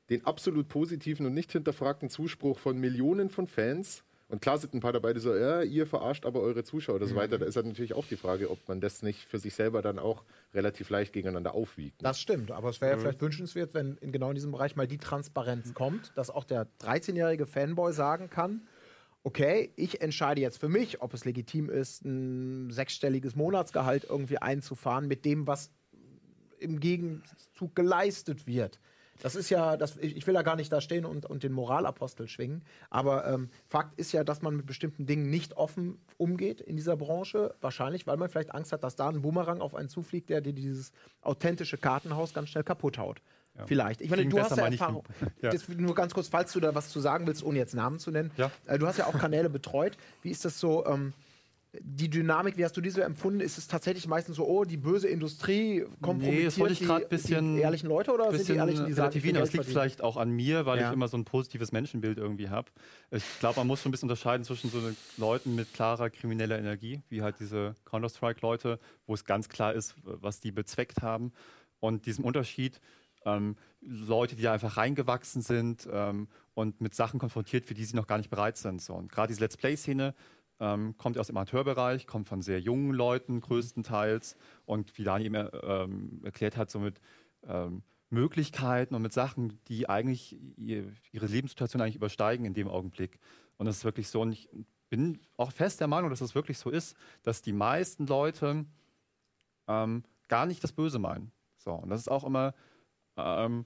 [SPEAKER 5] den absolut positiven und nicht hinterfragten Zuspruch von Millionen von Fans, und klar sind ein paar dabei, die so, ja, ihr verarscht aber eure Zuschauer oder so mhm. weiter. Da ist halt natürlich auch die Frage, ob man das nicht für sich selber dann auch relativ leicht gegeneinander aufwiegt.
[SPEAKER 1] Ne? Das stimmt, aber es wäre ja mhm. vielleicht wünschenswert, wenn in genau in diesem Bereich mal die Transparenz kommt, dass auch der 13-jährige Fanboy sagen kann, okay, ich entscheide jetzt für mich, ob es legitim ist, ein sechsstelliges Monatsgehalt irgendwie einzufahren mit dem, was im Gegenzug geleistet wird. Das ist ja, das, ich will da gar nicht da stehen und, und den Moralapostel schwingen, aber ähm, Fakt ist ja, dass man mit bestimmten Dingen nicht offen umgeht in dieser Branche. Wahrscheinlich, weil man vielleicht Angst hat, dass da ein Boomerang auf einen zufliegt, der dir dieses authentische Kartenhaus ganz schnell kaputt haut. Ja. Vielleicht. Ich meine, du hast ja Erfahrung. ja. Das, nur ganz kurz, falls du da was zu sagen willst, ohne jetzt Namen zu nennen. Ja. Äh, du hast ja auch Kanäle betreut. Wie ist das so? Ähm, die Dynamik, wie hast du diese empfunden? Ist es tatsächlich meistens so, oh, die böse Industrie kompromittiert
[SPEAKER 3] nee, die, bisschen,
[SPEAKER 1] die ehrlichen Leute oder
[SPEAKER 3] sind die ehrlichen, die sagen, Das liegt vielleicht auch an mir, weil ja. ich immer so ein positives Menschenbild irgendwie habe. Ich glaube, man muss schon ein bisschen unterscheiden zwischen so Leuten mit klarer krimineller Energie, wie halt diese Counter-Strike-Leute, wo es ganz klar ist, was die bezweckt haben, und diesem Unterschied, ähm, Leute, die einfach reingewachsen sind ähm, und mit Sachen konfrontiert, für die sie noch gar nicht bereit sind. So. Und gerade diese Let's Play-Szene ähm, kommt aus dem Amateurbereich, kommt von sehr jungen Leuten größtenteils und wie Dani eben ähm, erklärt hat, somit ähm, Möglichkeiten und mit Sachen, die eigentlich ihre Lebenssituation eigentlich übersteigen in dem Augenblick. Und das ist wirklich so. Und ich bin auch fest der Meinung, dass es das wirklich so ist, dass die meisten Leute ähm, gar nicht das Böse meinen. So, und das ist auch immer, ähm,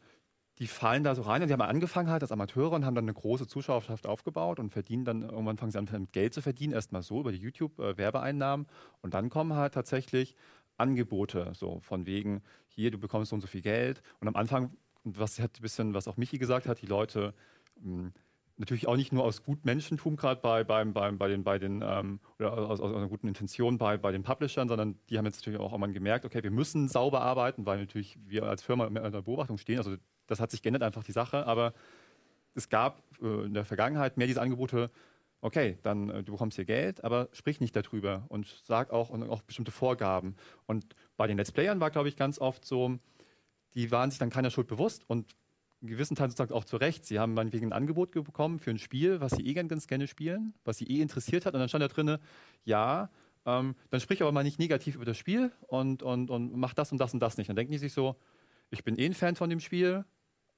[SPEAKER 3] die fallen da so rein und die haben angefangen halt als Amateure und haben dann eine große Zuschauerschaft aufgebaut und verdienen dann, irgendwann fangen sie an mit Geld zu verdienen, erstmal so über die YouTube-Werbeeinnahmen äh, und dann kommen halt tatsächlich Angebote, so von wegen, hier, du bekommst so und so viel Geld. Und am Anfang, was hat ein bisschen, was auch Michi gesagt hat, die Leute hm, natürlich auch nicht nur aus Gutmenschentum gerade bei, beim, beim, bei den, bei den ähm, oder aus, aus, einer guten Intention bei, bei den Publishern, sondern die haben jetzt natürlich auch einmal gemerkt, okay, wir müssen sauber arbeiten, weil natürlich wir als Firma in der Beobachtung stehen. Also das hat sich geändert einfach die Sache, aber es gab äh, in der Vergangenheit mehr diese Angebote, okay, dann äh, du bekommst hier Geld, aber sprich nicht darüber und sag auch, und auch bestimmte Vorgaben. Und bei den Let's Playern war, glaube ich, ganz oft so, die waren sich dann keiner Schuld bewusst und in gewissen Teil sozusagen auch zu Recht. Sie haben meinetwegen ein Angebot bekommen für ein Spiel, was sie eh ganz gerne spielen, was sie eh interessiert hat. Und dann stand da drin, ja, ähm, dann sprich aber mal nicht negativ über das Spiel und, und, und mach das und das und das nicht. Dann denken die sich so, ich bin eh ein Fan von dem Spiel,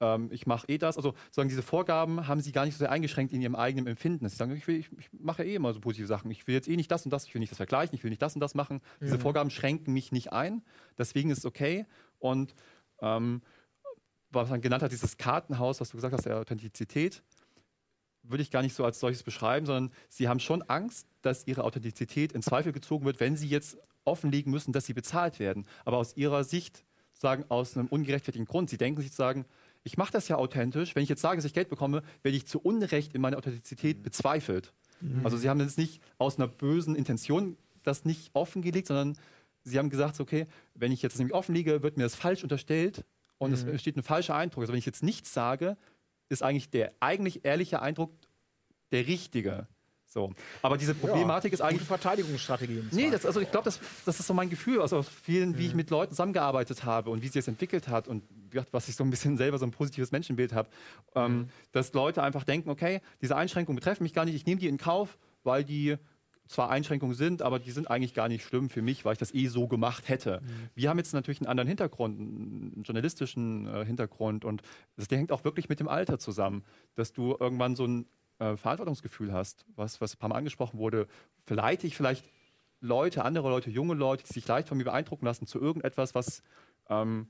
[SPEAKER 3] ähm, ich mache eh das. Also sozusagen diese Vorgaben haben sie gar nicht so sehr eingeschränkt in ihrem eigenen Empfinden. Sie sagen, ich, will, ich, ich mache eh immer so positive Sachen. Ich will jetzt eh nicht das und das, ich will nicht das vergleichen, ich will nicht das und das machen. Mhm. Diese Vorgaben schränken mich nicht ein. Deswegen ist es okay. Und ähm, was man genannt hat, dieses Kartenhaus, was du gesagt hast, der Authentizität, würde ich gar nicht so als solches beschreiben, sondern sie haben schon Angst, dass ihre Authentizität in Zweifel gezogen wird, wenn sie jetzt offenlegen müssen, dass sie bezahlt werden. Aber aus ihrer Sicht, sagen aus einem ungerechtfertigten Grund, sie denken sich sagen, ich mache das ja authentisch. Wenn ich jetzt sage, dass ich Geld bekomme, werde ich zu Unrecht in meiner Authentizität mhm. bezweifelt. Mhm. Also sie haben jetzt nicht aus einer bösen Intention das nicht offengelegt, sondern sie haben gesagt, okay, wenn ich jetzt nämlich offenlege, wird mir das falsch unterstellt und es mhm. entsteht ein falscher Eindruck. Also wenn ich jetzt nichts sage, ist eigentlich der eigentlich ehrliche Eindruck der richtige. So. Aber diese Problematik ja, ist eigentlich. Gute
[SPEAKER 1] Verteidigungsstrategien.
[SPEAKER 3] Nee, das, also ich glaube, das, das ist so mein Gefühl, also vielen, wie ich mit Leuten zusammengearbeitet habe und wie sie es entwickelt hat und was ich so ein bisschen selber so ein positives Menschenbild habe, ähm, mhm. dass Leute einfach denken, okay, diese Einschränkungen betreffen mich gar nicht, ich nehme die in Kauf, weil die zwar Einschränkungen sind, aber die sind eigentlich gar nicht schlimm für mich, weil ich das eh so gemacht hätte. Mhm. Wir haben jetzt natürlich einen anderen Hintergrund, einen journalistischen äh, Hintergrund und das, der hängt auch wirklich mit dem Alter zusammen, dass du irgendwann so ein äh, Verantwortungsgefühl hast, was, was ein paar Mal angesprochen wurde. Verleite ich vielleicht Leute, andere Leute, junge Leute, die sich leicht von mir beeindrucken lassen, zu irgendetwas, was ähm,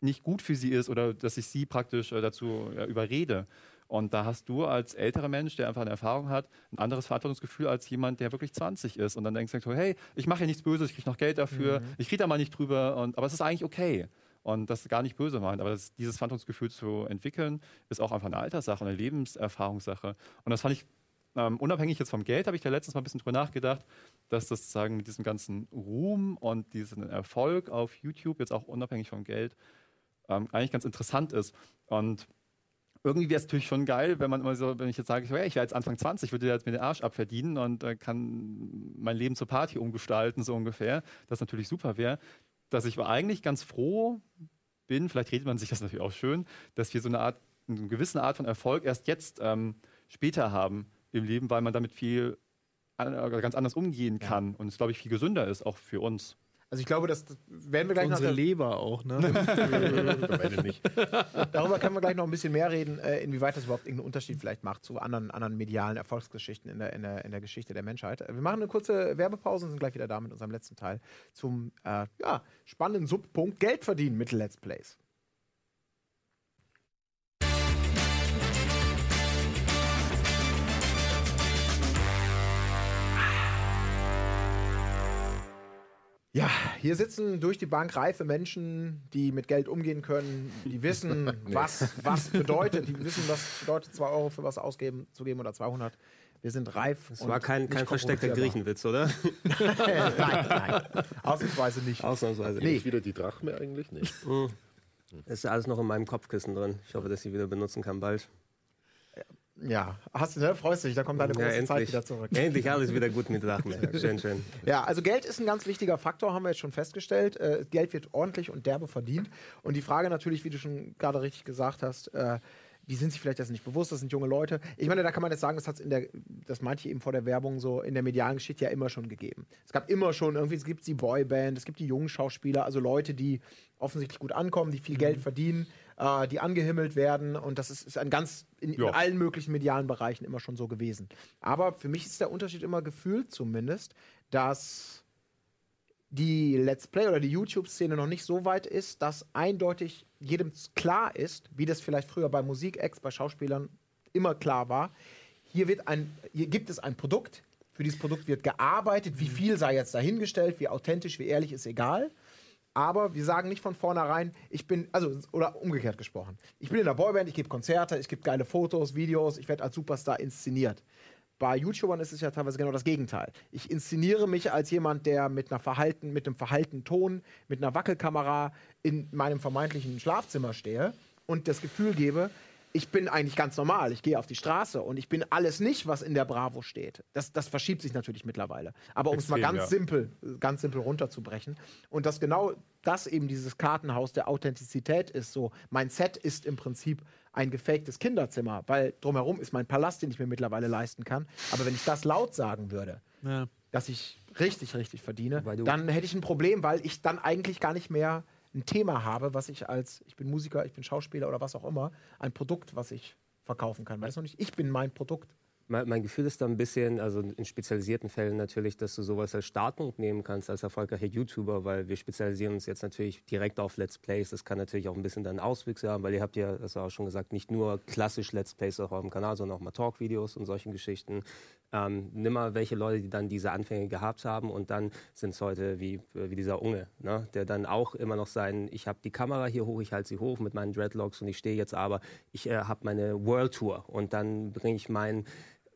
[SPEAKER 3] nicht gut für sie ist oder dass ich sie praktisch äh, dazu äh, überrede. Und da hast du als älterer Mensch, der einfach eine Erfahrung hat, ein anderes Verantwortungsgefühl als jemand, der wirklich 20 ist. Und dann denkst du, hey, ich mache ja nichts Böses, ich kriege noch Geld dafür, mhm. ich kriege da mal nicht drüber, und, aber es ist eigentlich okay. Und das gar nicht böse meint. Aber das, dieses Verantwortungsgefühl zu entwickeln, ist auch einfach eine Alterssache, eine Lebenserfahrungssache. Und das fand ich ähm, unabhängig jetzt vom Geld, habe ich da letztens mal ein bisschen drüber nachgedacht, dass das sozusagen mit diesem ganzen Ruhm und diesem Erfolg auf YouTube, jetzt auch unabhängig vom Geld, ähm, eigentlich ganz interessant ist. Und irgendwie wäre es natürlich schon geil, wenn man immer so, wenn ich jetzt sage, ich wäre jetzt Anfang 20, würde jetzt mir den Arsch abverdienen und äh, kann mein Leben zur Party umgestalten, so ungefähr. Das natürlich super wäre. Dass ich eigentlich ganz froh bin, vielleicht redet man sich das natürlich auch schön, dass wir so eine Art, eine gewisse Art von Erfolg erst jetzt ähm, später haben im Leben, weil man damit viel äh, ganz anders umgehen kann ja. und es, glaube ich, viel gesünder ist, auch für uns.
[SPEAKER 1] Also ich glaube, das, werden wir gleich
[SPEAKER 4] Unsere noch. Leber auch, ne?
[SPEAKER 1] nicht. Darüber können wir gleich noch ein bisschen mehr reden, äh, inwieweit das überhaupt irgendeinen Unterschied vielleicht macht zu anderen, anderen medialen Erfolgsgeschichten in der, in, der, in der Geschichte der Menschheit. Wir machen eine kurze Werbepause und sind gleich wieder da mit unserem letzten Teil zum äh, ja, spannenden Subpunkt Geld verdienen mit Let's Plays. Ja, hier sitzen durch die Bank reife Menschen, die mit Geld umgehen können, die wissen, nee. was was bedeutet, die wissen, was bedeutet 2 Euro für was ausgeben zu geben oder 200. Wir sind reif.
[SPEAKER 2] Das war kein, kein versteckter Griechenwitz, oder?
[SPEAKER 1] nein, nein. Ausnahmsweise nicht.
[SPEAKER 5] Ausnahmsweise nee. nicht. wieder die Drachme eigentlich? Nee. Hm.
[SPEAKER 2] Ist alles noch in meinem Kopfkissen drin. Ich hoffe, dass ich sie wieder benutzen kann bald.
[SPEAKER 1] Ja, hast du, ne? Freust dich, da kommt deine große
[SPEAKER 2] ja,
[SPEAKER 1] Zeit wieder zurück.
[SPEAKER 2] Endlich alles wieder gut mit Sachen. schön, schön.
[SPEAKER 1] Ja, also Geld ist ein ganz wichtiger Faktor, haben wir jetzt schon festgestellt. Äh, Geld wird ordentlich und derbe verdient. Und die Frage natürlich, wie du schon gerade richtig gesagt hast, äh, die sind sich vielleicht das nicht bewusst, das sind junge Leute. Ich meine, da kann man jetzt sagen, das, in der, das manche eben vor der Werbung so in der medialen Geschichte ja immer schon gegeben. Es gab immer schon irgendwie, es gibt die Boyband, es gibt die jungen Schauspieler, also Leute, die offensichtlich gut ankommen, die viel mhm. Geld verdienen, äh, die angehimmelt werden. Und das ist, ist ein ganz in, in, allen möglichen medialen Bereichen immer schon so gewesen. Aber für mich ist der Unterschied immer gefühlt zumindest, dass die Let's Play oder die YouTube-Szene noch nicht so weit ist, dass eindeutig jedem klar ist, wie das vielleicht früher bei Musik-Acts, bei Schauspielern immer klar war. Hier, wird ein, hier gibt es ein Produkt, für dieses Produkt wird gearbeitet, wie viel sei jetzt dahingestellt, wie authentisch, wie ehrlich, ist egal. Aber wir sagen nicht von vornherein, ich bin, also, oder umgekehrt gesprochen, ich bin in der Boyband, ich gebe Konzerte, ich gebe geile Fotos, Videos, ich werde als Superstar inszeniert. Bei YouTubern ist es ja teilweise genau das Gegenteil. Ich inszeniere mich als jemand, der mit einer Verhalten, mit einem verhaltenen Ton, mit einer Wackelkamera in meinem vermeintlichen Schlafzimmer stehe und das Gefühl gebe, ich bin eigentlich ganz normal. Ich gehe auf die Straße und ich bin alles nicht, was in der Bravo steht. Das, das verschiebt sich natürlich mittlerweile. Aber um es mal ganz ja. simpel, ganz simpel runterzubrechen. Und dass genau das eben dieses Kartenhaus der Authentizität ist. So, mein Set ist im Prinzip ein gefaktes Kinderzimmer, weil drumherum ist mein Palast, den ich mir mittlerweile leisten kann. Aber wenn ich das laut sagen würde, ja. dass ich richtig, richtig verdiene, dann hätte ich ein Problem, weil ich dann eigentlich gar nicht mehr ein Thema habe, was ich als, ich bin Musiker, ich bin Schauspieler oder was auch immer, ein Produkt, was ich verkaufen kann. Weißt du nicht? Ich bin mein Produkt.
[SPEAKER 2] Mein, mein, Gefühl ist da ein bisschen, also in spezialisierten Fällen natürlich, dass du sowas als Startpunkt nehmen kannst als erfolgreicher YouTuber, weil wir spezialisieren uns jetzt natürlich direkt auf Let's Plays. Das kann natürlich auch ein bisschen dann Auswüchse haben, weil ihr habt ja, das auch schon gesagt, nicht nur klassisch Let's Plays auf eurem Kanal, sondern auch mal Talk-Videos und solchen Geschichten. Ähm, nimm mal welche Leute, die dann diese Anfänge gehabt haben und dann sind es heute wie, wie dieser Unge, ne? der dann auch immer noch sein, ich habe die Kamera hier hoch, ich halte sie hoch mit meinen Dreadlocks und ich stehe jetzt aber, ich äh, habe meine World Tour und dann bringe ich meinen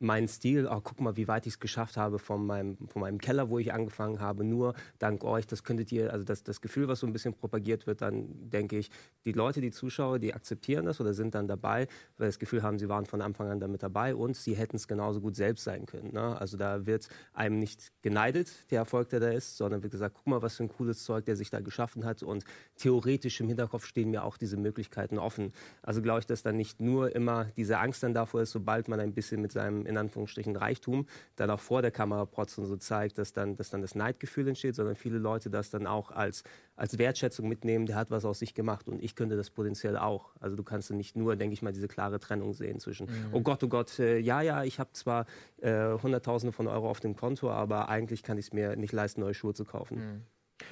[SPEAKER 2] meinen Stil, oh, guck mal, wie weit ich es geschafft habe von meinem, von meinem Keller, wo ich angefangen habe, nur dank euch, das könntet ihr, also das, das Gefühl, was so ein bisschen propagiert wird, dann denke ich, die Leute, die Zuschauer, die akzeptieren das oder sind dann dabei, weil das Gefühl haben, sie waren von Anfang an damit dabei und sie hätten es genauso gut selbst sein können. Ne? Also da wird einem nicht geneidet, der Erfolg, der da ist, sondern wird gesagt, guck mal, was für ein cooles Zeug der sich da geschaffen hat und theoretisch im Hinterkopf stehen mir auch diese Möglichkeiten offen. Also glaube ich, dass dann nicht nur immer diese Angst dann davor ist, sobald man ein bisschen mit seinem in Anführungsstrichen Reichtum dann auch vor der Kamera protzen so zeigt, dass dann, dass dann das Neidgefühl entsteht, sondern viele Leute das dann auch als, als Wertschätzung mitnehmen, der hat was aus sich gemacht und ich könnte das potenziell auch. Also du kannst nicht nur, denke ich mal, diese klare Trennung sehen zwischen, mhm. oh Gott, oh Gott, äh, ja, ja, ich habe zwar äh, Hunderttausende von Euro auf dem Konto, aber eigentlich kann ich es mir nicht leisten, neue Schuhe zu kaufen. Mhm.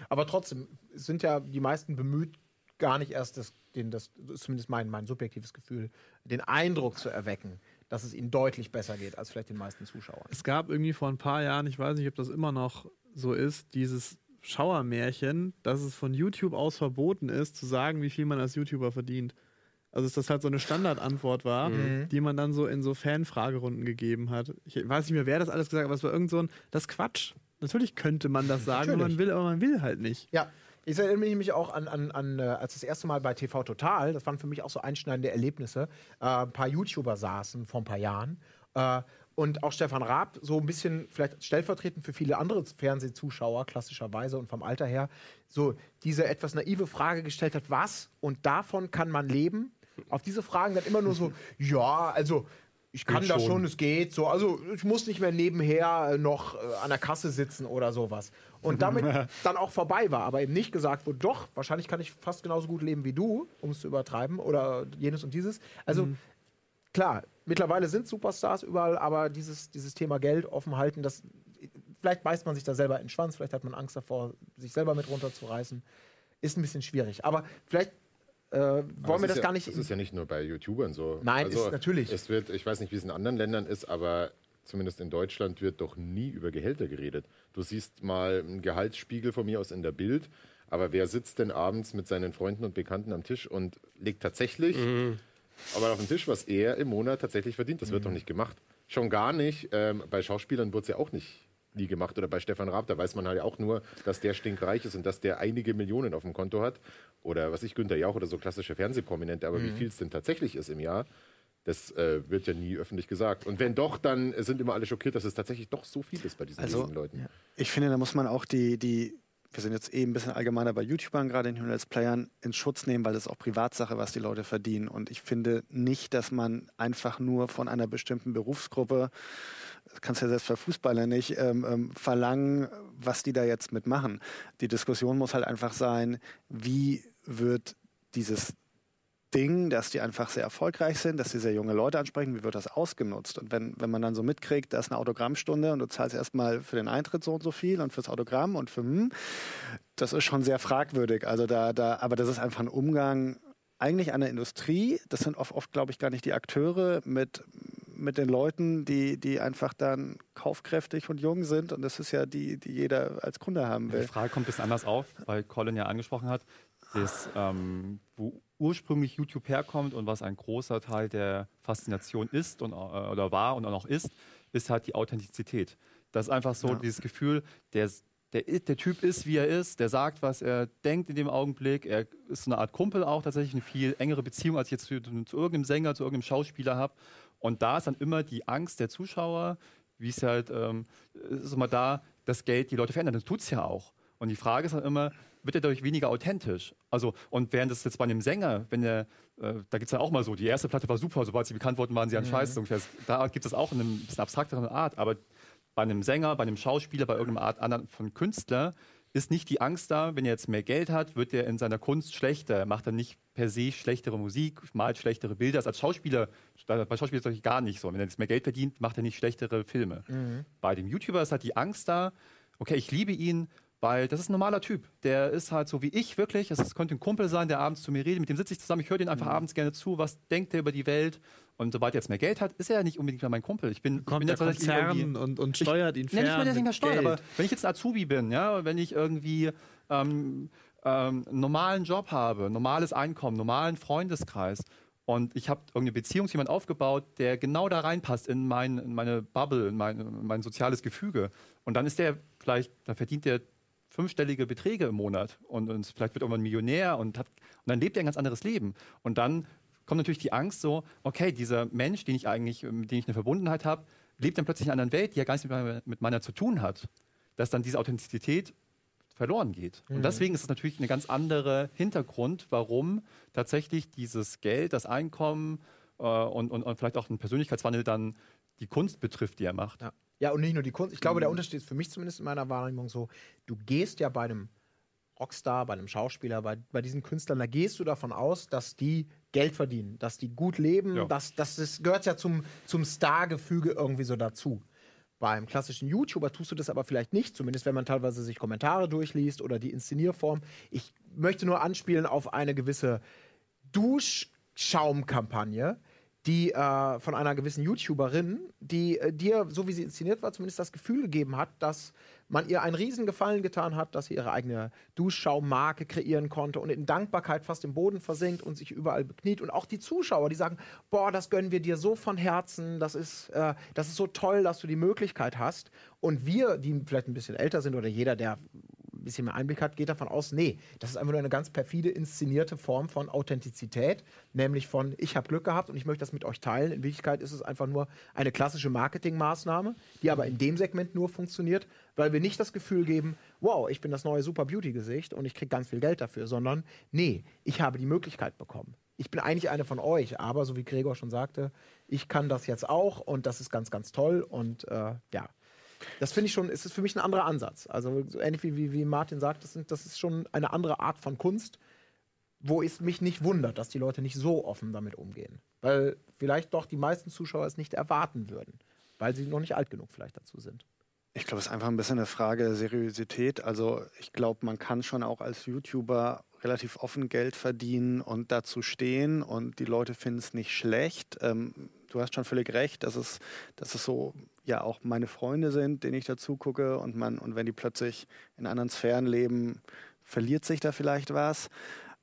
[SPEAKER 1] Aber trotzdem sind ja die meisten bemüht, gar nicht erst das, den, das zumindest mein, mein subjektives Gefühl, den Eindruck zu erwecken, dass es ihnen deutlich besser geht als vielleicht den meisten Zuschauern.
[SPEAKER 4] Es gab irgendwie vor ein paar Jahren, ich weiß nicht, ob das immer noch so ist, dieses Schauermärchen, dass es von YouTube aus verboten ist, zu sagen, wie viel man als YouTuber verdient. Also dass das halt so eine Standardantwort war, mhm. die man dann so in so Fanfragerunden gegeben hat. Ich weiß nicht mehr, wer das alles gesagt hat, aber es war irgend so ein, das Quatsch. Natürlich könnte man das sagen, wenn man will, aber man will halt nicht.
[SPEAKER 1] Ja, ich erinnere mich auch an, an, an äh, als das erste Mal bei TV Total, das waren für mich auch so einschneidende Erlebnisse, äh, ein paar YouTuber saßen vor ein paar Jahren. Äh, und auch Stefan Raab, so ein bisschen vielleicht stellvertretend für viele andere Fernsehzuschauer, klassischerweise und vom Alter her, so diese etwas naive Frage gestellt hat, was und davon kann man leben? Auf diese Fragen dann immer nur so, ja, also ich kann das schon. schon, es geht so. Also ich muss nicht mehr nebenher noch äh, an der Kasse sitzen oder sowas. Und damit dann auch vorbei war, aber eben nicht gesagt wurde, doch, wahrscheinlich kann ich fast genauso gut leben wie du, um es zu übertreiben, oder jenes und dieses. Also mhm. klar, mittlerweile sind Superstars überall, aber dieses, dieses Thema Geld offen halten, das vielleicht beißt man sich da selber in den Schwanz, vielleicht hat man Angst davor, sich selber mit runterzureißen. Ist ein bisschen schwierig. Aber vielleicht äh, wollen wir das
[SPEAKER 5] ja,
[SPEAKER 1] gar nicht.
[SPEAKER 5] Das ist ja nicht nur bei YouTubern so.
[SPEAKER 1] Nein, also, ist natürlich.
[SPEAKER 5] Es wird, ich weiß nicht, wie es in anderen Ländern ist, aber zumindest in Deutschland wird doch nie über Gehälter geredet. Du siehst mal einen Gehaltsspiegel von mir aus in der Bild, aber wer sitzt denn abends mit seinen Freunden und Bekannten am Tisch und legt tatsächlich mhm. aber auf den Tisch, was er im Monat tatsächlich verdient? Das mhm. wird doch nicht gemacht. Schon gar nicht. Ähm, bei Schauspielern wurde es ja auch nicht nie gemacht. Oder bei Stefan Raab, da weiß man halt auch nur, dass der stinkreich ist und dass der einige Millionen auf dem Konto hat. Oder was ich, Günther Jauch oder so klassische Fernsehprominente. Aber mhm. wie viel es denn tatsächlich ist im Jahr, das äh, wird ja nie öffentlich gesagt. Und wenn doch, dann sind immer alle schockiert, dass es tatsächlich doch so viel ist bei diesen
[SPEAKER 6] also,
[SPEAKER 5] Leuten.
[SPEAKER 6] Ich finde, da muss man auch die, die wir sind jetzt eh ein bisschen allgemeiner bei YouTubern, gerade in den Let's Playern, in Schutz nehmen, weil das ist auch Privatsache, was die Leute verdienen. Und ich finde nicht, dass man einfach nur von einer bestimmten Berufsgruppe, das kannst du ja selbst für Fußballer nicht, ähm, ähm, verlangen, was die da jetzt mitmachen. Die Diskussion muss halt einfach sein, wie wird dieses Ding, dass die einfach sehr erfolgreich sind, dass sie sehr junge Leute ansprechen, wie wird das ausgenutzt? Und wenn, wenn man dann so mitkriegt, da ist eine Autogrammstunde und du zahlst erstmal für den Eintritt so und so viel und fürs Autogramm und für hm, das ist schon sehr fragwürdig. Also da, da, aber das ist einfach ein Umgang eigentlich an der Industrie. Das sind oft, oft glaube ich, gar nicht die Akteure mit, mit den Leuten, die, die einfach dann kaufkräftig und jung sind. Und das ist ja die, die jeder als Kunde haben will.
[SPEAKER 3] Die Frage kommt ein bisschen anders auf, weil Colin ja angesprochen hat, das, ähm, wo ursprünglich YouTube herkommt und was ein großer Teil der Faszination ist und, äh, oder war und auch noch ist, ist halt die Authentizität. Das ist einfach so ja. dieses Gefühl, der, der, der Typ ist, wie er ist, der sagt, was er denkt in dem Augenblick. Er ist so eine Art Kumpel auch tatsächlich, eine viel engere Beziehung, als ich jetzt zu, zu irgendeinem Sänger, zu irgendeinem Schauspieler habe. Und da ist dann immer die Angst der Zuschauer, wie es halt, ähm, ist immer da, das Geld die Leute verändert. Das tut es ja auch. Und die Frage ist dann immer, wird er dadurch weniger authentisch. Also, und während das jetzt bei einem Sänger, wenn er, äh, da gibt es ja auch mal so, die erste Platte war super, sobald sie bekannt wurden, waren sie an mhm. Scheiß. Da gibt es auch in einem bisschen abstrakteren Art, aber bei einem Sänger, bei einem Schauspieler, bei irgendeiner Art anderen von Künstler ist nicht die Angst da, wenn er jetzt mehr Geld hat, wird er in seiner Kunst schlechter, macht er nicht per se schlechtere Musik, malt schlechtere Bilder. als Schauspieler, bei Schauspielern ist das gar nicht so. Wenn er jetzt mehr Geld verdient, macht er nicht schlechtere Filme. Mhm. Bei dem YouTuber ist halt die Angst da, okay, ich liebe ihn, weil das ist ein normaler Typ. Der ist halt so wie ich wirklich. Es könnte ein Kumpel sein, der abends zu mir redet. Mit dem sitze ich zusammen. Ich höre den einfach mhm. abends gerne zu. Was denkt er über die Welt? Und sobald er jetzt mehr Geld hat, ist er ja nicht unbedingt mehr mein Kumpel. Ich bin,
[SPEAKER 4] Kommt
[SPEAKER 3] ich bin
[SPEAKER 4] der jetzt Konzern und, und steuert ihn fern.
[SPEAKER 3] Ja, nicht nicht mehr steuert, aber wenn ich jetzt ein Azubi bin, ja, wenn ich irgendwie ähm, ähm, einen normalen Job habe, normales Einkommen, normalen Freundeskreis und ich habe irgendeine Beziehung zu jemandem aufgebaut, der genau da reinpasst in, mein, in meine Bubble, in mein, in mein soziales Gefüge. Und dann ist der vielleicht, dann verdient der fünfstellige Beträge im Monat und, und vielleicht wird irgendwann Millionär und, hat, und dann lebt er ein ganz anderes Leben. Und dann kommt natürlich die Angst so, okay, dieser Mensch, den ich eigentlich, mit dem ich eine Verbundenheit habe, lebt dann plötzlich in einer anderen Welt, die ja gar nichts mit meiner, mit meiner zu tun hat. Dass dann diese Authentizität verloren geht. Mhm. Und deswegen ist es natürlich ein ganz anderer Hintergrund, warum tatsächlich dieses Geld, das Einkommen äh, und, und, und, vielleicht auch ein Persönlichkeitswandel dann die Kunst betrifft, die er macht.
[SPEAKER 1] Ja. Ja, und nicht nur die Kunst. Ich glaube, der mhm. Unterschied ist für mich zumindest in meiner Wahrnehmung so, du gehst ja bei einem Rockstar, bei einem Schauspieler, bei, bei diesen Künstlern, da gehst du davon aus, dass die Geld verdienen, dass die gut leben. Ja. Das, das, das gehört ja zum, zum Star-Gefüge irgendwie so dazu. Beim klassischen YouTuber tust du das aber vielleicht nicht, zumindest wenn man teilweise sich Kommentare durchliest oder die Inszenierform. Ich möchte nur anspielen auf eine gewisse Duschschaumkampagne, die äh, von einer gewissen YouTuberin, die äh, dir, so wie sie inszeniert war, zumindest das Gefühl gegeben hat, dass man ihr einen riesen Gefallen getan hat, dass sie ihre eigene Duschschaummarke kreieren konnte und in Dankbarkeit fast im Boden versinkt und sich überall bekniet. Und auch die Zuschauer, die sagen, boah, das gönnen wir dir so von Herzen, das ist, äh, das ist so toll, dass du die Möglichkeit hast. Und wir, die vielleicht ein bisschen älter sind oder jeder, der ein bisschen mehr Einblick hat, geht davon aus, nee, das ist einfach nur eine ganz perfide inszenierte Form von Authentizität, nämlich von ich habe Glück gehabt und ich möchte das mit euch teilen. In Wirklichkeit ist es einfach nur eine klassische Marketingmaßnahme, die aber in dem Segment nur funktioniert, weil wir nicht das Gefühl geben, wow, ich bin das neue Super Beauty Gesicht und ich kriege ganz viel Geld dafür, sondern nee, ich habe die Möglichkeit bekommen. Ich bin eigentlich eine von euch, aber so wie Gregor schon sagte, ich kann das jetzt auch und das ist ganz, ganz toll und äh, ja. Das finde ich schon, ist für mich ein anderer Ansatz. Also so ähnlich wie, wie, Martin sagt, das, sind, das ist schon eine andere Art von Kunst, wo es mich nicht wundert, dass die Leute nicht so offen damit umgehen. Weil vielleicht doch die meisten Zuschauer es nicht erwarten würden, weil sie noch nicht alt genug vielleicht dazu sind.
[SPEAKER 6] Ich glaube, es ist einfach ein bisschen eine Frage der Seriosität. Also ich glaube, man kann schon auch als YouTuber relativ offen Geld verdienen und dazu stehen und die Leute finden es nicht schlecht. Ähm, du hast schon völlig recht, dass es, dass es so ja auch meine Freunde sind, denen ich dazu gucke und man und wenn die plötzlich in anderen Sphären leben, verliert sich da vielleicht was.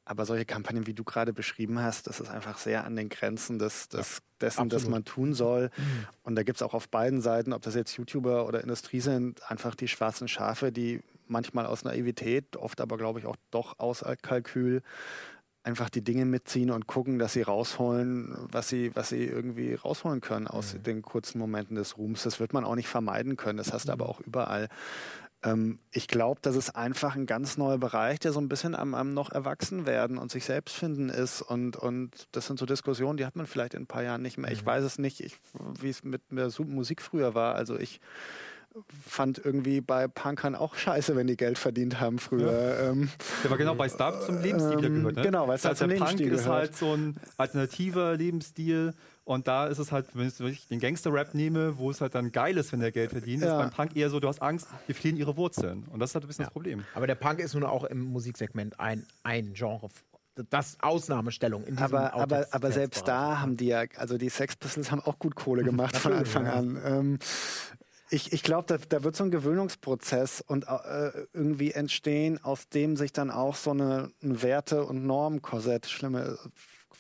[SPEAKER 6] Aber solche Kampagnen, wie du gerade beschrieben hast, das ist einfach sehr an den Grenzen des, des, dessen, absolut. das man tun soll. Mhm. Und da gibt es auch auf beiden Seiten, ob das jetzt YouTuber oder Industrie sind, einfach die schwarzen Schafe, die manchmal aus Naivität, oft aber glaube ich auch doch aus Kalkül, einfach die Dinge mitziehen und gucken, dass sie rausholen, was sie, was sie irgendwie rausholen können aus mhm. den kurzen Momenten des Ruhms. Das wird man auch nicht vermeiden können. Das hast du mhm. aber auch überall. Ähm, ich glaube, das ist einfach ein ganz neuer Bereich, der so ein bisschen am, am noch Erwachsenwerden und sich selbst finden ist. Und, und das sind so Diskussionen, die hat man vielleicht in ein paar Jahren nicht mehr. Ich mhm. weiß es nicht, wie es mit der Musik früher war. Also ich fand irgendwie bei Punkern auch scheiße, wenn die Geld verdient haben früher. Ja. Ähm,
[SPEAKER 3] der war genau bei Star zum Lebensstil ähm, gehört. Ne?
[SPEAKER 6] Genau, weil es
[SPEAKER 3] halt
[SPEAKER 6] zum
[SPEAKER 3] der
[SPEAKER 6] Punk
[SPEAKER 3] ist halt so ein alternativer Lebensstil und da ist es halt, wenn ich den Gangster-Rap nehme, wo es halt dann geil ist, wenn der Geld verdient, ja. ist beim Punk eher so, du hast Angst, wir fliehen ihre Wurzeln. Und das ist halt ein bisschen ja. das Problem.
[SPEAKER 1] Aber der Punk ist nun auch im Musiksegment ein, ein Genre das Ausnahmestellung in diesem
[SPEAKER 6] Aber, aber, aber selbst da haben die ja, also die Sex Pistols haben auch gut Kohle gemacht von Anfang ja. an. Ähm, ich, ich glaube, da, da, wird so ein Gewöhnungsprozess und äh, irgendwie entstehen, aus dem sich dann auch so eine, ein Werte- und Normkorsett, schlimme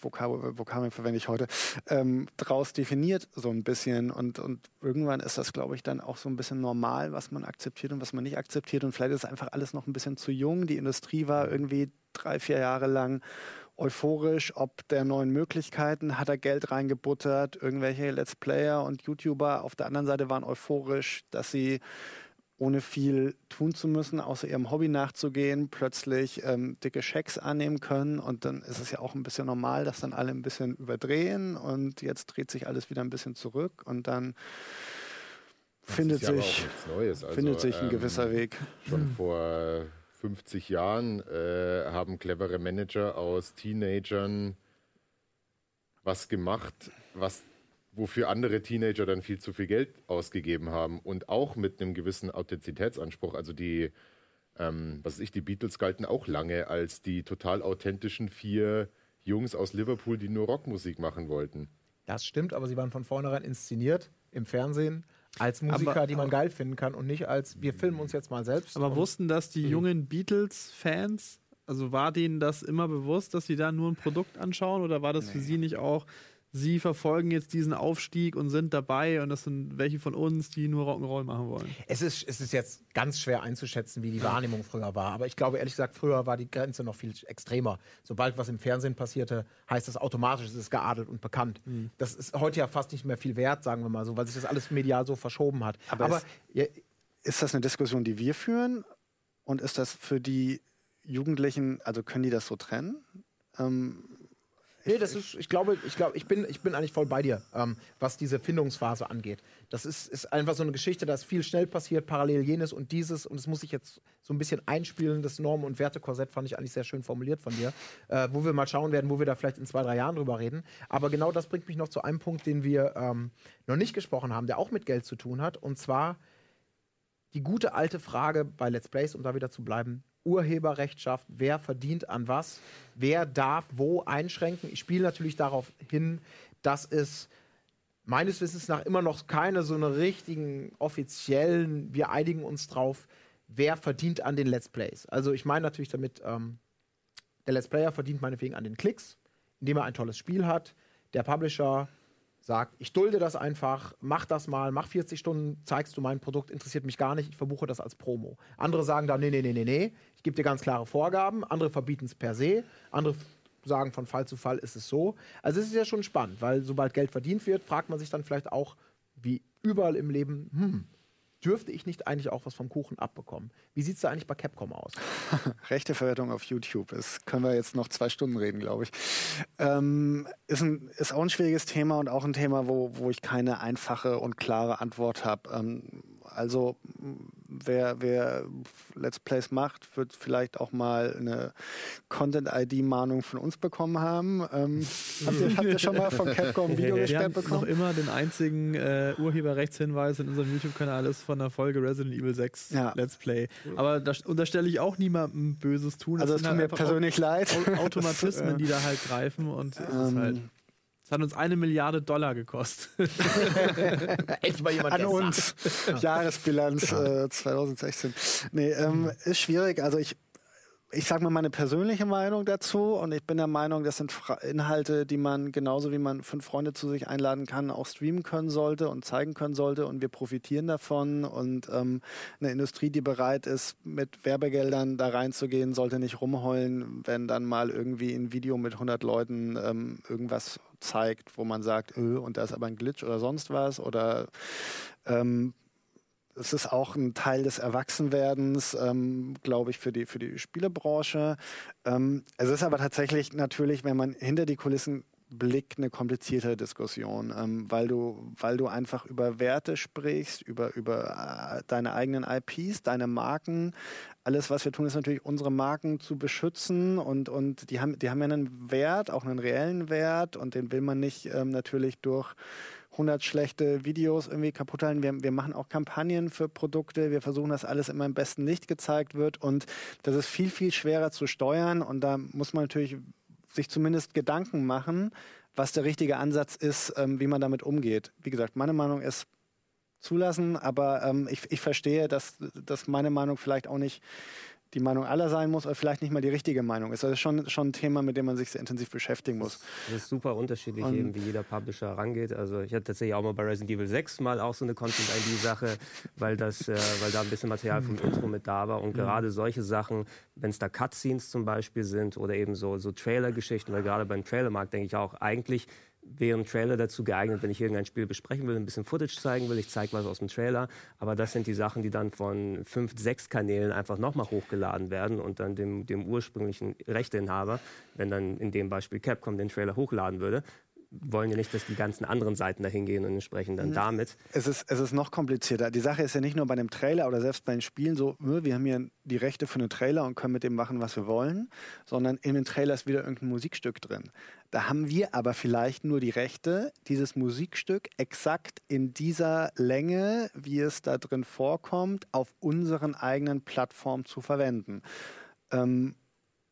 [SPEAKER 6] Vokabel, Vokabeln verwende ich heute, ähm, draus definiert so ein bisschen. Und, und irgendwann ist das, glaube ich, dann auch so ein bisschen normal, was man akzeptiert und was man nicht akzeptiert. Und vielleicht ist einfach alles noch ein bisschen zu jung. Die Industrie war irgendwie drei, vier Jahre lang euphorisch, ob der neuen Möglichkeiten, hat er Geld reingebuttert, irgendwelche Let's Player und YouTuber auf der anderen Seite waren euphorisch, dass sie ohne viel tun zu müssen, außer ihrem Hobby nachzugehen, plötzlich ähm, dicke Schecks annehmen können. Und dann ist es ja auch ein bisschen normal, dass dann alle ein bisschen überdrehen und jetzt dreht sich alles wieder ein bisschen zurück und dann das findet sich, also, findet sich ein ähm, gewisser Weg.
[SPEAKER 5] Schon vor 50 Jahren äh, haben clevere Manager aus Teenagern was gemacht, was wofür andere Teenager dann viel zu viel Geld ausgegeben haben und auch mit einem gewissen Authentizitätsanspruch. Also die, ähm, was weiß ich, die Beatles galten auch lange als die total authentischen vier Jungs aus Liverpool, die nur Rockmusik machen wollten.
[SPEAKER 1] Das stimmt, aber sie waren von vornherein inszeniert im Fernsehen als Musiker, aber, die man geil finden kann und nicht als wir filmen uns jetzt mal selbst.
[SPEAKER 4] Aber wussten das die mhm. jungen Beatles-Fans? Also war denen das immer bewusst, dass sie da nur ein Produkt anschauen oder war das nee. für sie nicht auch sie verfolgen jetzt diesen Aufstieg und sind dabei und das sind welche von uns, die nur Rock'n'Roll machen wollen.
[SPEAKER 1] Es ist, es ist jetzt ganz schwer einzuschätzen, wie die Wahrnehmung früher war. Aber ich glaube, ehrlich gesagt, früher war die Grenze noch viel extremer. Sobald was im Fernsehen passierte, heißt das automatisch, es ist geadelt und bekannt. Mhm. Das ist heute ja fast nicht mehr viel wert, sagen wir mal so, weil sich das alles medial so verschoben hat.
[SPEAKER 6] Aber, Aber ist, ja, ist das eine Diskussion, die wir führen? Und ist das für die Jugendlichen, also können die das so trennen? Ähm,
[SPEAKER 1] Nee, das ist, ich glaube, ich glaube, ich bin, ich bin eigentlich voll bei dir, ähm, was diese Findungsphase angeht. Das ist, ist einfach so eine Geschichte, da ist viel schnell passiert, parallel jenes und dieses und es muss sich jetzt so ein bisschen einspielen. Das Normen- und Wertekorsett fand ich eigentlich sehr schön formuliert von dir, äh, wo wir mal schauen werden, wo wir da vielleicht in zwei, drei Jahren drüber reden. Aber genau das bringt mich noch zu einem Punkt, den wir ähm, noch nicht gesprochen haben, der auch mit Geld zu tun hat und zwar die gute alte Frage bei Let's Plays, um da wieder zu bleiben, Urheberrecht schafft, wer verdient an was, wer darf wo einschränken. Ich spiele natürlich darauf hin, dass es meines Wissens nach immer noch keine so eine richtigen offiziellen, wir einigen uns drauf, wer verdient an den Let's Plays. Also ich meine natürlich damit, ähm, der Let's Player verdient meinetwegen an den Klicks, indem er ein tolles Spiel hat. Der Publisher sagt, ich dulde das einfach, mach das mal, mach 40 Stunden, zeigst du mein Produkt, interessiert mich gar nicht, ich verbuche das als Promo. Andere sagen dann, nee, nee, nee, nee, nee, ich gebe dir ganz klare Vorgaben, andere verbieten es per se, andere sagen, von Fall zu Fall ist es so. Also es ist ja schon spannend, weil sobald Geld verdient wird, fragt man sich dann vielleicht auch, wie überall im Leben, hm, dürfte ich nicht eigentlich auch was vom Kuchen abbekommen? Wie sieht es da eigentlich bei Capcom aus?
[SPEAKER 6] Rechteverwertung auf YouTube. Das können wir jetzt noch zwei Stunden reden, glaube ich. Ähm, ist, ein, ist auch ein schwieriges Thema und auch ein Thema, wo, wo ich keine einfache und klare Antwort habe. Ähm, also wer, wer Let's Plays macht, wird vielleicht auch mal eine Content-ID-Mahnung von uns bekommen haben. Ähm, habt, ihr, habt, ihr, schon mal von Capcom ein Video gesperrt bekommen?
[SPEAKER 4] noch immer den einzigen äh, Urheberrechtshinweis in unserem YouTube-Kanal ist von der Folge Resident Evil 6 ja. Let's Play. Aber da unterstelle ich auch niemandem Böses tun.
[SPEAKER 6] Das also es tut halt mir persönlich leid.
[SPEAKER 4] Automatismen, die da halt greifen und ähm, halt das hat uns eine Milliarde Dollar gekostet.
[SPEAKER 6] Echt mal jemand An uns. Jahresbilanz äh, 2016. Nee, ähm, ist schwierig. Also ich, ich sage mal meine persönliche Meinung dazu. Und ich bin der Meinung, das sind Inhalte, die man genauso wie man fünf Freunde zu sich einladen kann, auch streamen können sollte und zeigen können sollte. Und wir profitieren davon. Und ähm, eine Industrie, die bereit ist, mit Werbegeldern da reinzugehen, sollte nicht rumheulen, wenn dann mal irgendwie ein Video mit 100 Leuten ähm, irgendwas zeigt, wo man sagt, öh, und da ist aber ein Glitch oder sonst was. Oder ähm, es ist auch ein Teil des Erwachsenwerdens, ähm, glaube ich, für die, für die Spielebranche. Ähm, es ist aber tatsächlich natürlich, wenn man hinter die Kulissen Blick eine komplizierte Diskussion, ähm, weil, du, weil du einfach über Werte sprichst, über, über äh, deine eigenen IPs, deine Marken. Alles, was wir tun, ist natürlich, unsere Marken zu beschützen und, und die, haben, die haben ja einen Wert, auch einen reellen Wert und den will man nicht ähm, natürlich durch 100 schlechte Videos irgendwie kaputt halten. Wir, wir machen auch Kampagnen für Produkte. Wir versuchen, dass alles immer im besten Licht gezeigt wird. Und das ist viel, viel schwerer zu steuern. Und da muss man natürlich sich zumindest Gedanken machen, was der richtige Ansatz ist, ähm, wie man damit umgeht. Wie gesagt, meine Meinung ist zulassen, aber ähm, ich, ich verstehe, dass, dass meine Meinung vielleicht auch nicht die Meinung aller sein muss, oder vielleicht nicht mal die richtige Meinung ist. Das ist schon, schon ein Thema, mit dem man sich sehr intensiv beschäftigen muss.
[SPEAKER 2] Das ist super unterschiedlich, und eben wie jeder Publisher rangeht. Also ich hatte tatsächlich auch mal bei Resident Evil 6 mal auch so eine Content-ID-Sache, weil, das, äh, weil da ein bisschen Material vom Intro mit da war. Und gerade solche Sachen, wenn es da Cutscenes zum Beispiel sind oder eben so, so Trailer-Geschichten, weil gerade beim Trailermarkt denke ich auch, eigentlich wäre ein Trailer dazu geeignet, wenn ich irgendein Spiel besprechen will, ein bisschen Footage zeigen will. Ich zeige was aus dem Trailer. Aber das sind die Sachen, die dann von fünf, sechs Kanälen einfach nochmal hochgeladen werden und dann dem, dem ursprünglichen Rechteinhaber, wenn dann in dem Beispiel Capcom den Trailer hochladen würde, wollen ja nicht, dass die ganzen anderen Seiten dahin gehen und entsprechen dann mhm. damit.
[SPEAKER 6] Es ist, es ist noch komplizierter. Die Sache ist ja nicht nur bei einem Trailer oder selbst bei den Spielen so, wir haben hier die Rechte für einen Trailer und können mit dem machen, was wir wollen, sondern in dem Trailer ist wieder irgendein Musikstück drin. Da haben wir aber vielleicht nur die Rechte, dieses Musikstück exakt in dieser Länge, wie es da drin vorkommt, auf unseren eigenen Plattformen zu verwenden. Ähm,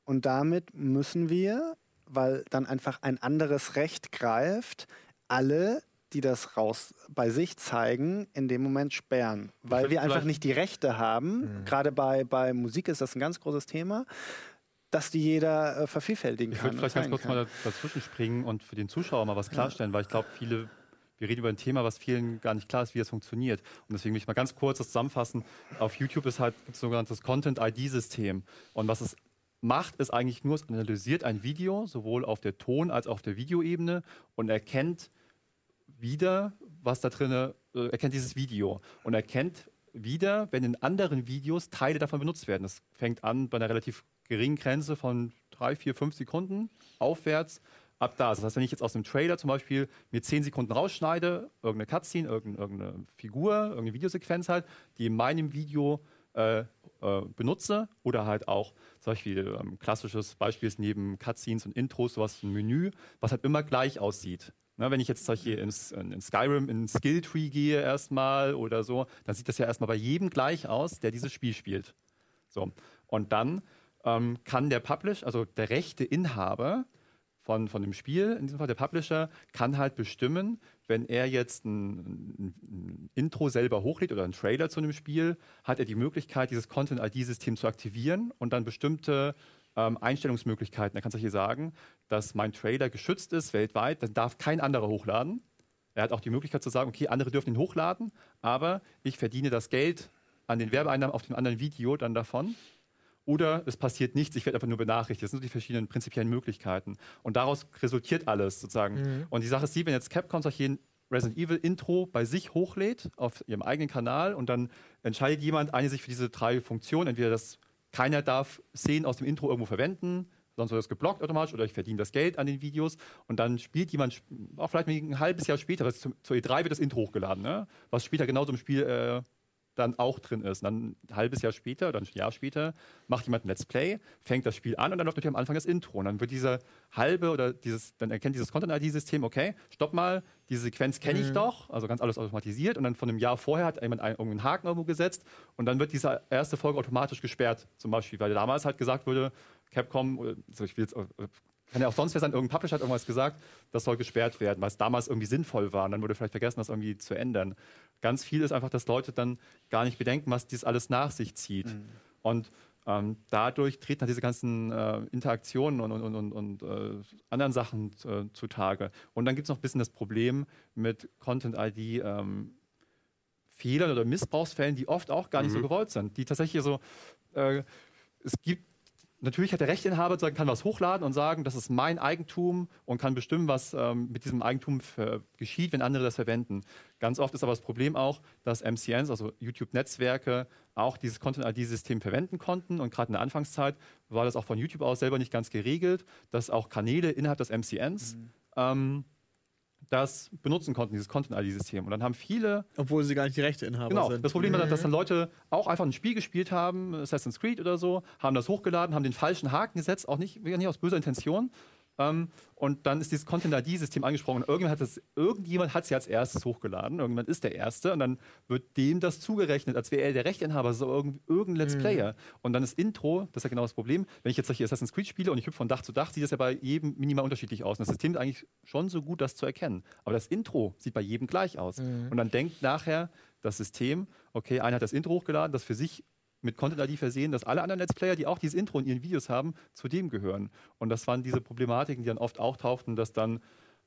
[SPEAKER 6] und damit müssen wir weil dann einfach ein anderes Recht greift, alle, die das raus bei sich zeigen, in dem Moment sperren. Weil wir einfach nicht die Rechte haben, mhm. gerade bei, bei Musik ist das ein ganz großes Thema, dass die jeder äh, vervielfältigen
[SPEAKER 3] kann. Ich würde vielleicht ganz kurz kann. mal dazwischen springen und für den Zuschauer mal was klarstellen, ja. weil ich glaube, viele wir reden über ein Thema, was vielen gar nicht klar ist, wie es funktioniert. Und deswegen will ich mal ganz kurz das zusammenfassen. Auf YouTube ist halt ein sogenanntes Content-ID-System. Und was es macht, ist eigentlich nur, es analysiert ein Video, sowohl auf der Ton- als auch auf der Videoebene und erkennt wieder, was da drin, äh, erkennt dieses Video und erkennt wieder, wenn in anderen Videos Teile davon benutzt werden. Das fängt an bei einer relativ geringen Grenze von drei, vier, fünf Sekunden aufwärts ab da. Das heißt, wenn ich jetzt aus dem Trailer zum Beispiel mir zehn Sekunden rausschneide, irgendeine Cutscene, irgendeine Figur, irgendeine Videosequenz halt, die in meinem Video äh, äh, benutze oder halt auch zum Beispiel ähm, klassisches Beispiel ist neben Cutscenes und Intros sowas ein Menü, was halt immer gleich aussieht. Na, wenn ich jetzt solche in, in Skyrim in Skilltree gehe erstmal oder so, dann sieht das ja erstmal bei jedem gleich aus, der dieses Spiel spielt. So. Und dann ähm, kann der Publisher, also der rechte Inhaber von, von dem Spiel, in diesem Fall der Publisher, kann halt bestimmen, wenn er jetzt ein, ein, Intro selber hochlädt oder einen Trailer zu einem Spiel, hat er die Möglichkeit, dieses Content-ID-System zu aktivieren und dann bestimmte ähm, Einstellungsmöglichkeiten. Er kann hier sagen, dass mein Trailer geschützt ist weltweit, dann darf kein anderer hochladen. Er hat auch die Möglichkeit zu sagen, okay, andere dürfen ihn hochladen, aber ich verdiene das Geld an den Werbeeinnahmen auf dem anderen Video dann davon. Oder es passiert nichts, ich werde einfach nur benachrichtigt. Das sind die verschiedenen prinzipiellen Möglichkeiten. Und daraus resultiert alles sozusagen. Mhm. Und die Sache ist die, wenn jetzt Capcom solche Resident Evil Intro bei sich hochlädt auf ihrem eigenen Kanal und dann entscheidet jemand, eine sich für diese drei Funktionen, entweder das keiner darf Szenen aus dem Intro irgendwo verwenden, sonst wird das geblockt automatisch oder ich verdiene das Geld an den Videos und dann spielt jemand, auch vielleicht ein halbes Jahr später, zur E3 wird das Intro hochgeladen, ne? was später genauso im Spiel äh, dann auch drin ist. Und dann ein halbes Jahr später oder ein Jahr später macht jemand ein Let's Play, fängt das Spiel an und dann läuft natürlich am Anfang das Intro. Und dann wird dieser halbe oder dieses, dann erkennt dieses Content-ID-System, okay, stopp mal, diese Sequenz kenne ich mhm. doch, also ganz alles automatisiert. Und dann von einem Jahr vorher hat jemand einen, irgendeinen Haken irgendwo gesetzt und dann wird diese erste Folge automatisch gesperrt, zum Beispiel, weil damals halt gesagt wurde, Capcom, also ich will jetzt kann ja auch sonst wer sein, irgendein Publisher hat irgendwas gesagt, das soll gesperrt werden, weil es damals irgendwie sinnvoll war. Und dann wurde vielleicht vergessen, das irgendwie zu ändern. Ganz viel ist einfach, dass Leute dann gar nicht bedenken, was dies alles nach sich zieht. Mhm. Und ähm, dadurch treten dann diese ganzen äh, Interaktionen und, und, und, und äh, anderen Sachen äh, zutage. Und dann gibt es noch ein bisschen das Problem mit Content-ID. Ähm, Fehlern oder Missbrauchsfällen, die oft auch gar nicht mhm. so gewollt sind, die tatsächlich so, äh, es gibt natürlich hat der Rechteinhaber sagen, kann was hochladen und sagen, das ist mein Eigentum und kann bestimmen, was ähm, mit diesem Eigentum für, geschieht, wenn andere das verwenden. Ganz oft ist aber das Problem auch, dass MCNs, also YouTube-Netzwerke, auch dieses Content-ID-System verwenden konnten. Und gerade in der Anfangszeit war das auch von YouTube aus selber nicht ganz geregelt, dass auch Kanäle innerhalb des MCNs mhm. ähm, das benutzen konnten, dieses Content-ID-System. Und dann haben viele.
[SPEAKER 4] Obwohl sie gar nicht die Rechteinhaber
[SPEAKER 3] genau,
[SPEAKER 4] sind.
[SPEAKER 3] Das Problem war, mhm. dass dann Leute auch einfach ein Spiel gespielt haben, Assassin's Creed oder so, haben das hochgeladen, haben den falschen Haken gesetzt, auch nicht, nicht aus böser Intention, ähm, und dann ist dieses Content-ID-System angesprochen. Und irgendjemand hat, das, irgendjemand hat sie als erstes hochgeladen. Irgendjemand ist der Erste. Und dann wird dem das zugerechnet, als wäre er der Rechteinhaber, so irgendein, irgendein Let's mhm. Player. Und dann das Intro, das ist ja genau das Problem. Wenn ich jetzt solche Assassin's Creed spiele und ich hüpfe von Dach zu Dach, sieht das ja bei jedem minimal unterschiedlich aus. Und das System ist eigentlich schon so gut, das zu erkennen. Aber das Intro sieht bei jedem gleich aus. Mhm. Und dann denkt nachher das System, okay, einer hat das Intro hochgeladen, das für sich mit Content-ID versehen, dass alle anderen Let's Player, die auch dieses Intro in ihren Videos haben, zu dem gehören. Und das waren diese Problematiken, die dann oft auch tauchten, dass dann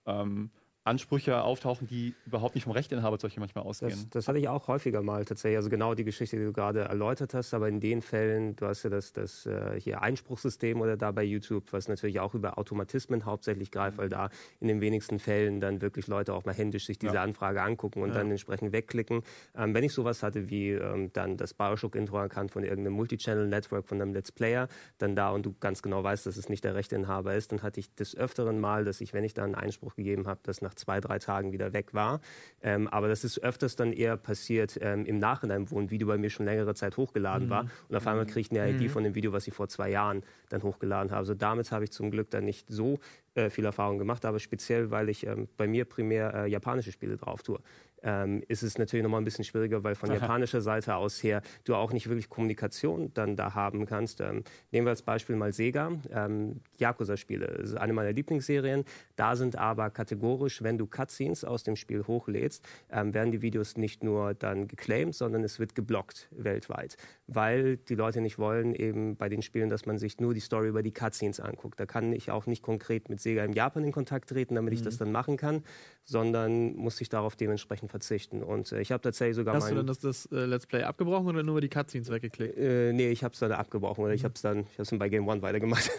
[SPEAKER 3] ähm, Ansprüche auftauchen, die überhaupt nicht vom Rechteinhaber solche manchmal ausgehen.
[SPEAKER 2] Das, das, hatte ich auch häufiger mal tatsächlich. Also genau die Geschichte, die du gerade erläutert hast, aber in den Fällen, du hast ja das, das äh, hier Einspruchssystem oder da bei YouTube, was natürlich auch über Automatismen hauptsächlich greift, weil da in den wenigsten Fällen dann wirklich Leute auch mal händisch sich diese ja. Anfrage angucken und ja. dann entsprechend wegklicken. Ähm, wenn ich sowas hatte wie ähm, dann das Bioshock-Intro erkannt von irgendeinem Multichannel-Network, von einem Let's Player, dann da und du ganz genau weißt, dass es nicht der Rechteinhaber ist, dann hatte ich des Öfteren mal, dass ich, wenn ich da einen Einspruch gegeben habe, dass nach nach zwei, drei Tagen wieder weg war. Ähm, aber das ist öfters dann eher passiert ähm, im Nachhinein, wo ein Video bei mir schon längere Zeit hochgeladen mhm. war. Und auf einmal kriege ich eine ID mhm. von dem Video, was ich vor zwei Jahren dann hochgeladen habe. Also damit habe ich zum Glück dann nicht so äh, viel Erfahrung gemacht, aber speziell, weil ich ähm, bei mir primär äh, japanische Spiele drauf tue ähm, ist es natürlich nochmal ein bisschen schwieriger, weil von Aha. japanischer Seite aus her du auch nicht wirklich Kommunikation dann da haben kannst. Ähm, nehmen wir als Beispiel mal Sega, ähm, Yakuza-Spiele, ist eine meiner Lieblingsserien. Da sind aber kategorisch, wenn du Cutscenes aus dem Spiel hochlädst, ähm, werden die Videos nicht nur dann geclaimed, sondern es wird geblockt weltweit, weil die Leute nicht wollen eben bei den Spielen, dass man sich nur die Story über die Cutscenes anguckt. Da kann ich auch nicht konkret mit Sega in Japan in Kontakt treten, damit mhm. ich das dann machen kann, sondern muss ich darauf dementsprechend verzichten. Und äh, ich habe tatsächlich sogar
[SPEAKER 4] Hast du dann das, das äh, Let's Play abgebrochen oder nur die Cutscenes weggeklickt?
[SPEAKER 2] Äh, nee, ich habe es dann abgebrochen oder mhm. ich habe es dann, ich dann bei Game One weitergemacht.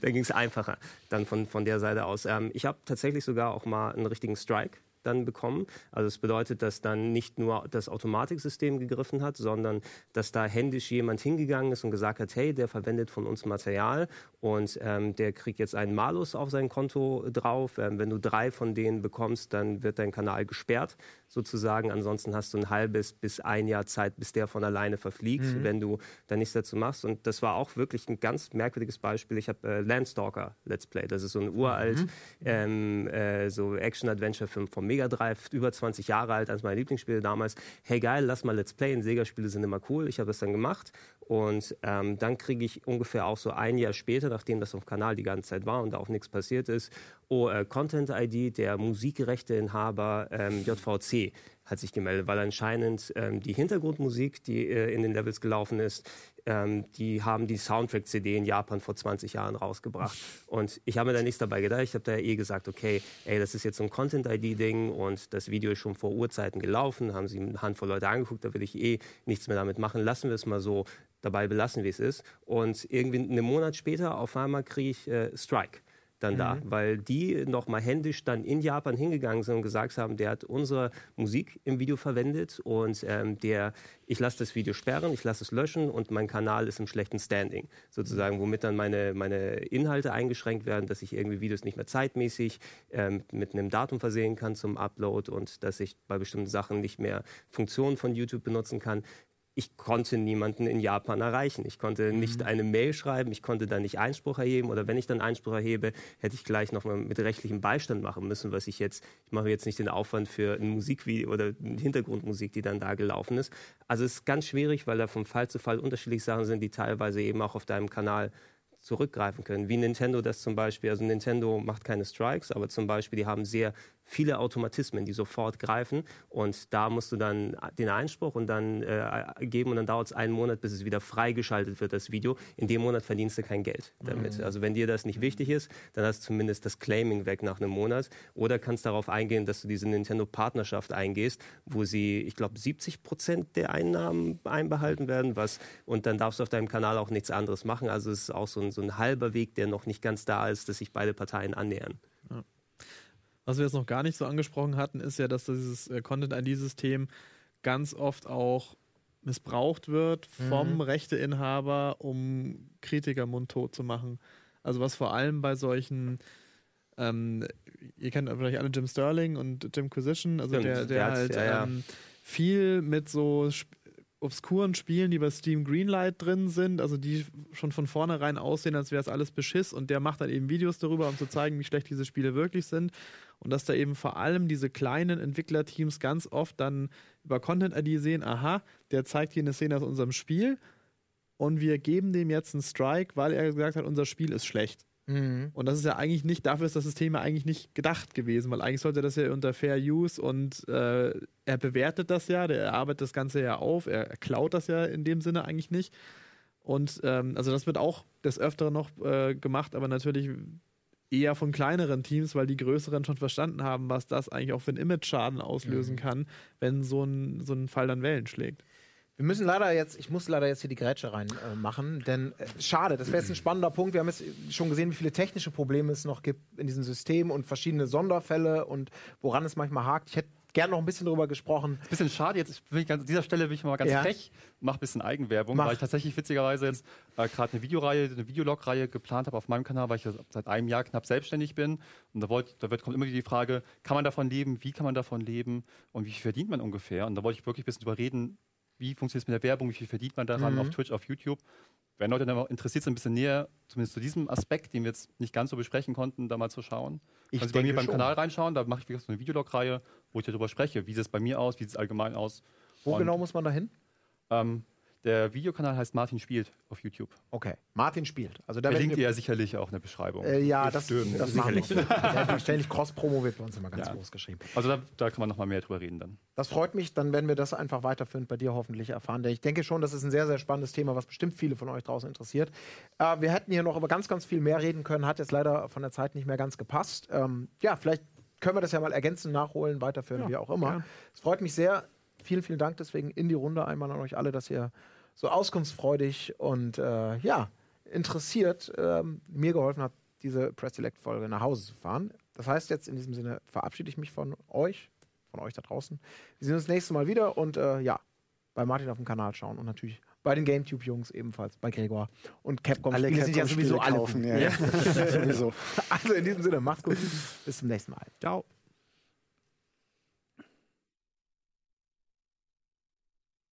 [SPEAKER 2] da ging es einfacher dann von, von der Seite aus. Ähm, ich habe tatsächlich sogar auch mal einen richtigen Strike dann bekommen. Also es bedeutet, dass dann nicht nur das Automatiksystem gegriffen hat, sondern dass da händisch jemand hingegangen ist und gesagt hat, hey, der verwendet von uns Material und ähm, der kriegt jetzt einen Malus auf sein Konto drauf. Ähm, wenn du drei von denen bekommst, dann wird dein Kanal gesperrt sozusagen. Ansonsten hast du ein halbes bis ein Jahr Zeit, bis der von alleine verfliegt, mhm. wenn du da nichts dazu machst. Und das war auch wirklich ein ganz merkwürdiges Beispiel. Ich habe äh, Landstalker Let's Play. Das ist so ein uralt mhm. ähm, äh, so Action-Adventure-Film vom Mega Drive, über 20 Jahre alt, eines meiner Lieblingsspiele damals. Hey geil, lass mal Let's Play. Sega-Spiele sind immer cool. Ich habe das dann gemacht. Und ähm, dann kriege ich ungefähr auch so ein Jahr später, nachdem das auf dem Kanal die ganze Zeit war und da auch nichts passiert ist, oh, äh, Content ID, der Musikrechteinhaber ähm, JVC hat sich gemeldet, weil anscheinend ähm, die Hintergrundmusik, die äh, in den Levels gelaufen ist, ähm, die haben die Soundtrack-CD in Japan vor 20 Jahren rausgebracht. Und ich habe mir da nichts dabei gedacht. Ich habe da eh gesagt, okay, ey, das ist jetzt so ein Content-ID-Ding und das Video ist schon vor Urzeiten gelaufen, haben sie eine Handvoll Leute angeguckt, da will ich eh nichts mehr damit machen. Lassen wir es mal so dabei belassen, wie es ist. Und irgendwie einen Monat später auf einmal kriege ich äh, Strike dann mhm. da, weil die nochmal händisch dann in Japan hingegangen sind und gesagt haben, der hat unsere Musik im Video verwendet und ähm, der, ich lasse das Video sperren, ich lasse es löschen und mein Kanal ist im schlechten Standing, sozusagen, womit dann meine, meine Inhalte eingeschränkt werden, dass ich irgendwie Videos nicht mehr zeitmäßig ähm, mit einem Datum versehen kann zum Upload und dass ich bei bestimmten Sachen nicht mehr Funktionen von YouTube benutzen kann ich konnte niemanden in Japan erreichen. Ich konnte mhm. nicht eine Mail schreiben, ich konnte da nicht Einspruch erheben oder wenn ich dann Einspruch erhebe, hätte ich gleich nochmal mit rechtlichem Beistand machen müssen, was ich jetzt, ich mache jetzt nicht den Aufwand für ein Musikvideo oder eine Hintergrundmusik, die dann da gelaufen ist. Also es ist ganz schwierig, weil da vom Fall zu Fall unterschiedliche Sachen sind, die teilweise eben auch auf deinem Kanal zurückgreifen können. Wie Nintendo das zum Beispiel, also Nintendo macht keine Strikes, aber zum Beispiel, die haben sehr viele Automatismen, die sofort greifen. Und da musst du dann den Einspruch und dann äh, geben und dann dauert es einen Monat, bis es wieder freigeschaltet wird, das Video. In dem Monat verdienst du kein Geld damit. Mhm. Also wenn dir das nicht wichtig ist, dann hast du zumindest das Claiming weg nach einem Monat. Oder kannst darauf eingehen, dass du diese Nintendo-Partnerschaft eingehst, wo sie, ich glaube, 70 Prozent der Einnahmen einbehalten werden. Was, und dann darfst du auf deinem Kanal auch nichts anderes machen. Also es ist auch so ein, so ein halber Weg, der noch nicht ganz da ist, dass sich beide Parteien annähern. Ja.
[SPEAKER 4] Was wir jetzt noch gar nicht so angesprochen hatten, ist ja, dass dieses äh, Content-ID-System ganz oft auch missbraucht wird vom mhm. Rechteinhaber, um Kritiker mundtot zu machen. Also was vor allem bei solchen ähm, ihr kennt vielleicht alle Jim Sterling und Jim Quisition, also der, der, der halt ja, ja. Ähm, viel mit so obskuren Spielen, die bei Steam Greenlight drin sind, also die schon von vornherein aussehen, als wäre es alles Beschiss und der macht dann eben Videos darüber, um zu zeigen, wie schlecht diese Spiele wirklich sind und dass da eben vor allem diese kleinen Entwicklerteams ganz oft dann über Content-ID sehen, aha, der zeigt hier eine Szene aus unserem Spiel und wir geben dem jetzt einen Strike, weil er gesagt hat, unser Spiel ist schlecht. Mhm. Und das ist ja eigentlich nicht, dafür ist das System ja eigentlich nicht gedacht gewesen, weil eigentlich sollte das ja unter Fair Use und äh, er bewertet das ja, der arbeitet das Ganze ja auf, er, er klaut das ja in dem Sinne eigentlich nicht. Und ähm, also das wird auch des Öfteren noch äh, gemacht, aber natürlich eher von kleineren Teams, weil die größeren schon verstanden haben, was das eigentlich auch für einen Image-Schaden auslösen mhm. kann, wenn so ein, so ein Fall dann Wellen schlägt.
[SPEAKER 1] Wir müssen leider jetzt, ich muss leider jetzt hier die Grätsche reinmachen, äh, denn äh, schade, das wäre jetzt ein spannender Punkt. Wir haben jetzt schon gesehen, wie viele technische Probleme es noch gibt in diesem System und verschiedene Sonderfälle und woran es manchmal hakt. Ich hätte gerne noch ein bisschen darüber gesprochen.
[SPEAKER 3] Ein bisschen schade, jetzt will ich ganz, an dieser Stelle bin ich mal ganz ja. frech, mache ein bisschen Eigenwerbung, Mach. weil ich tatsächlich witzigerweise jetzt äh, gerade eine Videoreihe, eine Videolog-Reihe geplant habe auf meinem Kanal, weil ich seit einem Jahr knapp selbstständig bin. Und da, wollt, da wird, kommt immer wieder die Frage, kann man davon leben, wie kann man davon leben und wie viel verdient man ungefähr? Und da wollte ich wirklich ein bisschen drüber reden, wie funktioniert es mit der Werbung, wie viel verdient man daran mhm. auf Twitch, auf YouTube. Wenn Leute dann interessiert sind, ein bisschen näher, zumindest zu diesem Aspekt, den wir jetzt nicht ganz so besprechen konnten, da mal zu schauen. Ich also bei mir beim schon. Kanal reinschauen, da mache ich so eine Videolog-Reihe, wo ich darüber spreche. Wie sieht es bei mir aus, wie sieht es allgemein aus.
[SPEAKER 1] Wo Und, genau muss man da hin?
[SPEAKER 3] Ähm, der Videokanal heißt Martin spielt auf YouTube.
[SPEAKER 1] Okay, Martin spielt.
[SPEAKER 3] Also da Verlinkt ihr ja sicherlich auch eine Beschreibung.
[SPEAKER 1] Äh, ja, das, stimmt. das sicherlich. Selbstverständlich, Cross-Promo wird bei uns immer ganz ja. groß geschrieben.
[SPEAKER 3] Also da, da kann man noch mal mehr drüber reden dann.
[SPEAKER 1] Das freut mich, dann werden wir das einfach weiterführend bei dir hoffentlich erfahren. Denn ich denke schon, das ist ein sehr, sehr spannendes Thema, was bestimmt viele von euch draußen interessiert. Äh, wir hätten hier noch über ganz, ganz viel mehr reden können, hat jetzt leider von der Zeit nicht mehr ganz gepasst. Ähm, ja, vielleicht können wir das ja mal ergänzen, nachholen, weiterführen, ja, wie auch immer. Es freut mich sehr. Vielen, vielen Dank deswegen in die Runde einmal an euch alle, dass ihr so auskunftsfreudig und äh, ja, interessiert ähm, mir geholfen hat, diese Press Select Folge nach Hause zu fahren. Das heißt jetzt in diesem Sinne verabschiede ich mich von euch, von euch da draußen. Wir sehen uns das nächste Mal wieder und äh, ja, bei Martin auf dem Kanal schauen und natürlich bei den GameTube-Jungs ebenfalls, bei Gregor und Capcom.
[SPEAKER 6] Alle Spiele sind ja sowieso alle kaufen. Ja.
[SPEAKER 1] ja. sowieso. Also in diesem Sinne, macht's gut. Bis zum nächsten Mal.
[SPEAKER 4] Ciao.